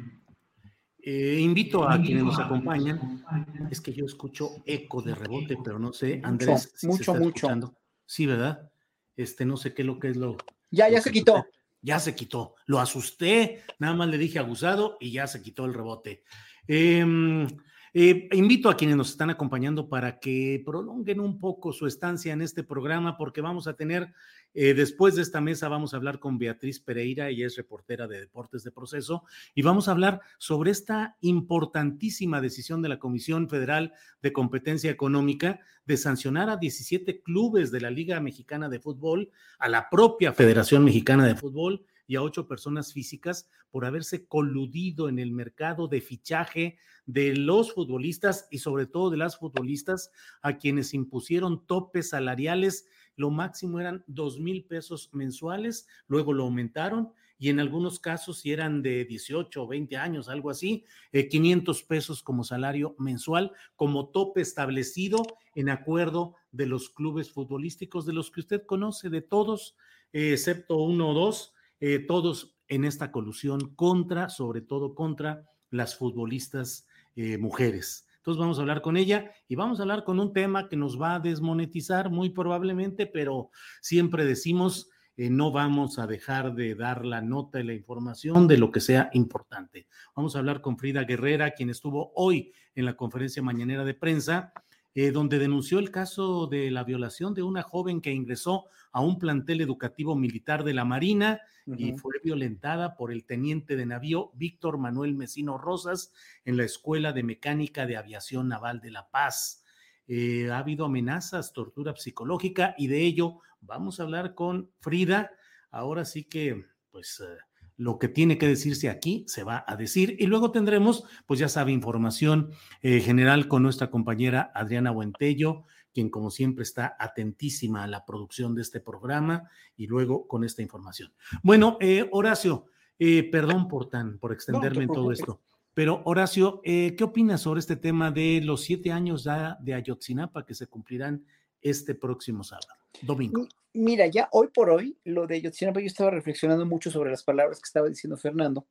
eh, invito a quienes nos acompañan. Es que yo escucho eco de rebote, pero no sé, Andrés. Mucho, si mucho. mucho. Escuchando. Sí, ¿verdad? Este, no sé qué es lo que es lo. Ya, ya lo se quitó. Usted, ya se quitó. Lo asusté, nada más le dije abusado y ya se quitó el rebote. Eh, eh, invito a quienes nos están acompañando para que prolonguen un poco su estancia en este programa porque vamos a tener, eh, después de esta mesa, vamos a hablar con Beatriz Pereira, ella es reportera de Deportes de Proceso, y vamos a hablar sobre esta importantísima decisión de la Comisión Federal de Competencia Económica de sancionar a 17 clubes de la Liga Mexicana de Fútbol, a la propia Federación Mexicana de Fútbol y a ocho personas físicas por haberse coludido en el mercado de fichaje de los futbolistas y sobre todo de las futbolistas a quienes impusieron topes salariales. Lo máximo eran dos mil pesos mensuales, luego lo aumentaron y en algunos casos, si eran de 18 o 20 años, algo así, eh, 500 pesos como salario mensual, como tope establecido en acuerdo de los clubes futbolísticos, de los que usted conoce, de todos, eh, excepto uno o dos, eh, todos en esta colusión contra, sobre todo contra las futbolistas eh, mujeres. Entonces vamos a hablar con ella y vamos a hablar con un tema que nos va a desmonetizar muy probablemente, pero siempre decimos, eh, no vamos a dejar de dar la nota y la información de lo que sea importante. Vamos a hablar con Frida Guerrera, quien estuvo hoy en la conferencia mañanera de prensa eh, donde denunció el caso de la violación de una joven que ingresó a un plantel educativo militar de la Marina uh -huh. y fue violentada por el teniente de navío Víctor Manuel Mesino Rosas en la Escuela de Mecánica de Aviación Naval de La Paz. Eh, ha habido amenazas, tortura psicológica y de ello vamos a hablar con Frida. Ahora sí que, pues... Eh, lo que tiene que decirse aquí se va a decir y luego tendremos, pues ya sabe, información eh, general con nuestra compañera Adriana Buentello, quien como siempre está atentísima a la producción de este programa y luego con esta información. Bueno, eh, Horacio, eh, perdón por tan, por extenderme en todo esto. Pero Horacio, eh, ¿qué opinas sobre este tema de los siete años ya de Ayotzinapa que se cumplirán este próximo sábado, domingo? Mira, ya hoy por hoy, lo de Ayotzinapa, yo estaba reflexionando mucho sobre las palabras que estaba diciendo Fernando.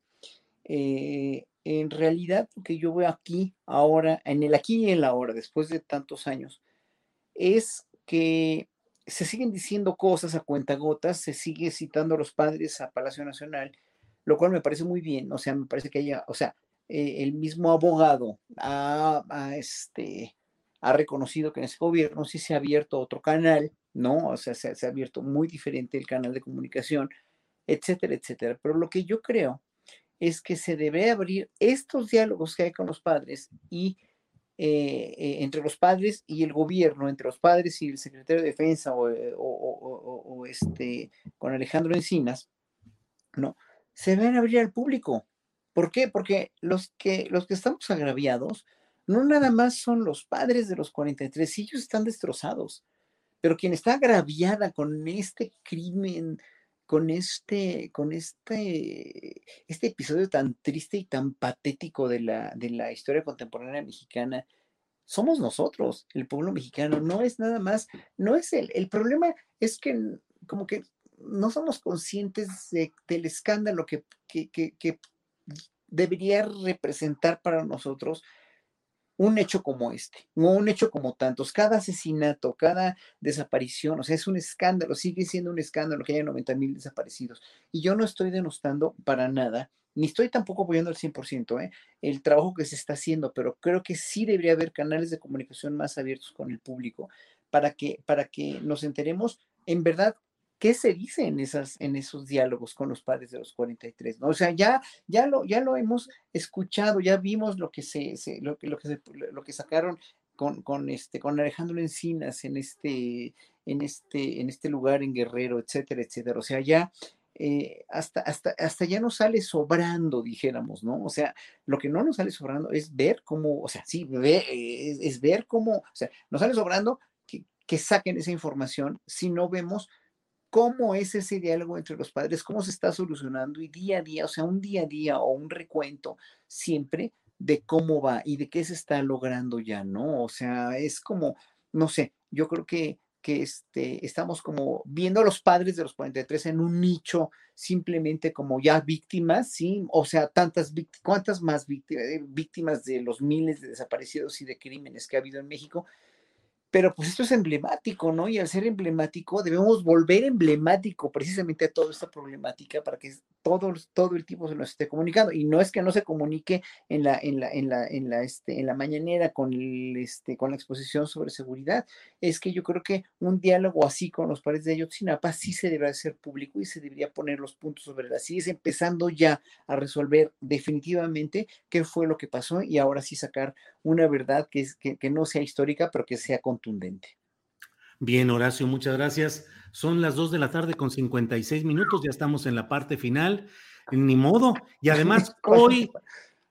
Eh, en realidad, lo que yo veo aquí, ahora, en el aquí y en la ahora, después de tantos años, es que se siguen diciendo cosas a cuentagotas, se sigue citando a los padres a Palacio Nacional, lo cual me parece muy bien, o sea, me parece que haya, o sea, eh, el mismo abogado ha, este, ha reconocido que en ese gobierno sí se ha abierto otro canal, ¿no? O sea, se, se, ha abierto muy diferente el canal de comunicación, etcétera, etcétera. Pero lo que yo creo es que se debe abrir estos diálogos que hay con los padres y eh, eh, entre los padres y el gobierno, entre los padres y el secretario de defensa o, o, o este, con Alejandro Encinas, ¿no? Se deben abrir al público, ¿Por qué? Porque los que, los que estamos agraviados no nada más son los padres de los 43, ellos están destrozados, pero quien está agraviada con este crimen, con este, con este, este episodio tan triste y tan patético de la, de la historia contemporánea mexicana, somos nosotros, el pueblo mexicano, no es nada más, no es el, el problema es que como que no somos conscientes del escándalo que, que, que, debería representar para nosotros un hecho como este, no un hecho como tantos. Cada asesinato, cada desaparición, o sea, es un escándalo, sigue siendo un escándalo que haya 90 mil desaparecidos. Y yo no estoy denostando para nada, ni estoy tampoco apoyando al 100% ¿eh? el trabajo que se está haciendo, pero creo que sí debería haber canales de comunicación más abiertos con el público para que, para que nos enteremos en verdad qué se dice en, esas, en esos diálogos con los padres de los 43, ¿no? O sea, ya, ya, lo, ya lo hemos escuchado, ya vimos lo que, se, lo, que lo que sacaron con, con, este, con Alejandro Encinas en este, en, este, en este lugar en Guerrero, etcétera, etcétera. O sea, ya eh, hasta, hasta, hasta ya nos sale sobrando, dijéramos, ¿no? O sea, lo que no nos sale sobrando es ver cómo, o sea, sí, es, ver cómo, o sea, nos sale sobrando que saquen esa información si no vemos cómo es ese diálogo entre los padres, cómo se está solucionando y día a día, o sea, un día a día o un recuento siempre de cómo va y de qué se está logrando ya, ¿no? O sea, es como, no sé, yo creo que, que este, estamos como viendo a los padres de los 43 en un nicho simplemente como ya víctimas, ¿sí? O sea, tantas víctimas, ¿cuántas más víctimas, víctimas de los miles de desaparecidos y de crímenes que ha habido en México? Pero pues esto es emblemático, ¿no? Y al ser emblemático, debemos volver emblemático precisamente a toda esta problemática para que todo, todo el tiempo se nos esté comunicando. Y no es que no se comunique en la, en la, en la, en la, este, en la mañanera con, el, este, con la exposición sobre seguridad, es que yo creo que un diálogo así con los pares de Ayotzinapa sí se debe hacer público y se debería poner los puntos sobre las es empezando ya a resolver definitivamente qué fue lo que pasó y ahora sí sacar una verdad que, es, que, que no sea histórica, pero que sea con contundente. Bien, Horacio, muchas gracias. Son las 2 de la tarde con 56 minutos, ya estamos en la parte final. Ni modo. Y además, hoy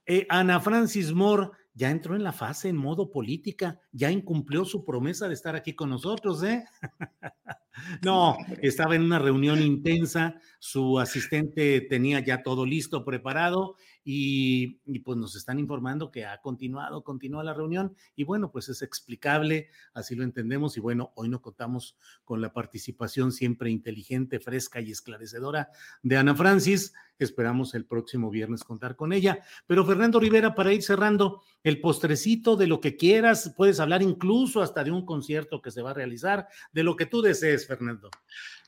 eh, Ana Francis Moore ya entró en la fase en modo política, ya incumplió su promesa de estar aquí con nosotros, ¿eh? no, estaba en una reunión intensa, su asistente tenía ya todo listo, preparado, y, pues nos están informando que ha continuado, continúa la reunión y bueno, pues es explicable, así lo entendemos y bueno, hoy no contamos con la participación siempre inteligente, fresca y esclarecedora de Ana Francis. Esperamos el próximo viernes contar con ella. Pero Fernando Rivera, para ir cerrando, el postrecito de lo que quieras, puedes hablar incluso hasta de un concierto que se va a realizar, de lo que tú desees, Fernando.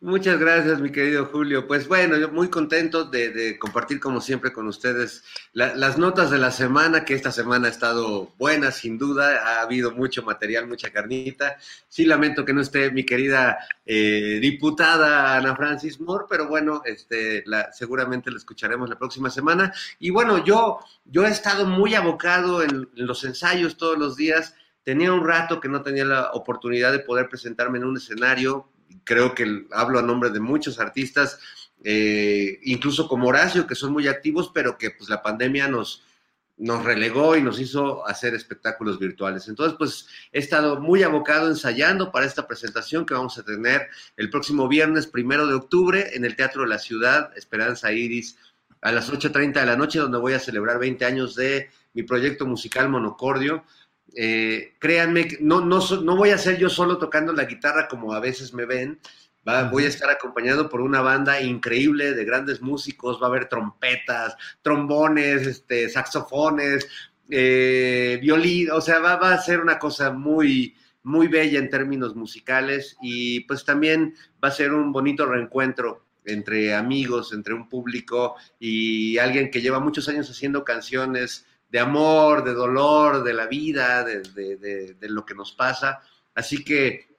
Muchas gracias, mi querido Julio. Pues bueno, yo muy contento de, compartir como siempre con ustedes la, las notas de la semana, que esta semana ha estado buena, sin duda. Ha habido mucho material, mucha carnita. Sí, lamento que no esté mi querida eh, diputada Ana Francis Moore, pero bueno, este, seguramente la escucharemos la próxima semana. Y bueno, yo, yo he estado muy abocado en los ensayos todos los días. Tenía un rato que no tenía la oportunidad de poder presentarme en un escenario creo que hablo a nombre de muchos artistas, eh, incluso como Horacio, que son muy activos, pero que pues la pandemia nos, nos relegó y nos hizo hacer espectáculos virtuales. Entonces, pues he estado muy abocado ensayando para esta presentación que vamos a tener el próximo viernes primero de octubre en el Teatro de la Ciudad, Esperanza Iris, a las 8.30 de la noche, donde voy a celebrar 20 años de mi proyecto musical Monocordio. Eh, créanme, no, no, no voy a ser yo solo tocando la guitarra como a veces me ven, voy a estar acompañado por una banda increíble de grandes músicos, va a haber trompetas, trombones, este, saxofones, eh, violín, o sea, va, va, a ser una cosa muy, muy bella en términos musicales y pues también va a ser un bonito reencuentro entre amigos, entre un público y alguien que lleva muchos años haciendo canciones de amor, de dolor, de la vida, de, de, de lo que nos pasa. Así que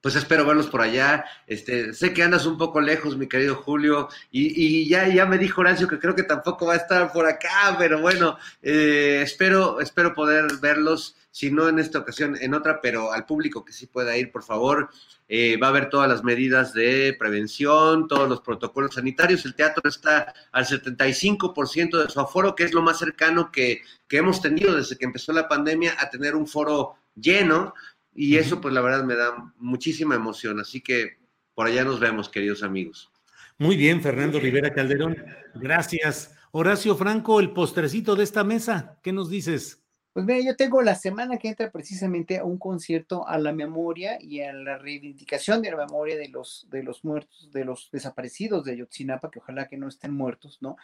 pues espero verlos por allá. Este, sé que andas un poco lejos, mi querido Julio, y, ya, ya me dijo Horacio que creo que tampoco va a estar por acá, pero bueno, eh, espero, espero poder verlos, si no en esta ocasión, en otra, pero al público que sí pueda ir, por favor. Eh, va a haber todas las medidas de prevención, todos los protocolos sanitarios. El teatro está al 75% de su aforo, que es lo más cercano que, que hemos tenido desde que empezó la pandemia a tener un foro lleno. Y eso, pues la verdad, me da muchísima emoción. Así que por allá nos vemos, queridos amigos. Muy bien, Fernando Rivera Calderón. Gracias. Horacio Franco, el postrecito de esta mesa, ¿qué nos dices? Pues mira, yo tengo la semana que entra precisamente a un concierto a la memoria y a la reivindicación de la memoria de los, de los muertos, de los desaparecidos de Ayotzinapa, que ojalá que no estén muertos, ¿no?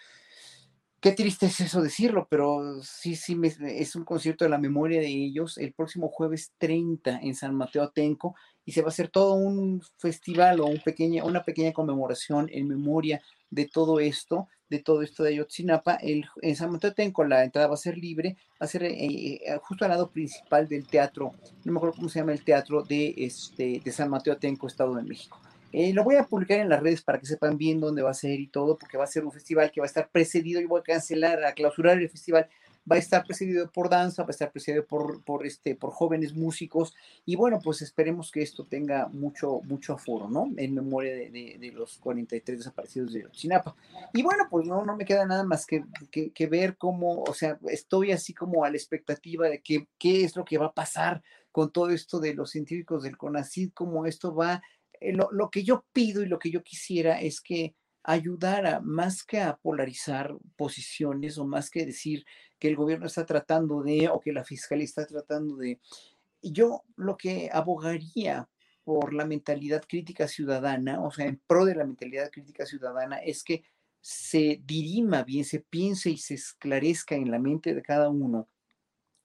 Qué triste es eso decirlo, pero sí, sí, es un concierto de la memoria de ellos el próximo jueves 30 en San Mateo Atenco y se va a hacer todo un festival o un pequeña, una pequeña conmemoración en memoria de todo esto, de todo esto de Ayotzinapa. El, en San Mateo Atenco la entrada va a ser libre, va a ser eh, eh, justo al lado principal del teatro, no me acuerdo cómo se llama el teatro de, este, de San Mateo Atenco, Estado de México. Eh, lo voy a publicar en las redes para que sepan bien dónde va a ser y todo, porque va a ser un festival que va a estar precedido, y voy a cancelar, a clausurar el festival, va a estar precedido por danza, va a estar precedido por, por, este, por jóvenes músicos, y bueno, pues esperemos que esto tenga mucho, mucho aforo, ¿no? En memoria de, de, los 43 desaparecidos de Chinapa. Y bueno, pues no, no me queda nada más que, que, ver cómo, o sea, estoy así como a la expectativa de que, qué es lo que va a pasar con todo esto de los científicos del CONACYT, cómo esto va eh, lo, que yo pido y lo que yo quisiera es que ayudara más que a polarizar posiciones o más que decir que el gobierno está tratando de o que la fiscalía está tratando de. Yo lo que abogaría por la mentalidad crítica ciudadana, o sea, en pro de la mentalidad crítica ciudadana, es que se dirima bien, se piense y se esclarezca en la mente de cada uno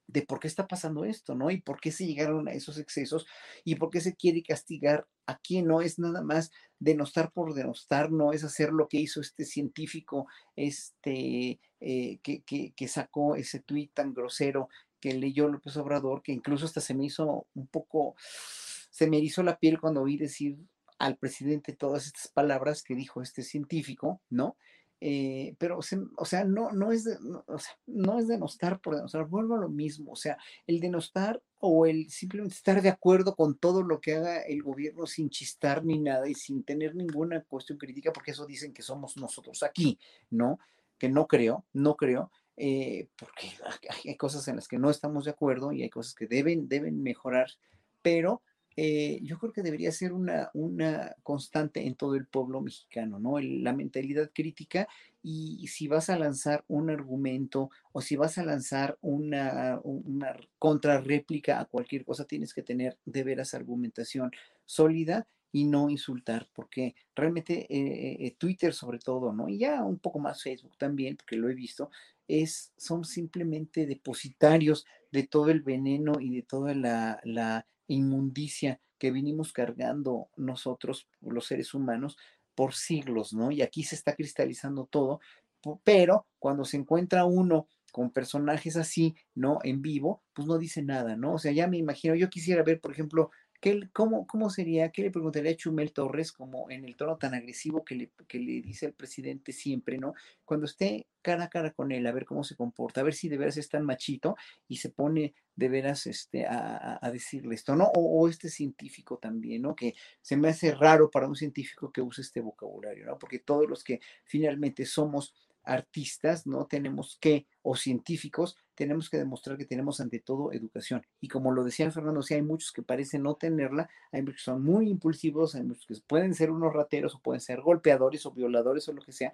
de por qué está pasando esto, ¿no? Y por qué se llegaron a esos excesos y por qué se quiere castigar a quien no es nada más denostar por denostar, no es hacer lo que hizo este científico, este, eh, que, que, sacó ese tuit tan grosero que leyó López Obrador, que incluso hasta se me hizo un poco, se me erizó la piel cuando oí decir al presidente todas estas palabras que dijo este científico, ¿no? Eh, pero, o sea, no, no, es de, no, o sea, no es denostar por denostar, vuelvo a lo mismo, o sea, el denostar o el simplemente estar de acuerdo con todo lo que haga el gobierno sin chistar ni nada y sin tener ninguna cuestión crítica, porque eso dicen que somos nosotros aquí, ¿no? Que no creo, no creo, eh, porque hay cosas en las que no estamos de acuerdo y hay cosas que deben, deben mejorar, pero eh, yo creo que debería ser una, una constante en todo el pueblo mexicano, ¿no? la mentalidad crítica y si vas a lanzar un argumento o si vas a lanzar una, una contrarréplica a cualquier cosa, tienes que tener de veras argumentación sólida y no insultar, porque realmente eh, eh, Twitter sobre todo, ¿no? Y ya un poco más Facebook también, porque lo he visto, es, son simplemente depositarios de todo el veneno y de toda la inmundicia que vinimos cargando nosotros, los seres humanos, por siglos, ¿no? Y aquí se está cristalizando todo, pero cuando se encuentra uno con personajes así, ¿no? En vivo, pues no dice nada, ¿no? O sea, ya me imagino, yo quisiera ver, por ejemplo, ¿Qué, cómo, ¿Cómo sería? ¿Qué le preguntaría a Chumel Torres como en el tono tan agresivo que le, que le dice el presidente siempre, ¿no? Cuando esté cara a cara con él, a ver cómo se comporta, a ver si de veras es tan machito y se pone de veras este, a, a decirle esto, ¿no? O, o, este científico también, ¿no? Que se me hace raro para un científico que use este vocabulario, ¿no? Porque todos los que finalmente somos artistas, ¿no? Tenemos que, o científicos, tenemos que demostrar que tenemos ante todo educación. Y como lo decía Fernando, sí hay muchos que parecen no tenerla, hay muchos que son muy impulsivos, hay muchos que pueden ser unos rateros o pueden ser golpeadores o violadores o lo que sea,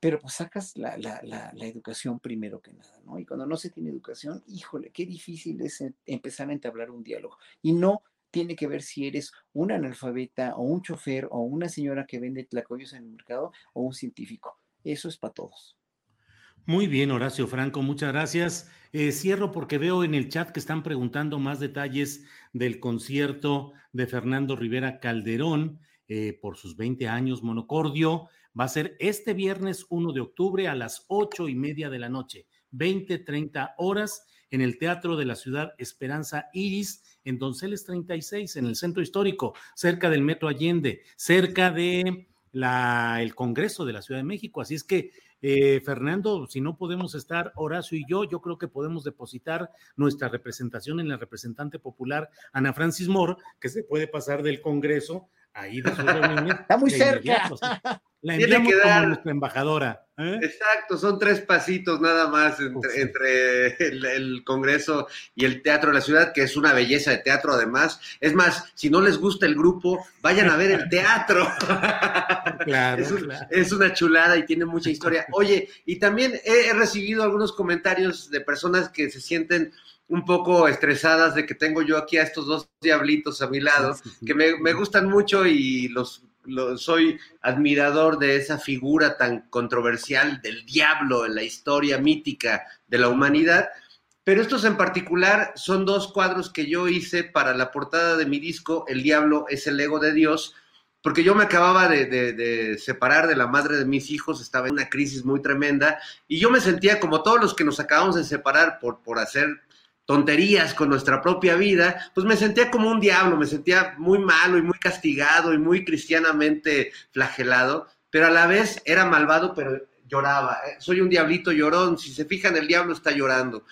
pero pues sacas la, la, la, la, educación primero que nada, ¿no? Y cuando no se tiene educación, híjole, qué difícil es empezar a entablar un diálogo. Y no tiene que ver si eres un analfabeta o un chofer o una señora que vende tlacoyos en el mercado o un científico. Eso es para todos. Muy bien, Horacio Franco, muchas gracias. Eh, cierro porque veo en el chat que están preguntando más detalles del concierto de Fernando Rivera Calderón eh, por sus 20 años monocordio. Va a ser este viernes 1 de octubre a las 8 y media de la noche, 20, 30 horas en el Teatro de la Ciudad Esperanza Iris, en Donceles 36, en el centro histórico, cerca del Metro Allende, cerca de la, el Congreso de la Ciudad de México. Así es que, eh, Fernando, si no podemos estar Horacio y yo, yo creo que podemos depositar nuestra representación en la representante popular Ana Francis Moore, que se puede pasar del Congreso ahí de su Está muy cerca. La enviamos que dar, como nuestra embajadora. ¿eh? Exacto, son tres pasitos nada más entre, entre el, Congreso y el Teatro de la Ciudad, que es una belleza de teatro además. Es más, si no les gusta el grupo, vayan a ver el teatro. Claro es, claro. es, una chulada y tiene mucha historia. Oye, y también he, he recibido algunos comentarios de personas que se sienten un poco estresadas de que tengo yo aquí a estos dos diablitos a mi lado, que me, me gustan mucho y los, los, soy admirador de esa figura tan controversial del diablo en la historia mítica de la humanidad. Pero estos en particular son dos cuadros que yo hice para la portada de mi disco, El Diablo es el ego de Dios, porque yo me acababa de, de, de, separar de la madre de mis hijos, estaba en una crisis muy tremenda, y yo me sentía como todos los que nos acabamos de separar por, por hacer tonterías con nuestra propia vida, pues me sentía como un diablo, me sentía muy malo y muy castigado y muy cristianamente flagelado, pero a la vez era malvado, pero lloraba. Soy un diablito llorón, si se fijan, el diablo está llorando.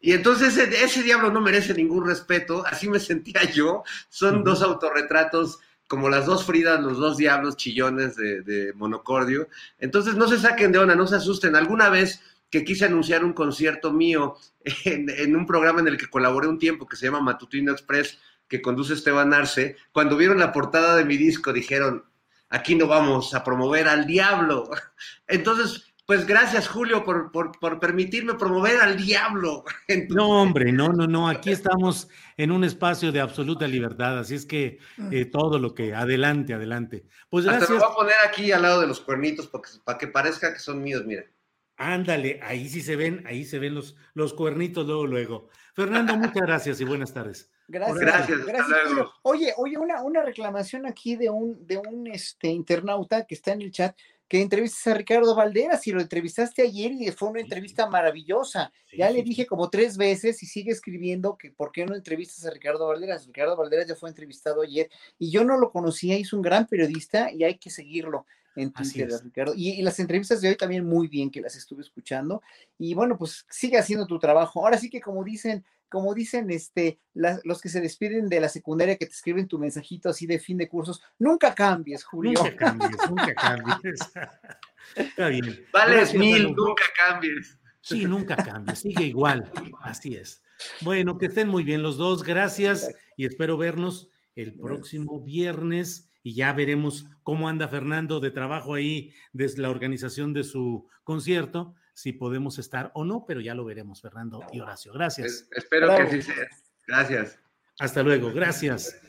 Y entonces ese, ese diablo no merece ningún respeto, así me sentía yo. Son uh -huh. dos autorretratos como las dos Fridas, los dos diablos chillones de, de monocordio. Entonces no se saquen de onda, no se asusten. Alguna vez que quise anunciar un concierto mío en, en, un programa en el que colaboré un tiempo que se llama Matutino Express, que conduce Esteban Arce. Cuando vieron la portada de mi disco dijeron, aquí no vamos a promover al diablo. Entonces, pues gracias Julio por, por, por permitirme promover al diablo. No, hombre, no, no, no, aquí estamos en un espacio de absoluta libertad, así es que eh, todo lo que, adelante, adelante. Pues gracias. Hasta lo voy a poner aquí al lado de los cuernitos para que parezca que son míos, miren. Ándale, ahí sí se ven, ahí se ven los, los cuernitos luego, luego. Fernando, muchas gracias y buenas tardes. Gracias. Gracias. gracias Oye, oye, una, una reclamación aquí de un, de un este, internauta que está en el chat que entrevistas a Ricardo Valderas y lo entrevistaste ayer y fue una entrevista maravillosa. Sí, ya sí, le dije como tres veces y sigue escribiendo que por qué no entrevistas a Ricardo Valderas. Ricardo Valderas ya fue entrevistado ayer y yo no lo conocía, es un gran periodista y hay que seguirlo en Twitter, Ricardo. Y, y, las entrevistas de hoy también muy bien que las estuve escuchando. Y bueno, pues sigue haciendo tu trabajo. Ahora sí que como dicen, como dicen este, la, los que se despiden de la secundaria que te escriben tu mensajito así de fin de cursos, nunca cambies, Julio. Nunca cambies, nunca cambies. Está bien. Vales Gracias, mil, nunca cambies. Sí, nunca cambies, sigue igual. Así es. Bueno, que estén muy bien los dos. Gracias y espero vernos el próximo viernes y ya veremos cómo anda Fernando de trabajo ahí desde la organización de su concierto, si podemos estar o no, pero ya lo veremos, Fernando y Horacio. Gracias. Es, espero Bravo. que sí sea. Gracias. Hasta luego, gracias.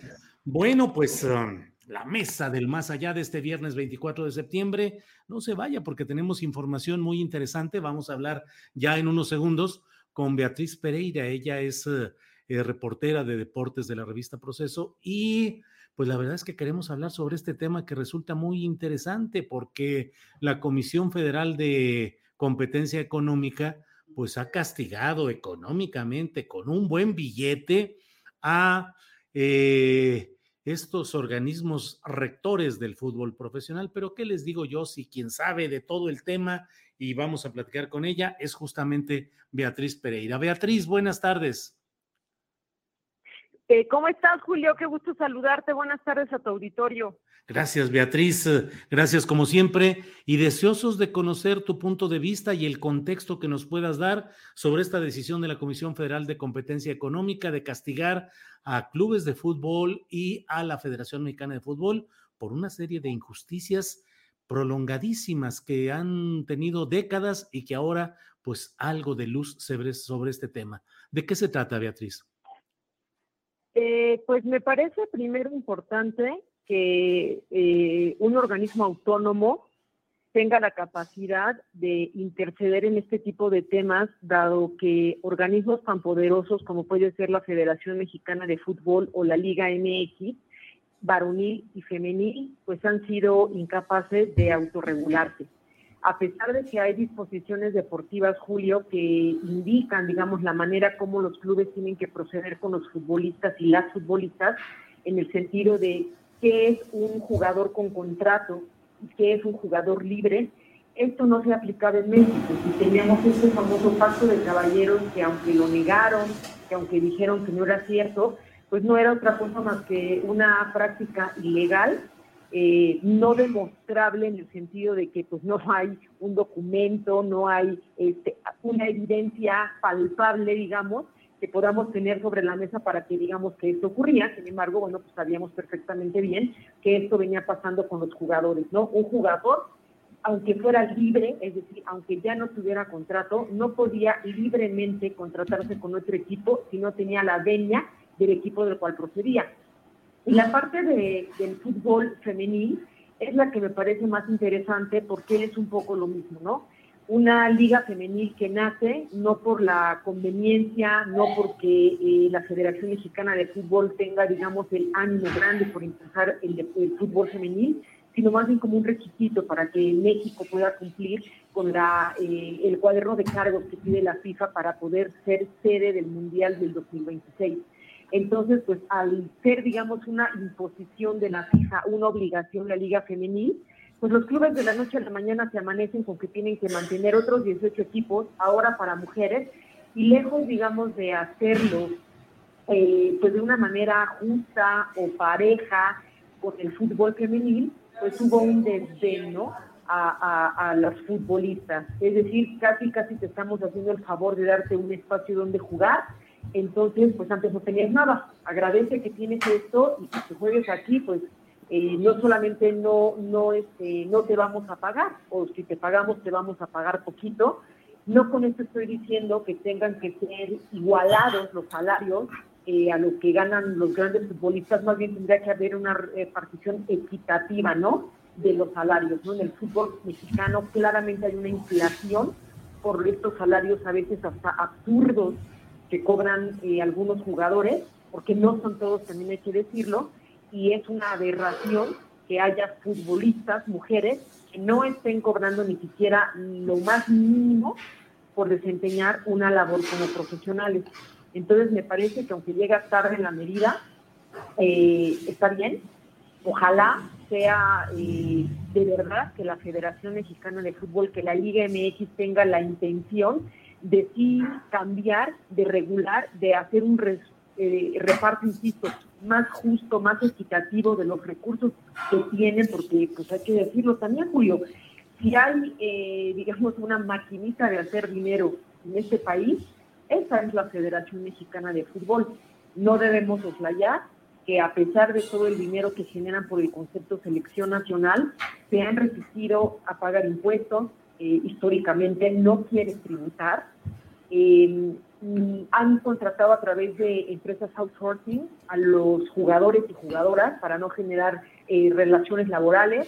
Bueno, pues um, la mesa del más allá de este viernes 24 de septiembre, no se vaya porque tenemos información muy interesante. Vamos a hablar ya en unos segundos con Beatriz Pereira. Ella es uh, eh, reportera de deportes de la revista Proceso y pues la verdad es que queremos hablar sobre este tema que resulta muy interesante porque la Comisión Federal de Competencia Económica pues ha castigado económicamente con un buen billete a eh, estos organismos rectores del fútbol profesional. Pero ¿qué les digo yo? Si quien sabe de todo el tema y vamos a platicar con ella es justamente Beatriz Pereira. Beatriz, buenas tardes. Eh, ¿Cómo estás, Julio? Qué gusto saludarte. Buenas tardes a tu auditorio. Gracias, Beatriz. Gracias como siempre y deseosos de conocer tu punto de vista y el contexto que nos puedas dar sobre esta decisión de la Comisión Federal de Competencia Económica de castigar a clubes de fútbol y a la Federación Mexicana de Fútbol por una serie de injusticias prolongadísimas que han tenido décadas y que ahora pues algo de luz sobre este tema. ¿De qué se trata, Beatriz? Eh, pues me parece primero importante que eh, un organismo autónomo tenga la capacidad de interceder en este tipo de temas, dado que organismos tan poderosos como puede ser la Federación Mexicana de Fútbol o la Liga MX, varonil y femenil, pues han sido incapaces de autorregularse. A pesar de que hay disposiciones deportivas, Julio, que indican, digamos, la manera como los clubes tienen que proceder con los futbolistas y las futbolistas, en el sentido de qué es un jugador con contrato y qué es un jugador libre, esto no se aplicaba en México. Y teníamos este famoso pacto de caballeros que aunque lo negaron, que aunque dijeron que no era cierto, pues no era otra cosa más que una práctica ilegal, eh, no demostrable en el sentido de que pues no hay un documento, no hay este, una evidencia palpable, digamos, que podamos tener sobre la mesa para que digamos que esto ocurría. Sin embargo, bueno, pues sabíamos perfectamente bien que esto venía pasando con los jugadores, ¿no? Un jugador, aunque fuera libre, es decir, aunque ya no tuviera contrato, no podía libremente contratarse con otro equipo si no tenía la venia del equipo del cual procedía. Y la parte de, del fútbol femenil es la que me parece más interesante porque es un poco lo mismo, ¿no? una liga femenil que nace no por la conveniencia, no porque eh, la Federación Mexicana de Fútbol tenga, digamos, el ánimo grande por impulsar el, fútbol femenil, sino más bien como un requisito para que México pueda cumplir con la, eh, el cuaderno de cargos que pide la FIFA para poder ser sede del Mundial del 2026. Entonces, pues al ser, digamos, una imposición de la FIFA, una obligación la Liga Femenil, pues los clubes de la noche a la mañana se amanecen con que tienen que mantener otros 18 equipos, ahora para mujeres, y lejos, digamos, de hacerlo eh, pues de una manera justa o pareja con el fútbol femenil, pues hubo un desdén, ¿no? A, a, a, los futbolistas. Es decir, casi, casi te estamos haciendo el favor de darte un espacio donde jugar. Entonces, pues antes no tenías nada. Agradece que tienes esto y que juegues aquí, pues eh, no solamente no, no, este, no te vamos a pagar, o si te pagamos te vamos a pagar poquito, no con esto estoy diciendo que tengan que ser igualados los salarios eh, a lo que ganan los grandes futbolistas, más bien tendría que haber una repartición equitativa, ¿no? De los salarios, ¿no? En el fútbol mexicano claramente hay una inflación por estos salarios a veces hasta absurdos que cobran eh, algunos jugadores, porque no son todos, también hay que decirlo, y es una aberración que haya futbolistas, mujeres, que no estén cobrando ni siquiera lo más mínimo por desempeñar una labor como profesionales. Entonces me parece que aunque llega tarde en la medida, eh, está bien. Ojalá sea eh, de verdad que la Federación Mexicana de Fútbol, que la Liga MX tenga la intención de sí cambiar, de regular, de hacer un eh, reparto, insisto, más justo, más equitativo de los recursos que tienen, porque pues hay que decirlo también, Julio, si hay, eh, digamos, una maquinita de hacer dinero en este país, esa es la Federación Mexicana de Fútbol. No debemos oslayar que a pesar de todo el dinero que generan por el concepto selección nacional, se han resistido a pagar impuestos, eh, históricamente no quieren tributar, eh, han contratado a través de empresas outsourcing a los jugadores y jugadoras para no generar eh, relaciones laborales,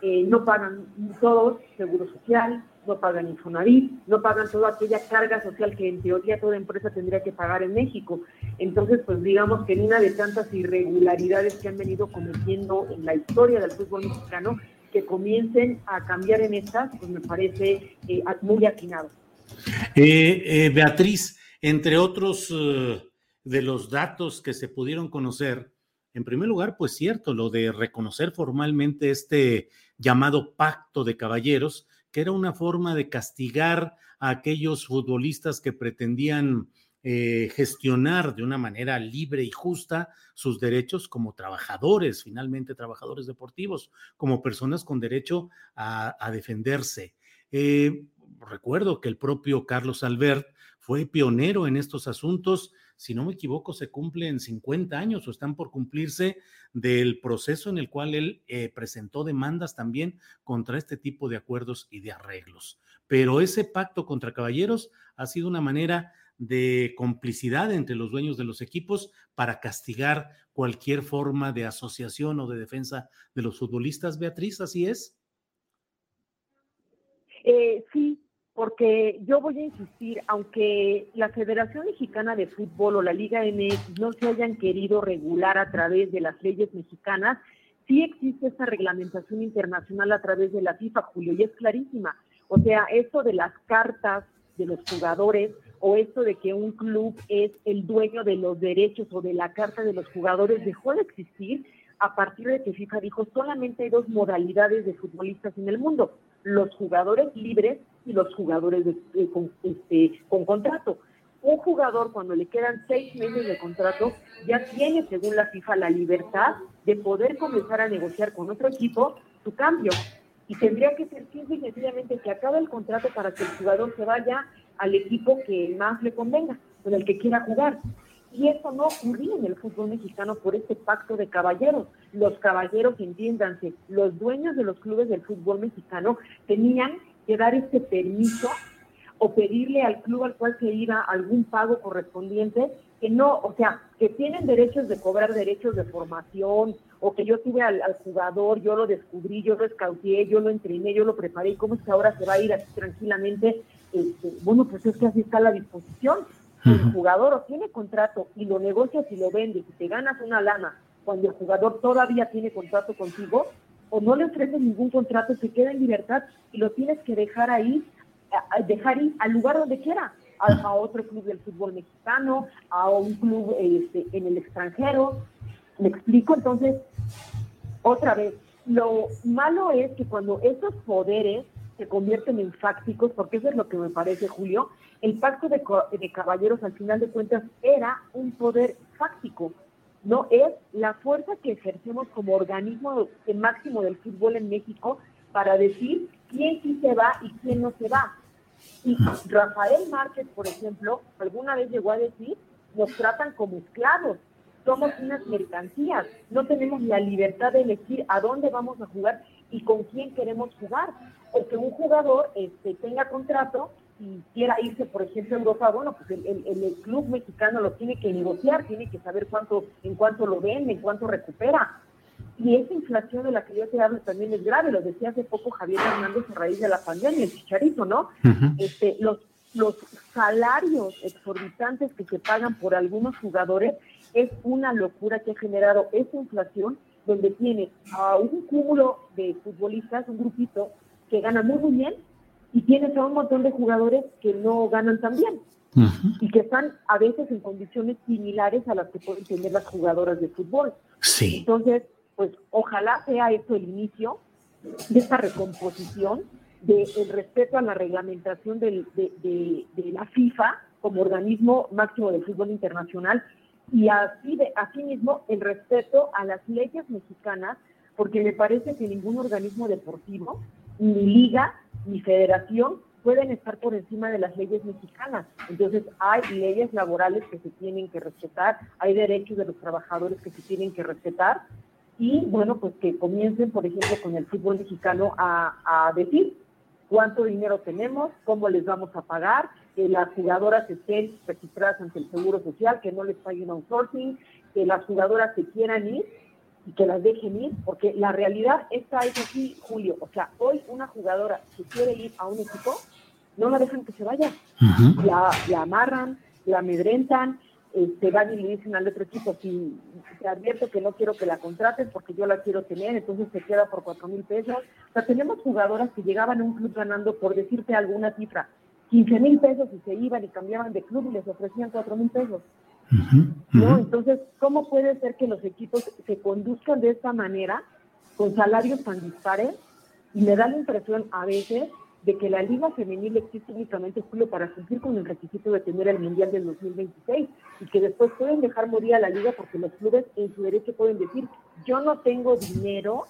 eh, no pagan todos seguro social, no pagan Infonavit, no pagan toda aquella carga social que en teoría toda empresa tendría que pagar en México. Entonces, pues digamos que en una de tantas irregularidades que han venido cometiendo en la historia del fútbol mexicano, que comiencen a cambiar en estas, pues me parece eh, muy atinado. Eh, eh, Beatriz, entre otros eh, de los datos que se pudieron conocer, en primer lugar, pues cierto, lo de reconocer formalmente este llamado pacto de caballeros, que era una forma de castigar a aquellos futbolistas que pretendían eh, gestionar de una manera libre y justa sus derechos como trabajadores, finalmente trabajadores deportivos, como personas con derecho a, defenderse. Eh, recuerdo que el propio Carlos Albert fue pionero en estos asuntos. Si no me equivoco, se cumplen 50 años o están por cumplirse del proceso en el cual él eh, presentó demandas también contra este tipo de acuerdos y de arreglos. Pero ese pacto contra caballeros ha sido una manera de complicidad entre los dueños de los equipos para castigar cualquier forma de asociación o de defensa de los futbolistas. Beatriz, ¿así es? Eh, sí, porque yo voy a insistir, aunque la Federación Mexicana de Fútbol o la Liga MX no se hayan querido regular a través de las leyes mexicanas, sí existe esta reglamentación internacional a través de la FIFA, Julio, y es clarísima. O sea, esto de las cartas de los jugadores o esto de que un club es el dueño de los derechos o de la carta de los jugadores dejó de existir a partir de que FIFA dijo solamente hay dos modalidades de futbolistas en el mundo, los jugadores libres y los jugadores con, este, con contrato. Un jugador cuando le quedan seis meses de contrato ya tiene, según la FIFA, la libertad de poder comenzar a negociar con otro equipo su cambio. Y tendría que ser simple y sencillamente que acabe el contrato para que el jugador se vaya al equipo que más le convenga, con el que quiera jugar. Y eso no ocurría en el fútbol mexicano por este pacto de caballeros. Los caballeros, entiéndanse, los dueños de los clubes del fútbol mexicano tenían que dar este permiso o pedirle al club al cual se iba algún pago correspondiente, que no, o sea, que tienen derechos de cobrar derechos de formación, o que yo tuve al, jugador, yo lo descubrí, yo lo escauteé, yo lo entrené, yo lo preparé, y cómo es que ahora se va a ir así tranquilamente este, bueno, pues es que así está la disposición. El jugador o tiene contrato y lo negocias y lo vendes y te ganas una lana cuando el jugador todavía tiene contrato contigo, o no le ofreces ningún contrato, se queda en libertad y lo tienes que dejar ahí, dejar ir al lugar donde quiera, a, otro club del fútbol mexicano, a un club este, en el extranjero. ¿Me explico? Entonces, otra vez, lo malo es que cuando esos poderes se convierten en fácticos, porque eso es lo que me parece, Julio. El pacto de, de caballeros, al final de cuentas, era un poder fáctico, no es la fuerza que ejercemos como organismo máximo del fútbol en México para decir quién sí se va y quién no se va. Y Rafael Márquez, por ejemplo, alguna vez llegó a decir, nos tratan como esclavos, somos unas mercancías, no tenemos la libertad de elegir a dónde vamos a jugar y con quién queremos jugar. O que un jugador este, tenga contrato y quiera irse, por ejemplo, a Europa, bueno, pues el, el, club mexicano lo tiene que negociar, tiene que saber cuánto, en cuánto lo vende, en cuánto recupera. Y esa inflación de la que yo te hablo también es grave, lo decía hace poco Javier Hernández a raíz de la pandemia, el chicharito, ¿no? este, los, los salarios exorbitantes que se pagan por algunos jugadores es una locura que ha generado esa inflación donde tiene a un cúmulo de futbolistas, un grupito que gana muy, muy bien, y tienes a un montón de jugadores que no ganan tan bien y que están a veces en condiciones similares a las que pueden tener las jugadoras de fútbol. Sí. Entonces, pues ojalá sea esto el inicio de esta recomposición, del respeto a la reglamentación de, de, de la FIFA como organismo máximo del fútbol internacional y así de asimismo el respeto a las leyes mexicanas, porque me parece que ningún organismo deportivo, ni liga, ni federación pueden estar por encima de las leyes mexicanas. Entonces hay leyes laborales que se tienen que respetar, hay derechos de los trabajadores que se tienen que respetar y bueno, pues que comiencen, por ejemplo, con el fútbol mexicano a, a decir cuánto dinero tenemos, cómo les vamos a pagar, que las jugadoras estén registradas ante el Seguro Social, que no les paguen outsourcing, que las jugadoras se quieran ir y que las dejen ir, porque la realidad está es así, Julio. O sea, hoy una jugadora que quiere ir a un equipo, no la dejan que se vaya. la, la, amarran, la amedrentan, este, van y le dicen al otro equipo, si te advierto que no quiero que la contrates porque yo la quiero tener, entonces se queda por cuatro mil pesos. O sea, tenemos jugadoras que llegaban a un club ganando, por decirte alguna cifra, 15 mil pesos y se iban y cambiaban de club y les ofrecían 4 mil pesos. ¿no? Entonces, ¿cómo puede ser que los equipos se conduzcan de esta manera, con salarios tan dispares? Y me da la impresión a veces de que la Liga Femenil existe únicamente, Julio, para cumplir con el requisito de tener el Mundial del 2026 y que después pueden dejar morir a la Liga porque los clubes en su derecho pueden decir, yo no tengo dinero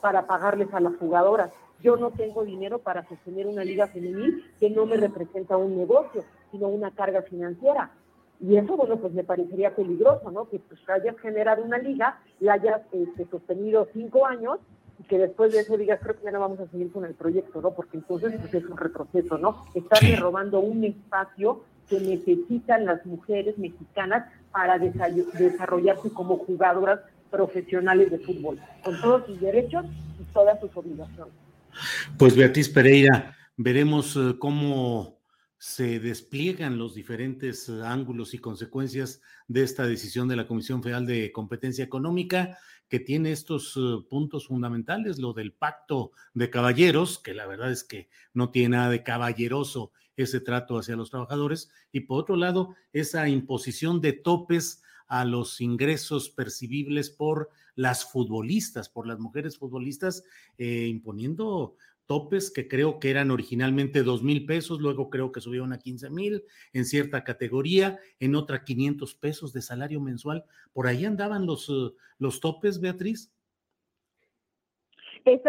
para pagarles a las jugadoras, yo no tengo dinero para sostener una Liga Femenil que no me representa un negocio, sino una carga financiera. Y eso, bueno, pues me parecería peligroso, ¿no? Que pues hayas generado una liga, la hayas este, sostenido cinco años y que después de eso digas, creo que ya no vamos a seguir con el proyecto, ¿no? Porque entonces pues, es un retroceso, ¿no? Estarle robando un espacio que necesitan las mujeres mexicanas para desarrollarse como jugadoras profesionales de fútbol, con todos sus derechos y todas sus obligaciones. Pues Beatriz Pereira, veremos eh, cómo se despliegan los diferentes eh, ángulos y consecuencias de esta decisión de la Comisión Federal de Competencia Económica, que tiene estos eh, puntos fundamentales, lo del pacto de caballeros, que la verdad es que no tiene nada de caballeroso ese trato hacia los trabajadores, y por otro lado, esa imposición de topes a los ingresos percibibles por las futbolistas, por las mujeres futbolistas, eh, imponiendo topes que creo que eran originalmente dos mil pesos, luego creo que subieron a 15 mil en cierta categoría, en otra 500 pesos de salario mensual. ¿Por ahí andaban los, eh, los topes, Beatriz? Eh,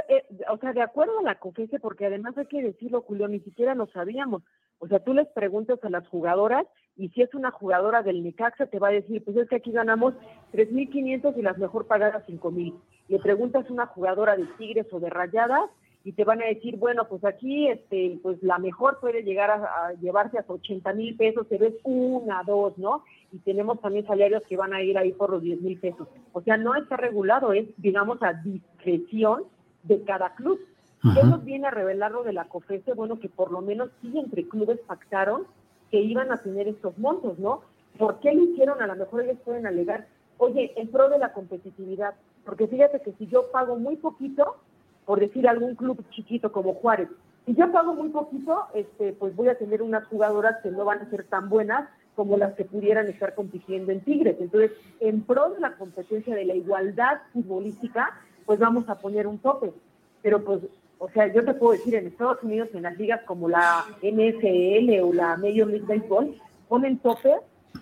o sea, de acuerdo a la COFESE, porque además hay que decirlo, Julio, ni siquiera lo sabíamos. O sea, tú les preguntas a las jugadoras y si es una jugadora del Necaxa te va a decir, pues es que aquí ganamos 3.500 y las mejor pagadas 5.000. Le preguntas a una jugadora de Tigres o de Rayadas y te van a decir, bueno, pues aquí este, pues la mejor puede llegar a, llevarse hasta 80 mil pesos, pero es una, dos, ¿no? Y tenemos también salarios que van a ir ahí por los 10 mil pesos. O sea, no está regulado, es, digamos, a discreción de cada club. ¿Qué nos viene a revelar lo de la COFESE? Bueno, que por lo menos sí entre clubes pactaron que iban a tener estos montos, ¿no? ¿Por qué lo hicieron? A lo mejor ellos pueden alegar, oye, en pro de la competitividad, porque fíjate que si yo pago muy poquito, por decir algún club chiquito como Juárez. Si yo pago muy poquito, este, pues voy a tener unas jugadoras que no van a ser tan buenas como las que pudieran estar compitiendo en Tigres. Entonces, en pro de la competencia de la igualdad futbolística, pues vamos a poner un tope. Pero pues, o sea, yo te puedo decir, en Estados Unidos, en las ligas como la NFL o la Major League Baseball, ponen tope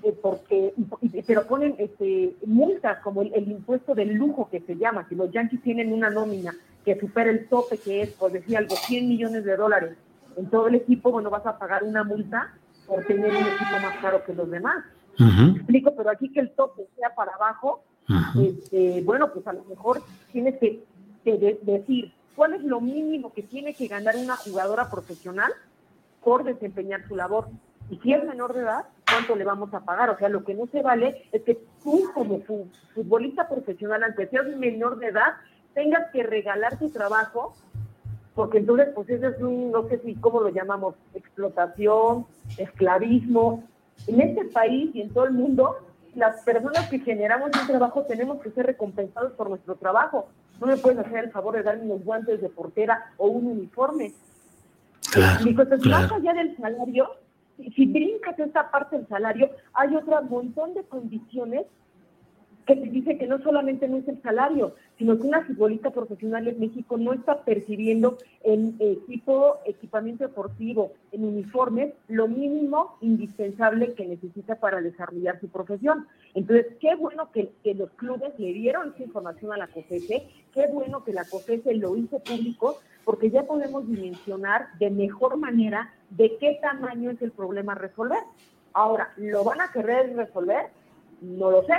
eh, porque pero ponen este, multas como el, impuesto del lujo que se llama, si los Yankees tienen una nómina que supera el tope que es, por decir algo, 100 millones de dólares. En todo el equipo, bueno, vas a pagar una multa por tener un equipo más caro que los demás. explico, pero aquí que el tope sea para abajo, este, bueno, pues a lo mejor tienes que, que decir cuál es lo mínimo que tiene que ganar una jugadora profesional por desempeñar su labor. Y si es menor de edad, ¿cuánto le vamos a pagar? O sea, lo que no se vale es que tú como futbolista profesional, aunque seas menor de edad, tengas que regalar tu trabajo, porque entonces, pues eso es un, no sé si, ¿cómo lo llamamos? Explotación, esclavismo. En este país y en todo el mundo, las personas que generamos un trabajo tenemos que ser recompensados por nuestro trabajo. No me puedes hacer el favor de darme unos guantes de portera o un uniforme. Claro, más allá del salario, si brincas esta parte del salario, hay otro montón de condiciones que te dice que no solamente no es el salario, sino que una futbolista profesional en México no está percibiendo en equipo, equipamiento deportivo, en uniformes, lo mínimo indispensable que necesita para desarrollar su profesión. Entonces, qué bueno que, los clubes le dieron esa información a la COFESE, qué bueno que la COFESE lo hizo público, porque ya podemos dimensionar de mejor manera de qué tamaño es el problema a resolver. Ahora, ¿lo van a querer resolver? No lo sé,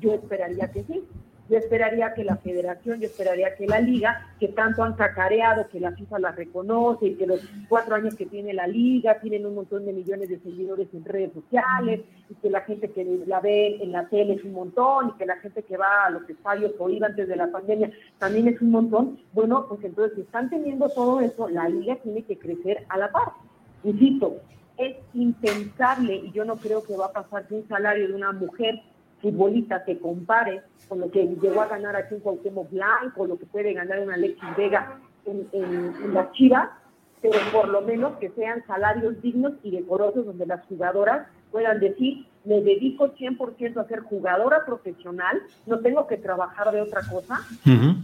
yo esperaría que sí. Yo esperaría que la federación, yo esperaría que la liga, que tanto han cacareado, que la FIFA la reconoce y que los cuatro años que tiene la liga tienen un montón de millones de seguidores en redes sociales y que la gente que la ve en la tele es un montón y que la gente que va a los estadios o iba antes de la pandemia también es un montón. Bueno, pues entonces si están teniendo todo eso, la liga tiene que crecer a la par. Insisto, es impensable y yo no creo que va a pasar que un salario de una mujer futbolista se compare con lo que llegó a ganar aquí en Cuauhtémoc Blanco, lo que puede ganar una Alexis Vega en, en, las Chivas, pero por lo menos que sean salarios dignos y decorosos donde las jugadoras puedan decir, me dedico 100% a ser jugadora profesional, no tengo que trabajar de otra cosa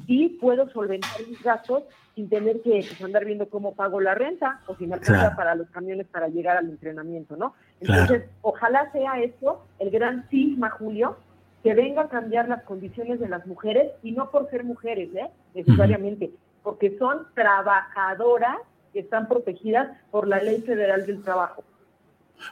y puedo solventar mis gastos sin tener que pues, andar viendo cómo pago la renta o si me alcanza para los camiones para llegar al entrenamiento, ¿no? Entonces, ojalá sea esto el gran cisma, Julio, que venga a cambiar las condiciones de las mujeres y no por ser mujeres, ¿eh? necesariamente, porque son trabajadoras que están protegidas por la Ley Federal del Trabajo.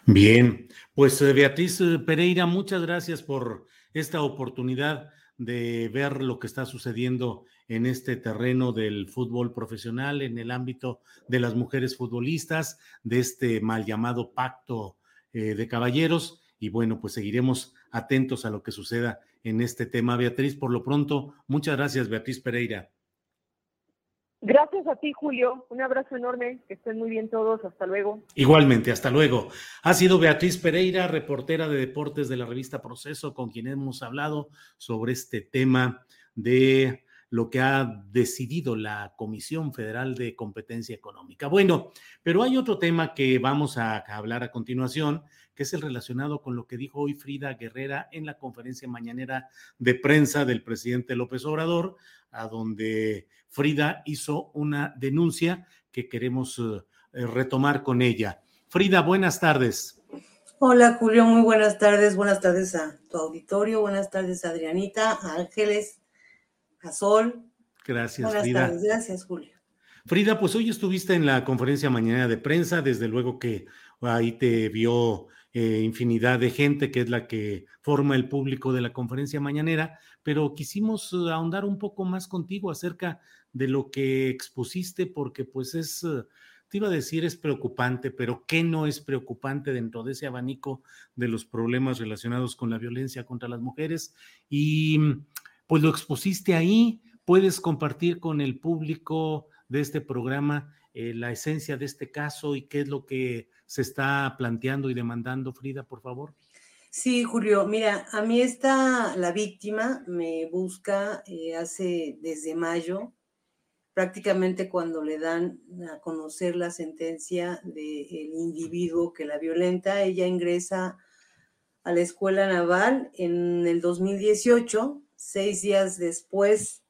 Bien, pues eh, Beatriz eh, Pereira, muchas gracias por esta oportunidad de ver lo que está sucediendo en este terreno del fútbol profesional, en el ámbito de las mujeres futbolistas, de este mal llamado pacto eh, de caballeros. Y bueno, pues seguiremos atentos a lo que suceda en este tema. Beatriz, por lo pronto, muchas gracias, Beatriz Pereira. Gracias a ti, Julio. Un abrazo enorme. Que estén muy bien todos. Hasta luego. Igualmente, hasta luego. Ha sido Beatriz Pereira, reportera de deportes de la revista Proceso, con quien hemos hablado sobre este tema de lo que ha decidido la Comisión Federal de Competencia Económica. Bueno, pero hay otro tema que vamos a hablar a continuación, que es el relacionado con lo que dijo hoy Frida Guerrera en la conferencia mañanera de prensa del presidente López Obrador, a donde Frida hizo una denuncia que queremos eh, eh, retomar con ella. Frida, buenas tardes. Hola Julio, muy buenas tardes. Buenas tardes a tu auditorio. Buenas tardes Adrianita, a Ángeles, a Sol. Gracias, buenas Frida. Tardes. Gracias, Julio. Frida, pues hoy estuviste en la conferencia mañana de prensa, desde luego que ahí te vio eh, infinidad de gente, que es la que forma el público de la conferencia mañanera, pero quisimos eh, ahondar un poco más contigo acerca de lo que expusiste, porque pues es, eh, te iba a decir es preocupante, pero ¿qué no es preocupante dentro de ese abanico de los problemas relacionados con la violencia contra las mujeres? Y pues lo expusiste ahí, puedes compartir con el público de este programa la esencia de este caso y qué es lo que se está planteando y demandando, Frida, por favor? Sí, Julio, mira, a mí está la víctima, me busca eh, hace desde mayo, prácticamente cuando le dan a conocer la sentencia del individuo que la violenta, ella ingresa a la escuela naval en el 2018, seis días después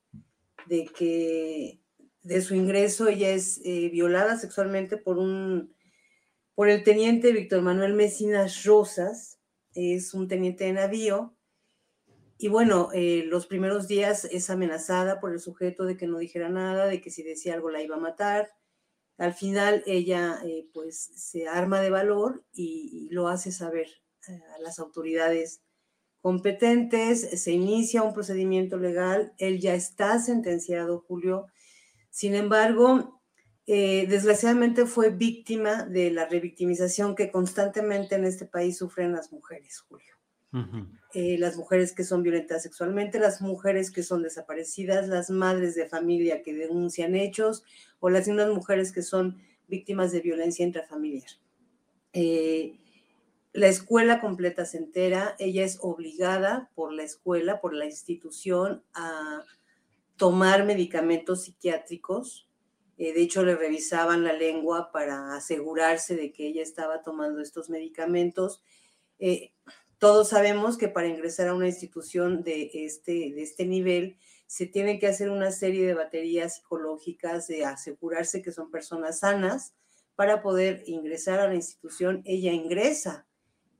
de que de su ingreso ella es eh, violada sexualmente por un por el teniente Víctor Manuel Mesinas Rosas, es un teniente de navío, y bueno, eh, los primeros días es amenazada por el sujeto de que no dijera nada, de que si decía algo la iba a matar. Al final ella eh, pues se arma de valor y, lo hace saber a las autoridades competentes, se inicia un procedimiento legal, él ya está sentenciado, Julio. Sin embargo, eh, desgraciadamente fue víctima de la revictimización que constantemente en este país sufren las mujeres, Julio. Eh, las mujeres que son violentadas sexualmente, las mujeres que son desaparecidas, las madres de familia que denuncian hechos o las mismas mujeres que son víctimas de violencia intrafamiliar. Eh, la escuela completa se entera, ella es obligada por la escuela, por la institución, a tomar medicamentos psiquiátricos eh, de hecho, le revisaban la lengua para asegurarse de que ella estaba tomando estos medicamentos. Eh, todos sabemos que para ingresar a una institución de este, de este nivel se tiene que hacer una serie de baterías psicológicas de asegurarse que son personas sanas para poder ingresar a la institución. Ella ingresa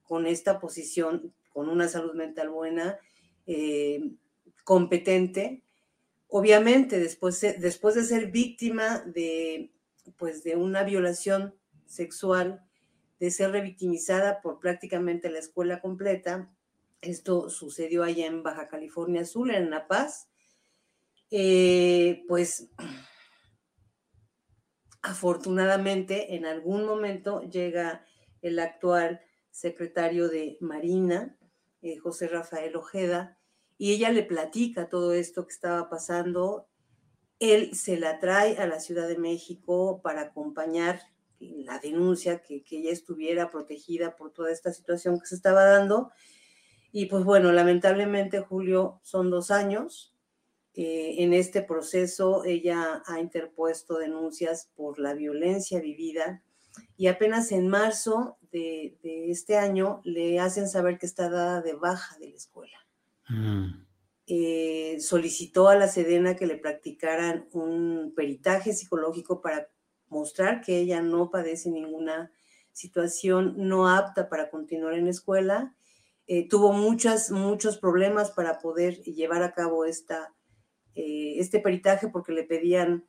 con esta posición, con una salud mental buena, eh, competente, Obviamente, después, después de ser víctima de, pues, de una violación sexual, de ser revictimizada por prácticamente la escuela completa, esto sucedió allá en Baja California Sur, en La Paz, eh, pues afortunadamente en algún momento llega el actual secretario de Marina, eh, José Rafael Ojeda, y ella le platica todo esto que estaba pasando. Él se la trae a la Ciudad de México para acompañar la denuncia, que, ella estuviera protegida por toda esta situación que se estaba dando. Y pues bueno, lamentablemente, Julio, son dos años. Eh, en este proceso ella ha interpuesto denuncias por la violencia vivida y apenas en marzo de, este año le hacen saber que está dada de baja de la escuela. Mm. Eh, solicitó a la Sedena que le practicaran un peritaje psicológico para mostrar que ella no padece ninguna situación no apta para continuar en la escuela. Eh, tuvo muchas, muchos problemas para poder llevar a cabo esta, eh, este peritaje porque le pedían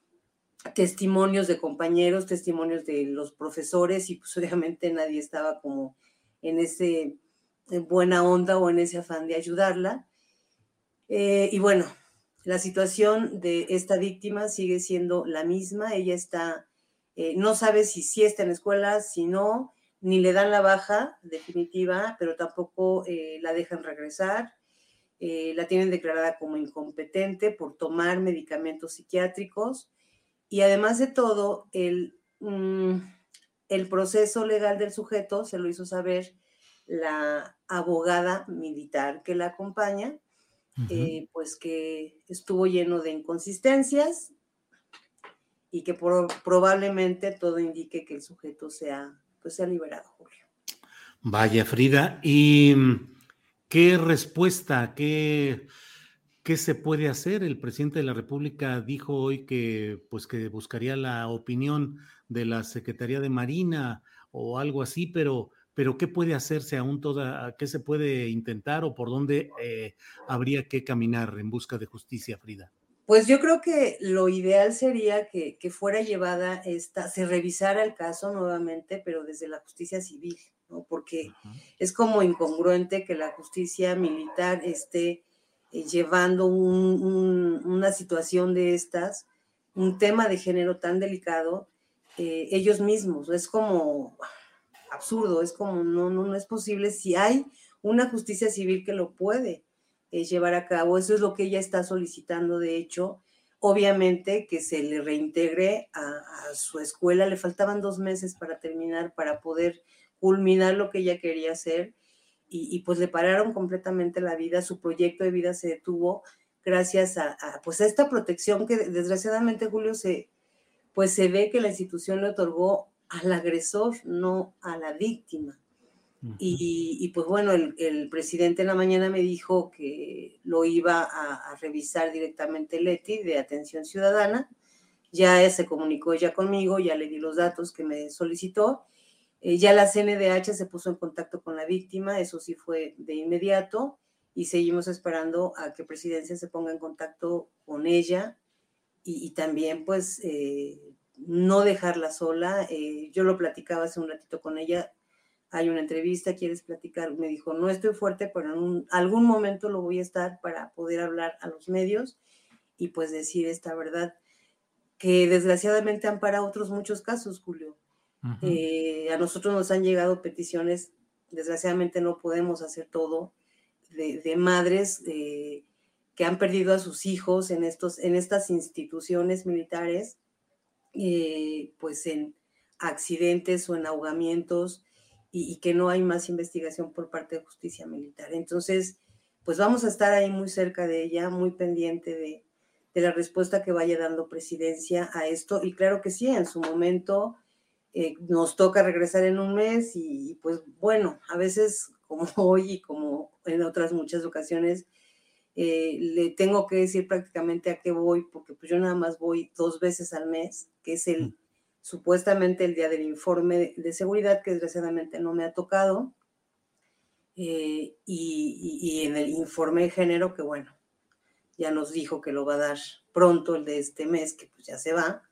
testimonios de compañeros, testimonios de los profesores y pues obviamente nadie estaba como en ese buena onda o en ese afán de ayudarla. Eh, y bueno, la situación de esta víctima sigue siendo la misma. Ella está, eh, no sabe si sí está en la escuela, si no, ni le dan la baja definitiva, pero tampoco eh, la dejan regresar. la tienen declarada como incompetente por tomar medicamentos psiquiátricos y además de todo, el, mm, el proceso legal del sujeto se lo hizo saber la abogada militar que la acompaña, eh, pues que estuvo lleno de inconsistencias y que probablemente todo indique que el sujeto sea, pues sea liberado, Julio. Vaya, Frida, ¿y mm, qué respuesta, qué ¿Qué se puede hacer? El presidente de la República dijo hoy que, pues, que buscaría la opinión de la Secretaría de Marina o algo así, pero, pero ¿qué puede hacerse aún toda, qué se puede intentar o por dónde eh, habría que caminar en busca de justicia, Frida? Pues yo creo que lo ideal sería que, fuera llevada esta, se revisara el caso nuevamente, pero desde la justicia civil, ¿no? Porque es como incongruente que la justicia militar esté eh, llevando una situación de estas, un tema de género tan delicado, eh, ellos mismos. Es como absurdo, es como no, no, no es posible si hay una justicia civil que lo puede eh, llevar a cabo. Eso es lo que ella está solicitando, de hecho. Obviamente que se le reintegre a, a su escuela, le faltaban dos meses para terminar, para poder culminar lo que ella quería hacer y, pues le pararon completamente la vida, su proyecto de vida se detuvo gracias a, pues a esta protección que desgraciadamente Julio se pues se ve que la institución le otorgó al agresor, no a la víctima. y, pues bueno, el, presidente en la mañana me dijo que lo iba a, revisar directamente Leti de Atención Ciudadana. Ya se comunicó ya conmigo, ya le di los datos que me solicitó eh, ya la CNDH se puso en contacto con la víctima, eso sí fue de inmediato, y seguimos esperando a que Presidencia se ponga en contacto con ella y, también pues eh, no dejarla sola. Eh, yo lo platicaba hace un ratito con ella, hay una entrevista, quieres platicar, me dijo, no estoy fuerte, pero en algún momento lo voy a estar para poder hablar a los medios y pues decir esta verdad que desgraciadamente han parado otros muchos casos, Julio eh, a nosotros nos han llegado peticiones, desgraciadamente no podemos hacer todo, de, madres eh, que han perdido a sus hijos en, estos, en estas instituciones militares, eh, pues en accidentes o en ahogamientos y, que no hay más investigación por parte de justicia militar. Entonces, pues vamos a estar ahí muy cerca de ella, muy pendiente de, de la respuesta que vaya dando presidencia a esto. Y claro que sí, en su momento eh, nos toca regresar en un mes y, pues bueno, a veces como hoy y como en otras muchas ocasiones, eh, le tengo que decir prácticamente a qué voy, porque pues yo nada más voy dos veces al mes, que es el supuestamente el día del informe de, seguridad, que desgraciadamente no me ha tocado, eh, y, y, en el informe de género, que bueno, ya nos dijo que lo va a dar pronto el de este mes, que pues ya se va,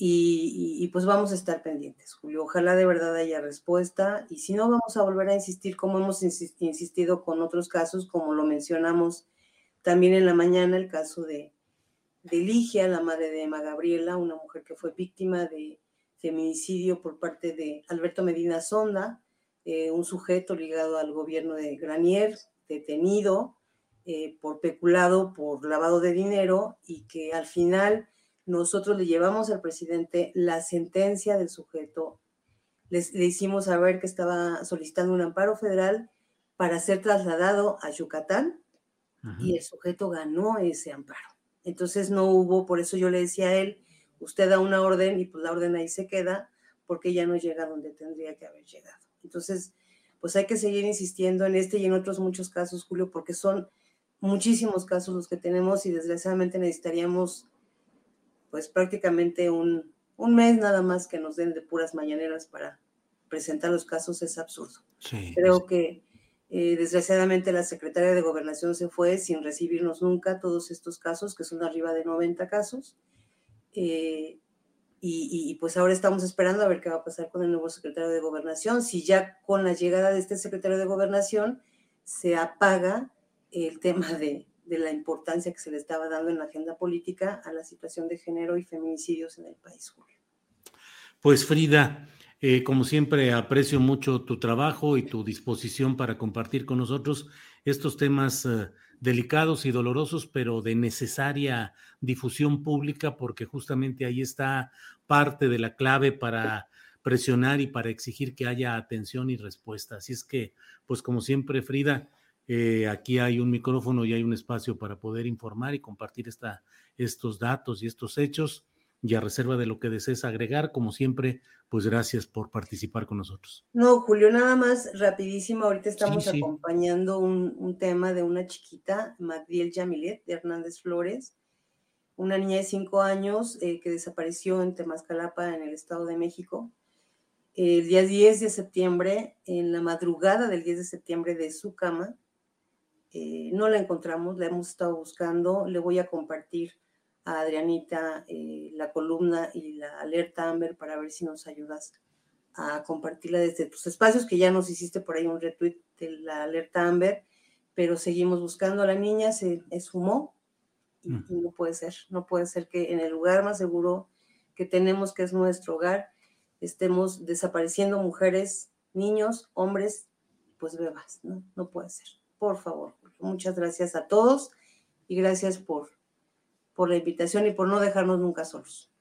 y, pues vamos a estar pendientes, Julio. Ojalá de verdad haya respuesta y si no, vamos a volver a insistir como hemos insistido con otros casos, como lo mencionamos también en la mañana, el caso de, de Ligia, la madre de Emma Gabriela, una mujer que fue víctima de feminicidio por parte de Alberto Medina Sonda, eh, un sujeto ligado al gobierno de Granier, detenido eh, por peculado, por lavado de dinero y que al final nosotros le llevamos al presidente la sentencia del sujeto, le hicimos saber que estaba solicitando un amparo federal para ser trasladado a Yucatán y el sujeto ganó ese amparo. Entonces no hubo, por eso yo le decía a él, usted da una orden y pues la orden ahí se queda, porque ella no llega donde tendría que haber llegado. Entonces, pues hay que seguir insistiendo en este y en otros muchos casos, Julio, porque son muchísimos casos los que tenemos y desgraciadamente necesitaríamos pues prácticamente un, un mes nada más que nos den de puras mañaneras para presentar los casos es absurdo. Creo que eh, desgraciadamente la secretaria de Gobernación se fue sin recibirnos nunca todos estos casos, que son arriba de 90 casos. Eh, y, pues ahora estamos esperando a ver qué va a pasar con el nuevo secretario de Gobernación. Si ya con la llegada de este secretario de Gobernación se apaga el tema de, de la importancia que se le estaba dando en la agenda política a la situación de género y feminicidios en el país, Julio. Pues Frida, eh, como siempre, aprecio mucho tu trabajo y tu disposición para compartir con nosotros estos temas eh, delicados y dolorosos, pero de necesaria difusión pública, porque justamente ahí está parte de la clave para presionar y para exigir que haya atención y respuesta. Así es que, pues como siempre, Frida, eh, aquí hay un micrófono y hay un espacio para poder informar y compartir esta, estos datos y estos hechos y a reserva de lo que desees agregar, como siempre, pues gracias por participar con nosotros. No, Julio, nada más rapidísimo, ahorita estamos acompañando un, tema de una chiquita, Magdiel Yamilet, de Hernández Flores, una niña de cinco años eh, que desapareció en Temascalapa, en el Estado de México. El día 10 de septiembre, en la madrugada del 10 de septiembre de su cama, eh, no la encontramos, la hemos estado buscando, le voy a compartir a Adrianita eh, la columna y la alerta Amber para ver si nos ayudas a compartirla desde tus espacios, que ya nos hiciste por ahí un retweet de la alerta Amber, pero seguimos buscando a la niña, se esfumó y, no puede ser, no puede ser que en el lugar más seguro que tenemos, que es nuestro hogar, estemos desapareciendo mujeres, niños, hombres, pues bebas, ¿no? No puede ser. Por favor, muchas gracias a todos y gracias por por la invitación y por no dejarnos nunca solos.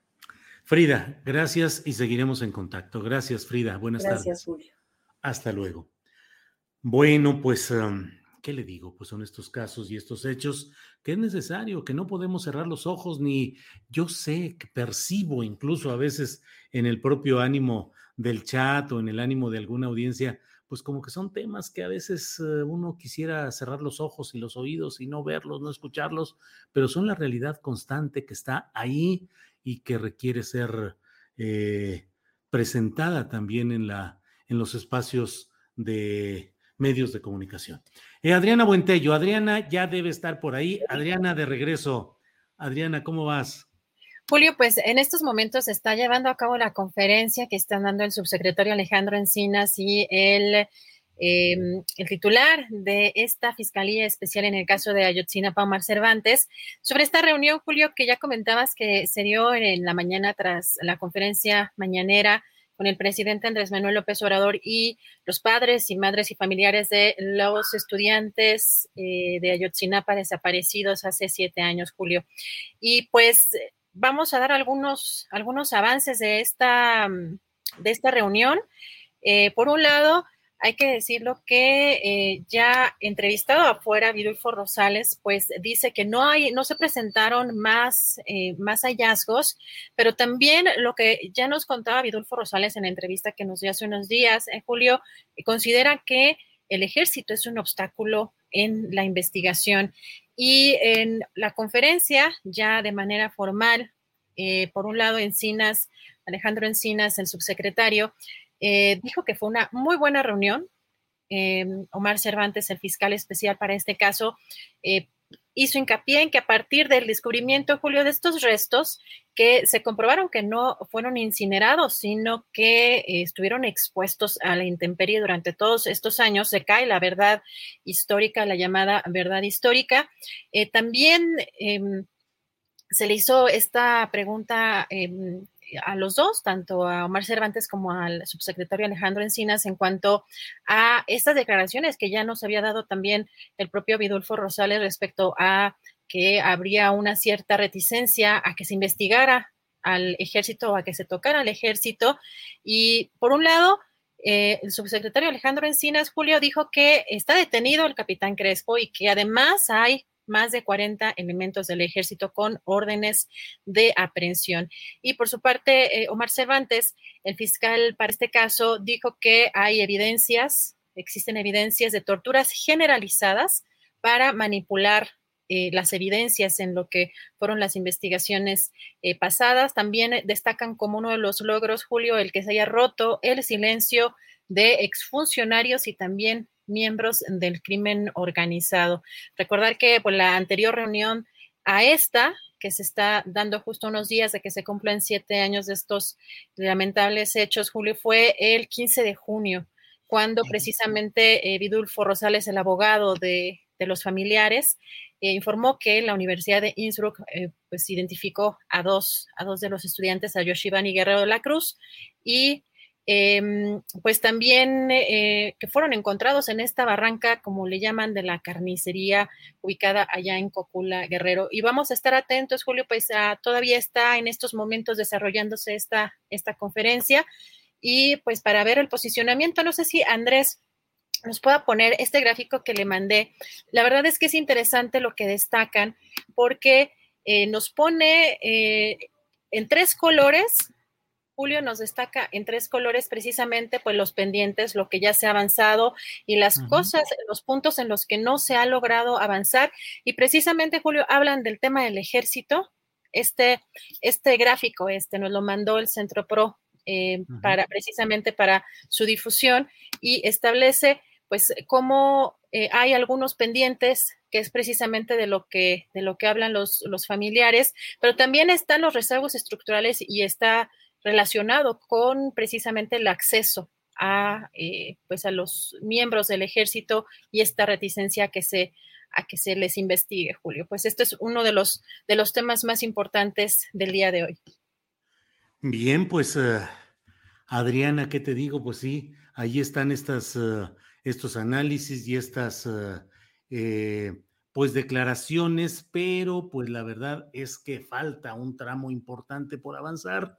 Frida, gracias y seguiremos en contacto. Gracias, Frida. Buenas tardes. Gracias, Julio. Hasta luego. Bueno, pues, um, ¿qué le digo? Pues son estos casos y estos hechos que es necesario, que no podemos cerrar los ojos, ni yo sé que percibo incluso a veces en el propio ánimo del chat o en el ánimo de alguna audiencia, pues como que son temas que a veces eh, uno quisiera cerrar los ojos y los oídos y no verlos, no escucharlos, pero son la realidad constante que está ahí y que requiere ser eh, presentada también en, la, en los espacios de medios de comunicación. Eh, Adriana Buentello, Adriana ya debe estar por ahí. Adriana, de regreso. Adriana, ¿cómo vas? Julio, pues en estos momentos se está llevando a cabo la conferencia que están dando el subsecretario Alejandro Encinas y el, em, el titular de esta Fiscalía Especial en el caso de Ayotzinapa, Omar Cervantes, sobre esta reunión, Julio, que ya comentabas que se dio en la mañana tras la conferencia mañanera con el presidente Andrés Manuel López Obrador y los padres y madres y familiares de los estudiantes eh, de Ayotzinapa desaparecidos hace siete años, Julio. Y pues vamos a dar algunos, algunos avances de esta, mm, de esta reunión. Eh, por un lado, hay que decirlo que eh, ya entrevistado afuera, Vidulfo Rosales, pues dice que no hay, no se presentaron más, eh, más hallazgos, pero también lo que ya nos contaba Vidulfo Rosales en la entrevista que nos dio hace unos días, en julio, considera que el ejército es un obstáculo en la investigación y en la conferencia, ya de manera formal, eh, por un lado, Encinas, Alejandro Encinas, el subsecretario, eh, dijo que fue una muy buena reunión. Eh, Omar Cervantes, el fiscal especial para este caso, hizo hincapié en que a partir del descubrimiento, Julio, de estos restos, que se comprobaron que no fueron incinerados, sino que estuvieron expuestos a la intemperie durante todos estos años, se cae la verdad histórica, la llamada verdad histórica. Eh, también em, se le hizo esta pregunta em, a los dos, tanto a Omar Cervantes como al subsecretario Alejandro Encinas, en cuanto a estas declaraciones que ya nos había dado también el propio Vidulfo Rosales respecto a que habría una cierta reticencia a que se investigara al ejército o a que se tocara al ejército. Y por un lado, eh, el subsecretario Alejandro Encinas, Julio, dijo que está detenido el capitán Crespo y que además hay más de 40 elementos del ejército con órdenes de aprehensión. Y por su parte, eh, Omar Cervantes, el fiscal para este caso, dijo que hay evidencias, existen evidencias de torturas generalizadas para manipular eh, las evidencias en lo que fueron las investigaciones eh, pasadas. También destacan como uno de los logros, Julio, el que se haya roto el silencio de exfuncionarios y también miembros del crimen organizado. Recordar que por la anterior reunión a esta, que se está dando justo unos días de que se cumplan siete años de estos lamentables hechos, Julio, fue el 15 de junio, cuando precisamente eh, Vidulfo Rosales, el abogado de, los familiares, eh, informó que la Universidad de Innsbruck eh, pues identificó a dos, a dos de los estudiantes, a Yoshivani Guerrero de la Cruz y Em, pues también eh, que fueron encontrados en esta barranca, como le llaman, de la carnicería ubicada allá en Cocula Guerrero. Y vamos a estar atentos, Julio, pues todavía está en estos momentos desarrollándose esta, esta conferencia. Y pues para ver el posicionamiento, no sé si Andrés nos pueda poner este gráfico que le mandé. La verdad es que es interesante lo que destacan porque eh, nos pone eh, en tres colores Julio nos destaca en tres colores precisamente pues los pendientes, lo que ya se ha avanzado y las cosas, los puntos en los que no se ha logrado avanzar. Y precisamente, Julio, hablan del tema del ejército. Este, este gráfico, este nos lo mandó el Centro Pro eh, para precisamente para su difusión y establece pues cómo eh, hay algunos pendientes que es precisamente de lo que de lo que hablan los, los familiares, pero también están los rezagos estructurales y está relacionado con precisamente el acceso a, eh, pues a los miembros del ejército y esta reticencia que se a que se les investigue, Julio. Pues esto es uno de los de los temas más importantes del día de hoy. Bien, pues eh, Adriana, ¿qué te digo? Pues sí, ahí están estas, eh, estos análisis y estas pues declaraciones, pero pues la verdad es que falta un tramo importante por avanzar.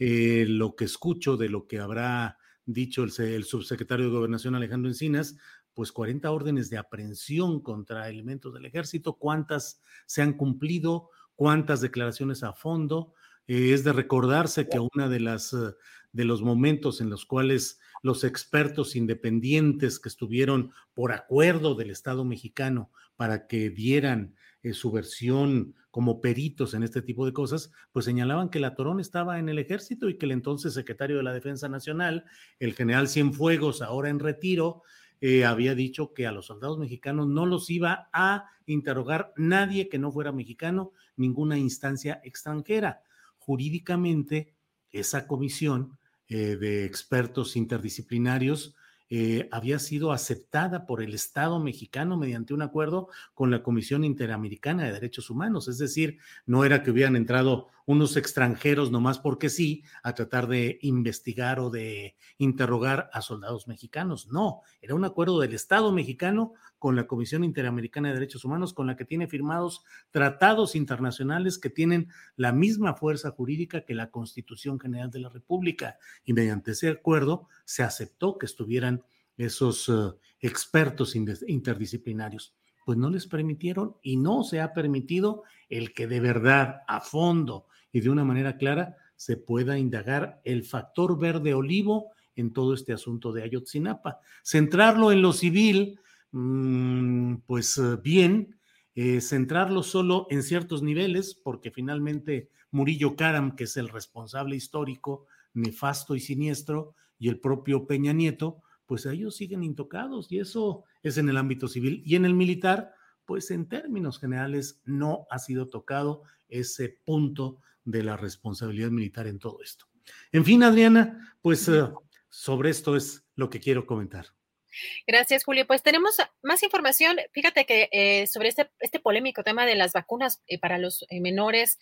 Eh, lo que escucho de lo que habrá dicho el, el, subsecretario de Gobernación Alejandro Encinas, pues 40 órdenes de aprehensión contra elementos del ejército, cuántas se han cumplido, cuántas declaraciones a fondo. Eh, es de recordarse que una de las eh, de los momentos en los cuales los expertos independientes que estuvieron por acuerdo del Estado mexicano para que dieran eh, su versión como peritos en este tipo de cosas, pues señalaban que la Torón estaba en el ejército y que el entonces secretario de la Defensa Nacional, el general Cienfuegos, ahora en retiro, eh, había dicho que a los soldados mexicanos no los iba a interrogar nadie que no fuera mexicano, ninguna instancia extranjera. Jurídicamente, esa comisión eh, de expertos interdisciplinarios eh, había sido aceptada por el Estado mexicano mediante un acuerdo con la Comisión Interamericana de Derechos Humanos. Es decir, no era que hubieran entrado unos extranjeros nomás porque sí a tratar de investigar o de interrogar a soldados mexicanos. No, era un acuerdo del Estado mexicano con la Comisión Interamericana de Derechos Humanos, con la que tiene firmados tratados internacionales que tienen la misma fuerza jurídica que la Constitución General de la República. Y mediante ese acuerdo se aceptó que estuvieran esos eh, expertos interdisciplinarios. Pues no les permitieron y no se ha permitido el que de verdad, a fondo y de una manera clara, se pueda indagar el factor verde olivo en todo este asunto de Ayotzinapa. Centrarlo en lo civil Mm, pues eh, bien, eh, centrarlo solo en ciertos niveles, porque finalmente Murillo Karam, que es el responsable histórico, nefasto y siniestro, y el propio Peña Nieto, pues ellos siguen intocados y eso es en el ámbito civil. Y en el militar, pues en términos generales no ha sido tocado ese punto de la responsabilidad militar en todo esto. En fin, Adriana, pues eh, sobre esto es lo que quiero comentar. Gracias, Julio. Pues tenemos más información. Fíjate que eh, sobre este, este polémico tema de las vacunas eh, para los eh, menores,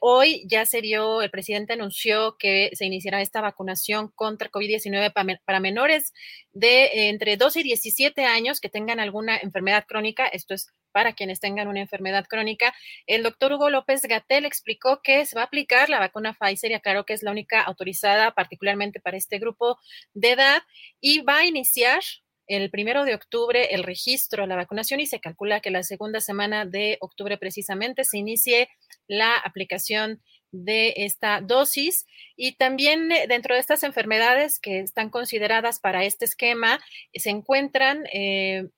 hoy ya se dio, el presidente anunció que se iniciará esta vacunación contra COVID-19 para, menores de entre 12 y 17 años que tengan alguna enfermedad crónica. Esto es para quienes tengan una enfermedad crónica. El doctor Hugo López Gatel explicó que se va a aplicar la vacuna Pfizer y aclaró que es la única autorizada particularmente para este grupo de edad y va a iniciar el primero de octubre el registro, la vacunación y se calcula que la segunda semana de octubre precisamente se inicie la aplicación de esta dosis. Y también eh, dentro de estas enfermedades que están consideradas para este esquema se encuentran eh,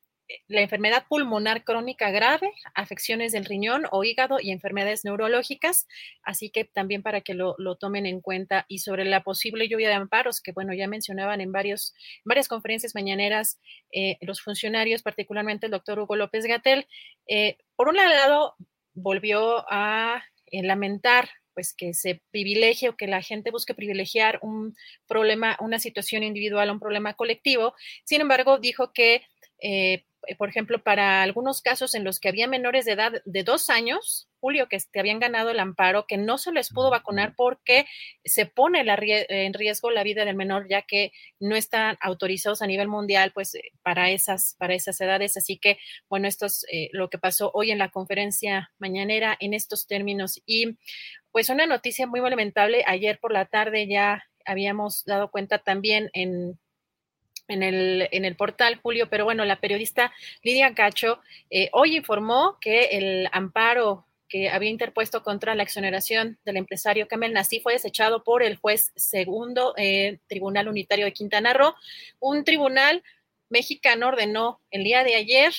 la enfermedad pulmonar crónica grave, afecciones del riñón o hígado y enfermedades neurológicas, así que también para que lo, tomen en cuenta. Y sobre la posible lluvia de amparos, que bueno, ya mencionaban en varios, varias conferencias mañaneras eh, los funcionarios, particularmente el doctor Hugo López Gatel, por un lado volvió a lamentar pues que se privilegie o que la gente busque privilegiar un problema, una situación individual, un problema colectivo. Sin embargo, dijo que, eh, por ejemplo, para algunos casos en los que había menores de edad de dos años, Julio, que habían ganado el amparo, que no se les pudo vacunar porque se pone en riesgo la vida del menor, ya que no están autorizados a nivel mundial, pues eh, para esas, para esas edades. Así que, bueno, esto es eh, lo que pasó hoy en la conferencia mañanera en estos términos. Y pues una noticia muy lamentable, ayer por la tarde ya habíamos dado cuenta también en, en el, en el portal, Julio, pero bueno, la periodista Lidia Cacho eh, hoy informó que el amparo que había interpuesto contra la exoneración del empresario Kamel Nassi fue desechado por el juez segundo eh, Tribunal Unitario de Quintana Roo. Un tribunal mexicano ordenó el día de ayer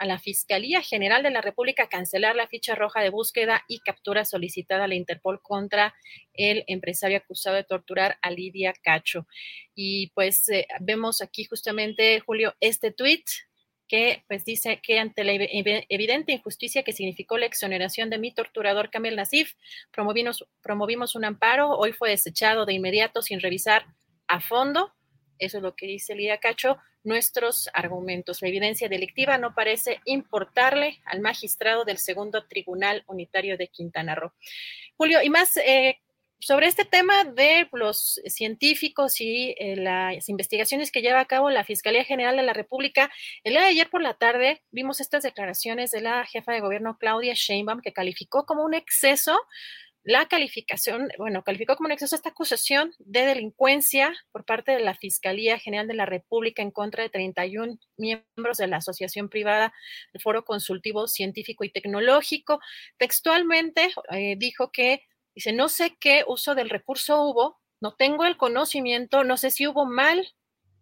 a la Fiscalía General de la República cancelar la ficha roja de búsqueda y captura solicitada a la Interpol contra el empresario acusado de torturar a Lidia Cacho. Y pues eh, vemos aquí justamente, Julio, este tuit que pues dice que ante la evidente injusticia que significó la exoneración de mi torturador Kamel Nasif, promovimos, promovimos un amparo, hoy fue desechado de inmediato sin revisar a fondo, eso es lo que dice Lidia Cacho, nuestros argumentos. La evidencia delictiva no parece importarle al magistrado del segundo Tribunal Unitario de Quintana Roo. Julio, y más eh, sobre este tema de los científicos y eh, las investigaciones que lleva a cabo la Fiscalía General de la República, el día de ayer por la tarde vimos estas declaraciones de la jefa de gobierno Claudia Sheinbaum que calificó como un exceso la calificación, bueno, calificó como un exceso esta acusación de delincuencia por parte de la Fiscalía General de la República en contra de 31 miembros de la Asociación Privada del Foro Consultivo Científico y Tecnológico. Textualmente eh, dijo que, dice, no sé qué uso del recurso hubo, no tengo el conocimiento, no sé si hubo mal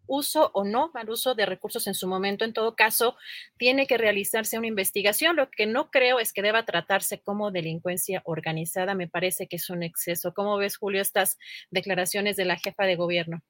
uso o no mal uso de recursos en su momento. En todo caso, tiene que realizarse una investigación. Lo que no creo es que deba tratarse como delincuencia organizada. Me parece que es un exceso. ¿Cómo ves, Julio, estas declaraciones de la jefa de gobierno?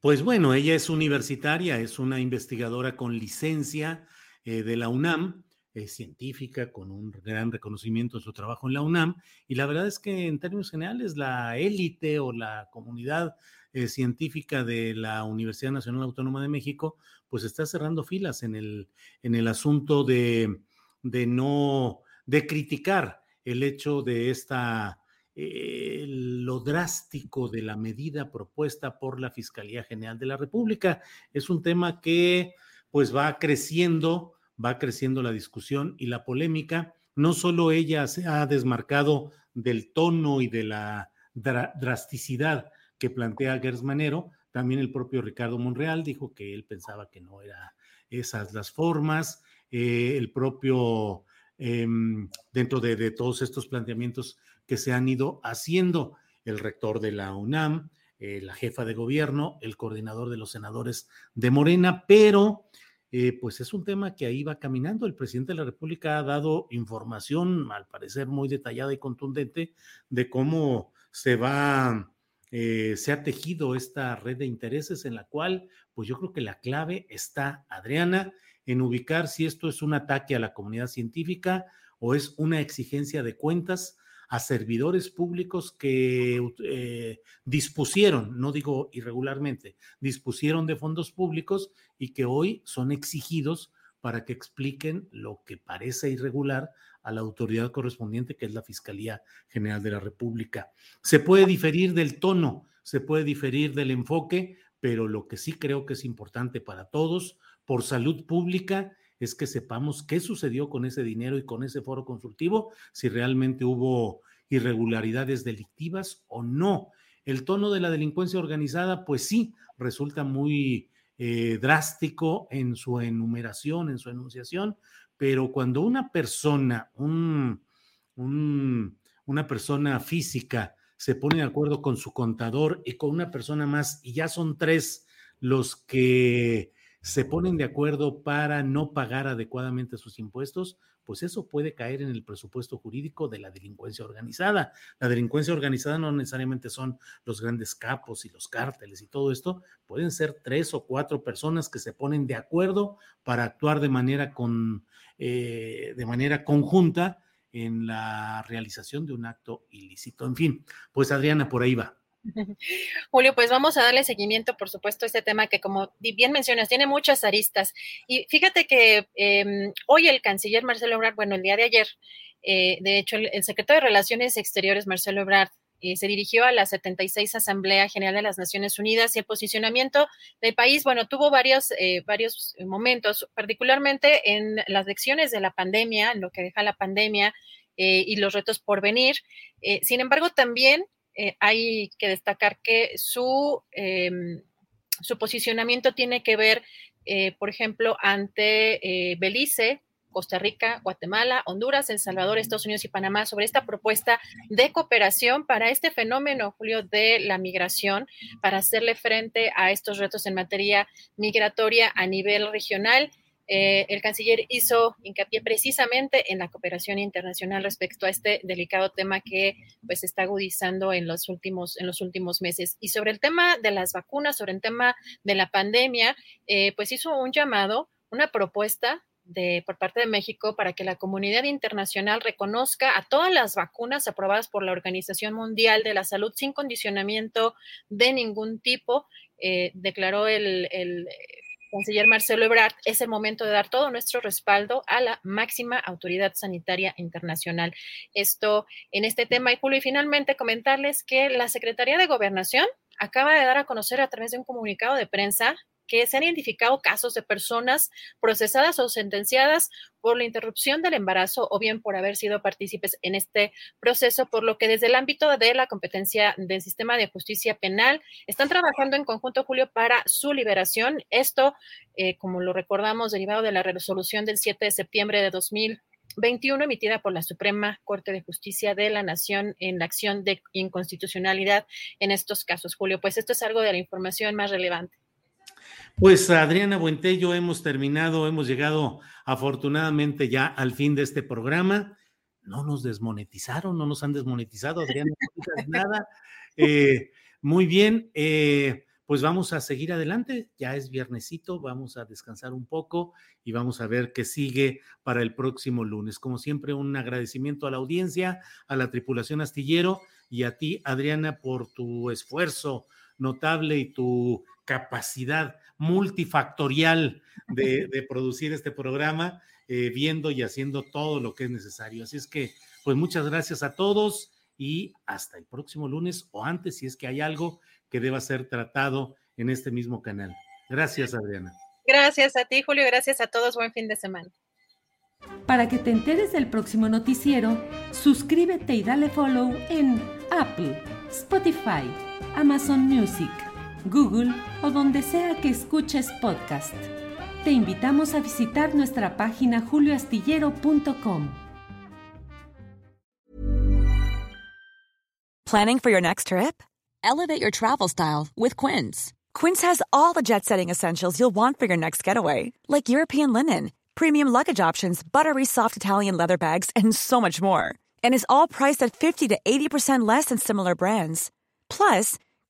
Pues bueno, ella es universitaria, es una investigadora con licencia eh, de la UNAM. Es científica con un gran reconocimiento en su trabajo en la UNAM y la verdad es que en términos generales la élite o la comunidad eh, científica de la Universidad Nacional Autónoma de México, pues está cerrando filas en el, en el asunto de, de no, de criticar el hecho de esta, eh, lo drástico de la medida propuesta por la Fiscalía General de la República. Es un tema que pues va creciendo, va creciendo la discusión y la polémica. No solo ella se ha desmarcado del tono y de la drasticidad que plantea Gersmanero. También el propio Ricardo Monreal dijo que él pensaba que no eran esas las formas. Eh, el propio, em, dentro de, todos estos planteamientos que se han ido haciendo, el rector de la UNAM, eh, la jefa de gobierno, el coordinador de los senadores de Morena, pero eh, pues es un tema que ahí va caminando. El presidente de la República ha dado información, al parecer muy detallada y contundente, de cómo se va eh, se ha tejido esta red de intereses en la cual, pues yo creo que la clave está, Adriana, en ubicar si esto es un ataque a la comunidad científica o es una exigencia de cuentas a servidores públicos que eh, dispusieron, no digo irregularmente, dispusieron de fondos públicos y que hoy son exigidos para que expliquen lo que parece irregular a la autoridad correspondiente, que es la Fiscalía General de la República. Se puede diferir del tono, se puede diferir del enfoque, pero lo que sí creo que es importante para todos, por salud pública, es que sepamos qué sucedió con ese dinero y con ese foro consultivo, si realmente hubo irregularidades delictivas o no. El tono de la delincuencia organizada, pues sí, resulta muy eh, drástico en su enumeración, en su enunciación, pero cuando una persona, un, una persona física se pone de acuerdo con su contador y con una persona más, y ya son tres los que se ponen de acuerdo para no pagar adecuadamente sus impuestos, pues eso puede caer en el presupuesto jurídico de la delincuencia organizada. La delincuencia organizada no necesariamente son los grandes capos y los cárteles y todo esto, pueden ser tres o cuatro personas que se ponen de acuerdo para actuar de manera, con, eh, de manera conjunta en la realización de un acto ilícito. En fin, pues Adriana, por ahí va. Julio, pues vamos a darle seguimiento, por supuesto, a este tema que, como bien mencionas, tiene muchas aristas. Y fíjate que em, hoy el canciller Marcelo Ebrard, bueno, el día de ayer, eh, de hecho, el, secretario de Relaciones Exteriores, Marcelo Ebrard, eh, se dirigió a la 76 Asamblea General de las Naciones Unidas y el posicionamiento del país, bueno, tuvo varios, eh, varios momentos, particularmente en las lecciones de la pandemia, lo que deja la pandemia y los retos por venir. sin embargo, también eh, hay que destacar que su, em, su posicionamiento tiene que ver, eh, por ejemplo, ante eh, Belice, Costa Rica, Guatemala, Honduras, El Salvador, Estados Unidos y Panamá sobre esta propuesta de cooperación para este fenómeno, Julio, de la migración, para hacerle frente a estos retos en materia migratoria a nivel regional. Eh, el canciller hizo hincapié precisamente en la cooperación internacional respecto a este delicado tema que pues está agudizando en los últimos en los últimos meses. Y sobre el tema de las vacunas sobre el tema de la pandemia eh, pues hizo un llamado una propuesta de, por parte de México para que la comunidad internacional reconozca a todas las vacunas aprobadas por la Organización Mundial de la Salud sin condicionamiento de ningún tipo, eh, declaró el, el canciller Marcelo Ebrard, es el momento de dar todo nuestro respaldo a la máxima autoridad sanitaria internacional. Esto en este tema, y Julio, y finalmente comentarles que la Secretaría de Gobernación acaba de dar a conocer a través de un comunicado de prensa que se han identificado casos de personas procesadas o sentenciadas por la interrupción del embarazo o bien por haber sido partícipes en este proceso, por lo que desde el ámbito de la competencia del sistema de justicia penal están trabajando en conjunto, Julio, para su liberación. Esto, eh, como lo recordamos, derivado de la resolución del 7 de septiembre de 2021 emitida por la Suprema Corte de Justicia de la Nación en la acción de inconstitucionalidad en estos casos, Julio. Pues esto es algo de la información más relevante. Pues Adriana Buentello, hemos terminado, hemos llegado afortunadamente ya al fin de este programa. No nos desmonetizaron, no nos han desmonetizado, Adriana, no nada. Eh, muy bien, eh, pues vamos a seguir adelante. Ya es viernesito, vamos a descansar un poco y vamos a ver qué sigue para el próximo lunes. Como siempre, un agradecimiento a la audiencia, a la tripulación astillero y a ti, Adriana, por tu esfuerzo notable y tu capacidad multifactorial de, producir este programa, eh, viendo y haciendo todo lo que es necesario. Así es que, pues muchas gracias a todos y hasta el próximo lunes o antes, si es que hay algo que deba ser tratado en este mismo canal. Gracias, Adriana. Gracias a ti, Julio. Gracias a todos. Buen fin de semana. Para que te enteres del próximo noticiero, suscríbete y dale follow en Apple, Spotify, Amazon Music, Google o donde sea que escuches podcast. Te invitamos a visitar nuestra página julioastillero.com. Planning for your next trip? Elevate your travel style with Quince. Quince has all the jet setting essentials you'll want for your next getaway, like European linen, premium luggage options, buttery soft Italian leather bags, and so much more. And is all priced at 50 to 80% less than similar brands. Plus,